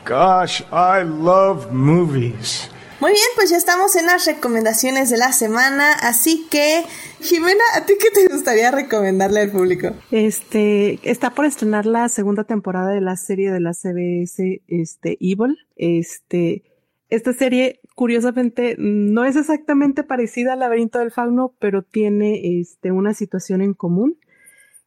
[SPEAKER 5] Gosh, I love movies.
[SPEAKER 1] Muy bien, pues ya estamos en las recomendaciones de la semana, así que Jimena, ¿a ti qué te gustaría recomendarle al público?
[SPEAKER 3] Este, está por estrenar la segunda temporada de la serie de la CBS, este, Evil. Este, esta serie, curiosamente, no es exactamente parecida al laberinto del fauno, pero tiene, este, una situación en común,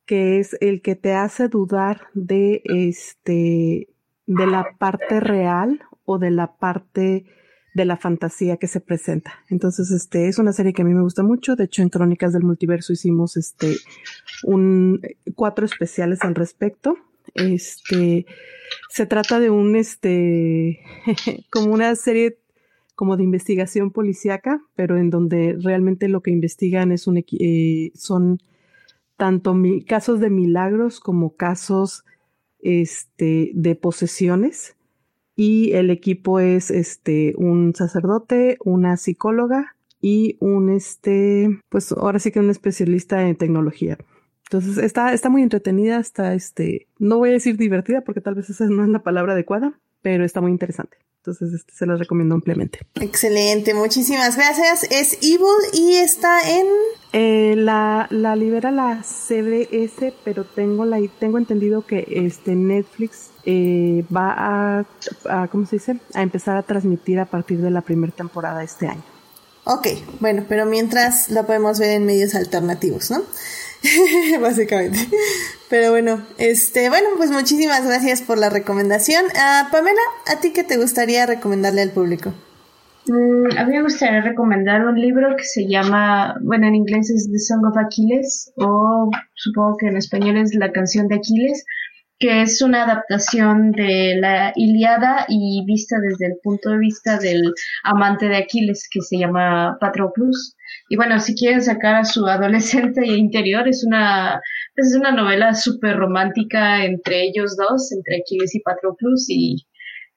[SPEAKER 3] que es el que te hace dudar de, este, de la parte real o de la parte de la fantasía que se presenta. Entonces, este es una serie que a mí me gusta mucho. De hecho, en Crónicas del Multiverso hicimos este cuatro especiales al respecto. Este se trata de un este como una serie como de investigación policíaca, pero en donde realmente lo que investigan es un eh, son tanto casos de milagros como casos este de posesiones y el equipo es este un sacerdote, una psicóloga y un este, pues ahora sí que un especialista en tecnología. Entonces está, está muy entretenida, está este, no voy a decir divertida porque tal vez esa no es la palabra adecuada, pero está muy interesante. Entonces este, se las recomiendo ampliamente.
[SPEAKER 1] Excelente, muchísimas gracias. Es Evil y está en...
[SPEAKER 3] Eh, la, la libera la CBS, pero tengo, la, tengo entendido que este Netflix eh, va a, a, ¿cómo se dice? A empezar a transmitir a partir de la primera temporada este año.
[SPEAKER 1] Ok, bueno, pero mientras lo podemos ver en medios alternativos, ¿no? Básicamente. Pero bueno, este, bueno, pues muchísimas gracias por la recomendación. Uh, Pamela, ¿a ti qué te gustaría recomendarle al público?
[SPEAKER 4] Mm, a mí me gustaría recomendar un libro que se llama, bueno, en inglés es The Song of Achilles, o supongo que en español es La canción de Aquiles, que es una adaptación de la Iliada y vista desde el punto de vista del amante de Aquiles, que se llama Patroclus. Y bueno, si quieren sacar a su adolescente interior, es una, es una novela súper romántica entre ellos dos, entre Aquiles y Patroclus, y,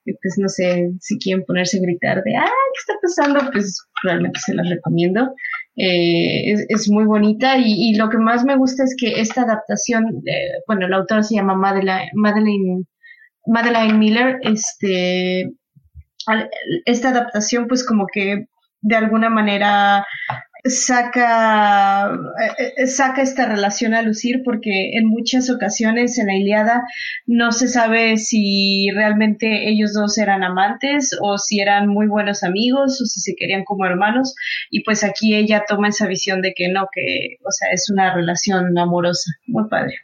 [SPEAKER 4] pues no sé, si quieren ponerse a gritar de, ah, ¿qué está pasando? Pues realmente se las recomiendo. Eh, es, es, muy bonita y, y, lo que más me gusta es que esta adaptación, eh, bueno, la autora se llama Madeleine, Madeleine, Madeleine Miller, este, esta adaptación pues como que de alguna manera saca, eh, saca esta relación a lucir porque en muchas ocasiones en la Iliada no se sabe si realmente ellos dos eran amantes o si eran muy buenos amigos o si se querían como hermanos y pues aquí ella toma esa visión de que no, que o sea es una relación amorosa, muy padre.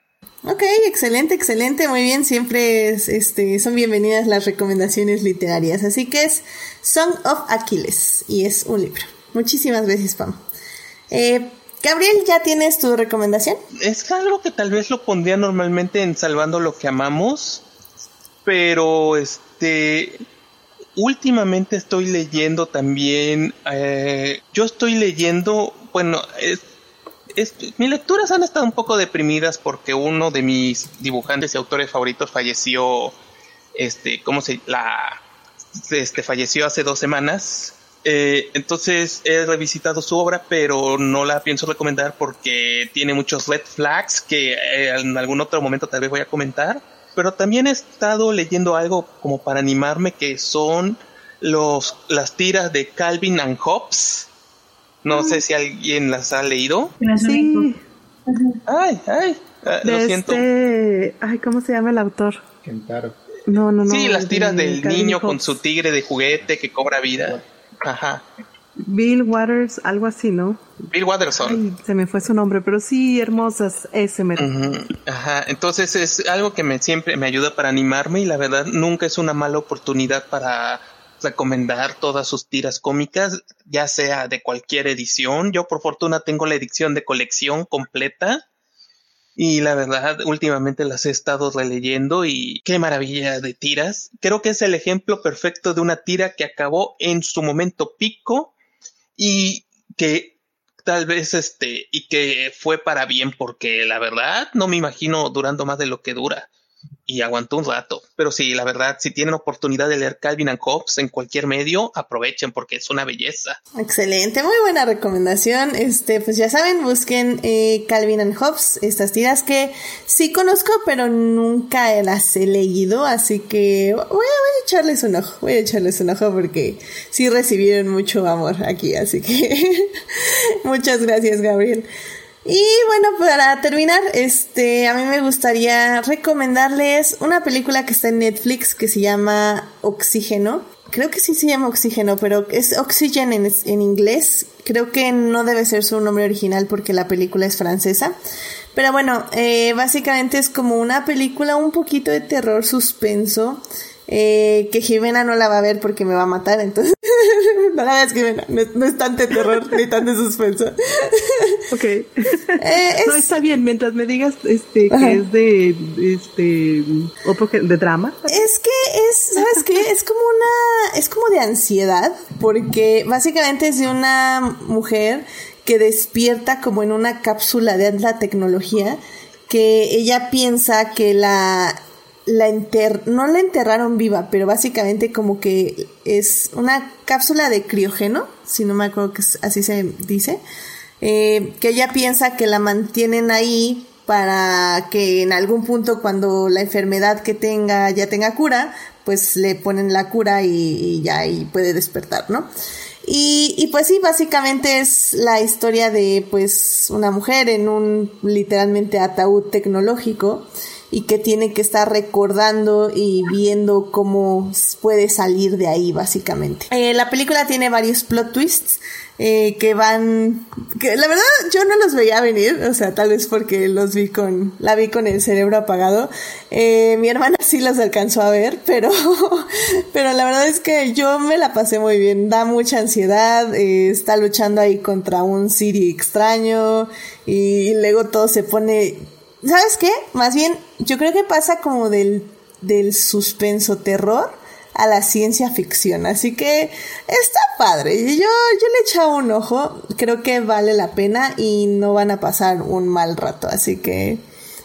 [SPEAKER 1] Ok, excelente, excelente, muy bien. Siempre es, este, son bienvenidas las recomendaciones literarias. Así que es Song of Achilles y es un libro. Muchísimas gracias, Pam. Eh, Gabriel, ¿ya tienes tu recomendación?
[SPEAKER 2] Es algo que tal vez lo pondría normalmente en Salvando lo que amamos, pero este últimamente estoy leyendo también, eh, yo estoy leyendo, bueno, es, es, mis lecturas han estado un poco deprimidas porque uno de mis dibujantes y autores favoritos falleció, este, ¿cómo se, la, este, falleció hace dos semanas eh, entonces he revisitado su obra, pero no la pienso recomendar porque tiene muchos red flags que eh, en algún otro momento tal vez voy a comentar. Pero también he estado leyendo algo como para animarme que son los las tiras de Calvin and Hobbes. No sé si alguien las ha leído.
[SPEAKER 3] Sí.
[SPEAKER 2] Ay, ay, ah, lo siento.
[SPEAKER 3] Este, ay, ¿cómo se llama el autor?
[SPEAKER 6] Kentaro.
[SPEAKER 3] No, no, no.
[SPEAKER 2] Sí, las tiras
[SPEAKER 3] de
[SPEAKER 2] del
[SPEAKER 3] Calvin
[SPEAKER 2] niño con
[SPEAKER 3] Hobbes.
[SPEAKER 2] su tigre de juguete que cobra vida. Ajá.
[SPEAKER 3] Bill Waters, algo así, ¿no?
[SPEAKER 2] Bill Watterson.
[SPEAKER 3] Ay, se me fue su nombre, pero sí, hermosas, ese me...
[SPEAKER 2] Ajá, entonces es algo que me siempre me ayuda para animarme y la verdad nunca es una mala oportunidad para recomendar todas sus tiras cómicas, ya sea de cualquier edición. Yo por fortuna tengo la edición de colección completa y la verdad últimamente las he estado releyendo y qué maravilla de tiras. Creo que es el ejemplo perfecto de una tira que acabó en su momento pico y que tal vez este y que fue para bien porque la verdad no me imagino durando más de lo que dura y aguantó un rato. Pero sí, la verdad, si tienen oportunidad de leer Calvin and Hobbes en cualquier medio, aprovechen porque es una belleza.
[SPEAKER 1] Excelente, muy buena recomendación. Este, pues ya saben, busquen eh, Calvin and Hobbes, estas tiras que sí conozco, pero nunca las he leído, así que voy a, voy a echarles un ojo, voy a echarles un ojo porque sí recibieron mucho amor aquí, así que muchas gracias, Gabriel. Y bueno, para terminar, este, a mí me gustaría recomendarles una película que está en Netflix que se llama Oxígeno. Creo que sí se llama Oxígeno, pero es Oxygen en, en inglés. Creo que no debe ser su nombre original porque la película es francesa. Pero bueno, eh, básicamente es como una película un poquito de terror suspenso. Eh, que Jimena no la va a ver porque me va a matar, entonces no la veas Jimena, no, no es tan de terror ni tan de suspenso.
[SPEAKER 3] Ok.
[SPEAKER 1] Eh,
[SPEAKER 3] No,
[SPEAKER 1] es-
[SPEAKER 3] está bien, mientras me digas este
[SPEAKER 1] Ajá.
[SPEAKER 3] que es de este otro de drama.
[SPEAKER 1] Es que es, ¿sabes qué? Es como una, es como de ansiedad, porque básicamente es de una mujer que despierta como en una cápsula de alta tecnología, que ella piensa que la la enter no la enterraron viva, pero básicamente como que es una cápsula de criógeno, si no me acuerdo que así se dice, eh, que ella piensa que la mantienen ahí para que en algún punto cuando la enfermedad que tenga ya tenga cura, pues le ponen la cura y, y ya ahí puede despertar, ¿no? Y, y, pues sí, básicamente es la historia de pues una mujer en un literalmente ataúd tecnológico y que tiene que estar recordando y viendo cómo puede salir de ahí básicamente. Eh, la película tiene varios plot twists eh, que van, la verdad yo no los veía venir, o sea, tal vez porque los vi con, la vi con el cerebro apagado. Eh, mi hermana sí los alcanzó a ver, pero, pero la verdad es que yo me la pasé muy bien, da mucha ansiedad, está luchando ahí contra un Siri extraño y luego todo se pone, ¿sabes qué? Más bien, yo creo que pasa como del, del suspenso terror a la ciencia ficción. Así que está padre. Yo, yo le he echado un ojo. Creo que vale la pena y no van a pasar un mal rato. Así que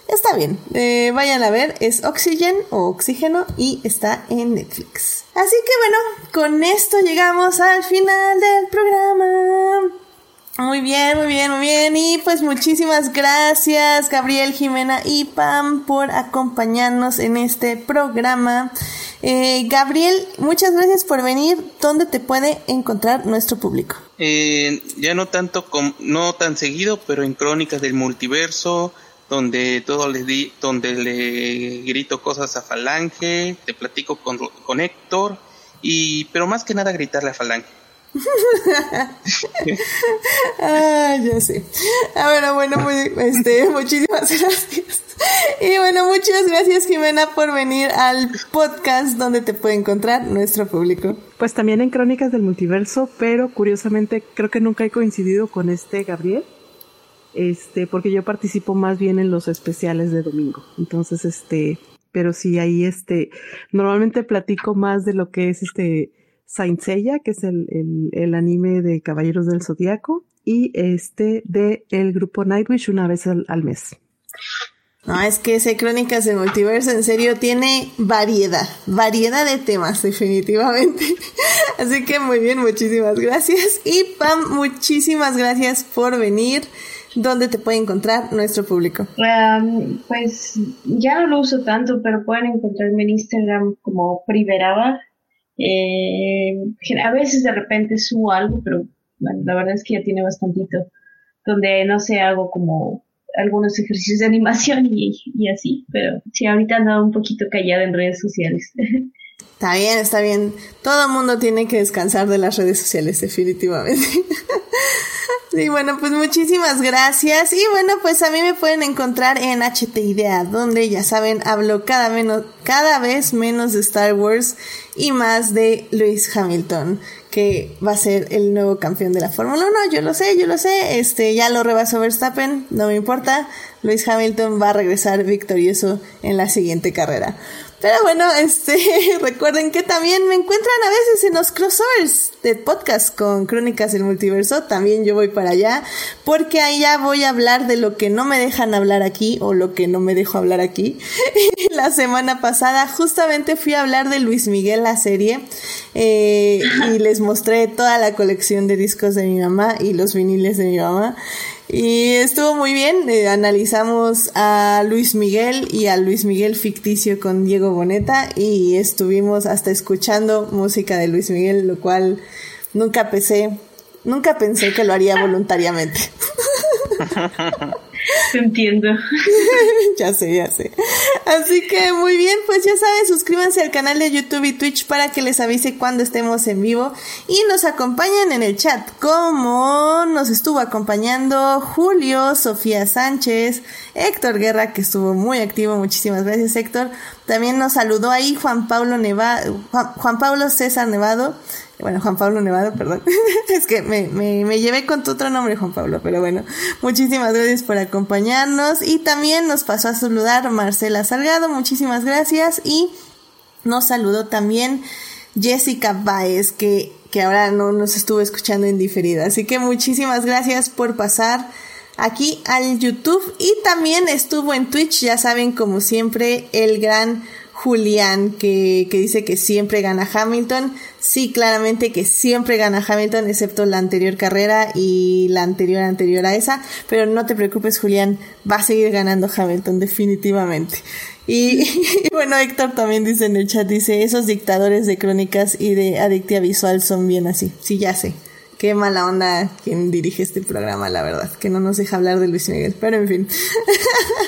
[SPEAKER 1] está bien. Eh, vayan a ver. Es Oxygen o Oxígeno y está en Netflix. Así que bueno, con esto llegamos al final del programa. Muy bien, muy bien, muy bien. Y pues muchísimas gracias Gabriel, Jimena y Pam por acompañarnos en este programa. Eh, Gabriel, muchas gracias por venir. ¿Dónde te puede encontrar nuestro público?
[SPEAKER 2] Eh, ya no tanto, com no tan seguido, pero en Crónicas del Multiverso, donde todo le di, donde le grito cosas a Falange, te platico con, con Héctor, y pero más que nada gritarle a Falange.
[SPEAKER 1] Ah, ya sé. Ah, bueno, bueno, muy, este, muchísimas gracias. Y bueno, muchas gracias Jimena por venir al podcast donde te puede encontrar nuestro público.
[SPEAKER 3] Pues también en Crónicas del Multiverso, pero curiosamente creo que nunca he coincidido con este Gabriel. Este, porque yo participo más bien en los especiales de domingo. Entonces, este, pero sí ahí este, normalmente platico más de lo que es este Saint Seiya, que es el, el, el, anime de Caballeros del Zodiaco, y este de el grupo Nightwish una vez al, al mes.
[SPEAKER 1] No, es que ese Crónicas del Multiverso en serio tiene variedad, variedad de temas definitivamente. Así que muy bien, muchísimas gracias. Y Pam, muchísimas gracias por venir. ¿Dónde te puede encontrar nuestro público?
[SPEAKER 4] Um, pues ya no lo uso tanto, pero pueden encontrarme en Instagram como Priveraba. Eh, a veces de repente subo algo, pero bueno, la verdad es que ya tiene bastantito. Donde no sé, hago como algunos ejercicios de animación y, y así, pero sí, ahorita ando un poquito callada en redes sociales.
[SPEAKER 1] Está bien, está bien. Todo mundo tiene que descansar de las redes sociales, definitivamente. Sí, bueno, pues muchísimas gracias. Y bueno, pues a mí me pueden encontrar en HT Idea, donde ya saben, hablo cada, menos, cada vez menos de Star Wars y más de Lewis Hamilton, que va a ser el nuevo campeón de la Fórmula 1. Yo lo sé, yo lo sé. Este, ya lo rebasó Verstappen, no me importa. Lewis Hamilton va a regresar victorioso en la siguiente carrera. Pero bueno, este, recuerden que también me encuentran a veces en los crossovers de podcast con Crónicas del Multiverso. También yo voy para allá, porque ahí ya voy a hablar de lo que no me dejan hablar aquí o lo que no me dejo hablar aquí. la semana pasada justamente fui a hablar de Luis Miguel, la serie, eh, y les mostré toda la colección de discos de mi mamá y los viniles de mi mamá. Y estuvo muy bien. Eh, analizamos a Luis Miguel y a Luis Miguel ficticio con Diego Boneta y estuvimos hasta escuchando música de Luis Miguel, lo cual nunca pensé, nunca pensé que lo haría voluntariamente.
[SPEAKER 4] Entiendo.
[SPEAKER 1] ya sé, ya sé. Así que muy bien, pues ya saben, suscríbanse al canal de YouTube y Twitch para que les avise cuando estemos en vivo y nos acompañen en el chat, como nos estuvo acompañando Julio, Sofía Sánchez, Héctor Guerra, que estuvo muy activo, muchísimas gracias Héctor. También nos saludó ahí Juan Pablo Nevado, Juan, Pablo César Nevado, bueno, Juan Pablo Nevado, perdón. es que me, me, me, llevé con tu otro nombre, Juan Pablo, pero bueno, muchísimas gracias por acompañarnos. Y también nos pasó a saludar Marcela Salgado, muchísimas gracias. Y nos saludó también Jessica Baez, que, que ahora no nos estuvo escuchando en diferida. Así que muchísimas gracias por pasar aquí al YouTube. Y también estuvo en Twitch, ya saben, como siempre, el gran Julián, que, que dice que siempre gana Hamilton. Sí, claramente que siempre gana Hamilton, excepto la anterior carrera y la anterior anterior a esa. Pero no te preocupes, Julián, va a seguir ganando Hamilton, definitivamente. Y, y, bueno, Héctor también dice en el chat, dice, esos dictadores de crónicas y de adictia visual son bien así. Sí, ya sé. Qué mala onda quien dirige este programa, la verdad, que no nos deja hablar de Luis Miguel, pero en fin.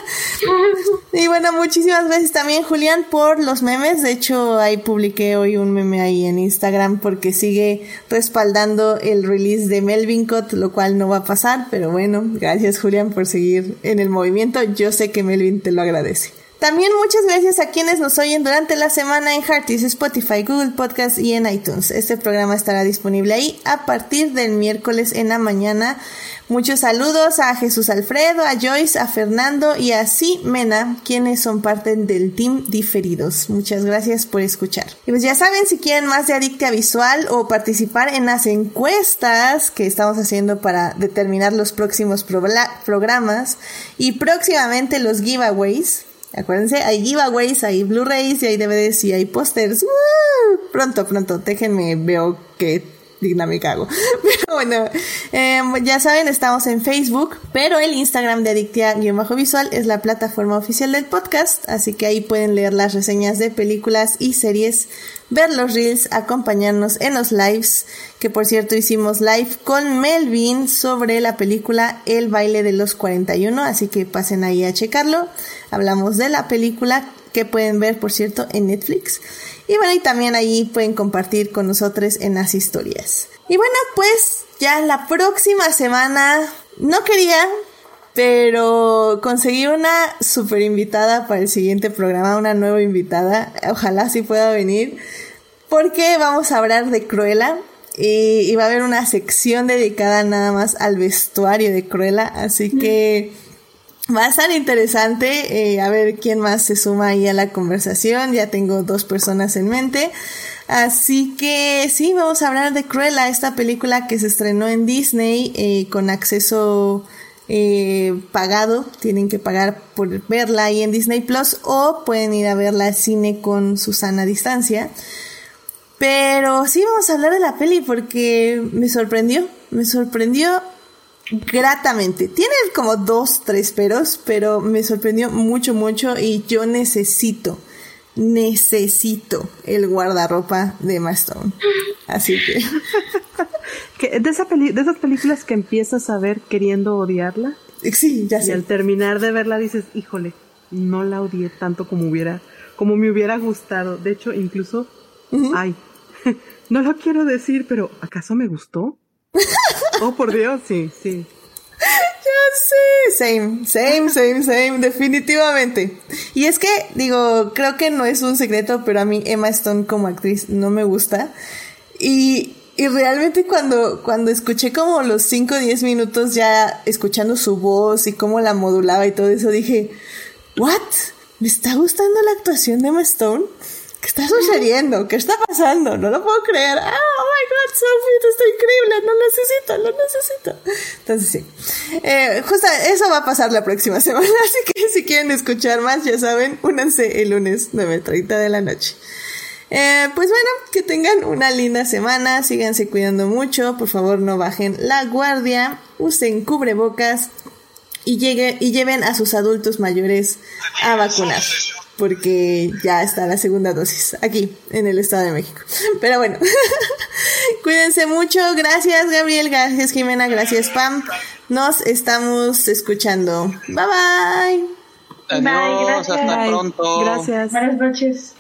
[SPEAKER 1] y bueno, muchísimas gracias también, Julián, por los memes. De hecho, ahí publiqué hoy un meme ahí en Instagram porque sigue respaldando el release de Melvin Cott, lo cual no va a pasar, pero bueno, gracias, Julián, por seguir en el movimiento. Yo sé que Melvin te lo agradece. También muchas gracias a quienes nos oyen durante la semana en Hearties, Spotify, Google Podcast y en iTunes. Este programa estará disponible ahí a partir del miércoles en la mañana. Muchos saludos a Jesús Alfredo, a Joyce, a Fernando y a Mena, quienes son parte del team Diferidos. Muchas gracias por escuchar. Y pues ya saben, si quieren más de Adictia Visual o participar en las encuestas que estamos haciendo para determinar los próximos programas y próximamente los giveaways, Acuérdense, hay giveaways, hay Blu-rays y hay DVDs y hay pósters. Pronto, pronto, déjenme, veo que digna me cago. Pero bueno, eh, ya saben, estamos en Facebook, pero el Instagram de Adictia-Visual es la plataforma oficial del podcast, así que ahí pueden leer las reseñas de películas y series, ver los reels, acompañarnos en los lives, que por cierto hicimos live con Melvin sobre la película El baile de los 41, así que pasen ahí a checarlo. Hablamos de la película que pueden ver, por cierto, en Netflix. Y bueno, y también ahí pueden compartir con nosotros en las historias. Y bueno, pues ya la próxima semana, no quería, pero conseguí una super invitada para el siguiente programa, una nueva invitada. Ojalá sí pueda venir. Porque vamos a hablar de Cruella. Y, va a haber una sección dedicada nada más al vestuario de Cruella. Así que Va a estar interesante eh, a ver quién más se suma ahí a la conversación. Ya tengo dos personas en mente. Así que sí, vamos a hablar de Cruella, esta película que se estrenó en Disney eh, con acceso eh, pagado. Tienen que pagar por verla ahí en Disney Plus o pueden ir a verla al cine con Susana a distancia. Pero sí, vamos a hablar de la peli porque me sorprendió. Me sorprendió gratamente. Tiene como dos, tres peros, pero me sorprendió mucho, mucho y yo necesito, necesito el guardarropa de Emma Stone. Así que...
[SPEAKER 3] de, esa de esas películas que empiezas a ver queriendo odiarla.
[SPEAKER 1] Sí, ya
[SPEAKER 3] y al terminar de verla dices, híjole, no la odié tanto como hubiera, como me hubiera gustado. De hecho, incluso, ay, no lo quiero decir, pero ¿acaso me gustó? Oh, por Dios, sí, sí.
[SPEAKER 1] Ya sé, same, same, same, same, definitivamente. Y es que, digo, creo que no es un secreto, pero a mí Emma Stone como actriz no me gusta. Y, y realmente cuando, cuando escuché como los 5 o 10 minutos ya escuchando su voz y cómo la modulaba y todo eso, dije, ¿what? ¿Me está gustando la actuación de Emma Stone? ¿Qué está sucediendo? ¿Qué está pasando? No lo puedo creer. Ah, oh my god, Sophie, está increíble. No necesito, lo necesito. Entonces sí. Eh, justo eso va a pasar la próxima semana. Así que si quieren escuchar más, ya saben, únanse el lunes 9.30 de la noche. Eh, pues bueno, que tengan una linda semana, síganse cuidando mucho, por favor no bajen la guardia, usen cubrebocas y, llegue, y lleven a sus adultos mayores a vacunar porque ya está la segunda dosis aquí en el Estado de México. Pero bueno, cuídense mucho. Gracias Gabriel, gracias Jimena, gracias Pam. Nos estamos escuchando. Bye bye.
[SPEAKER 2] Adiós, hasta pronto.
[SPEAKER 3] Gracias.
[SPEAKER 4] Buenas noches.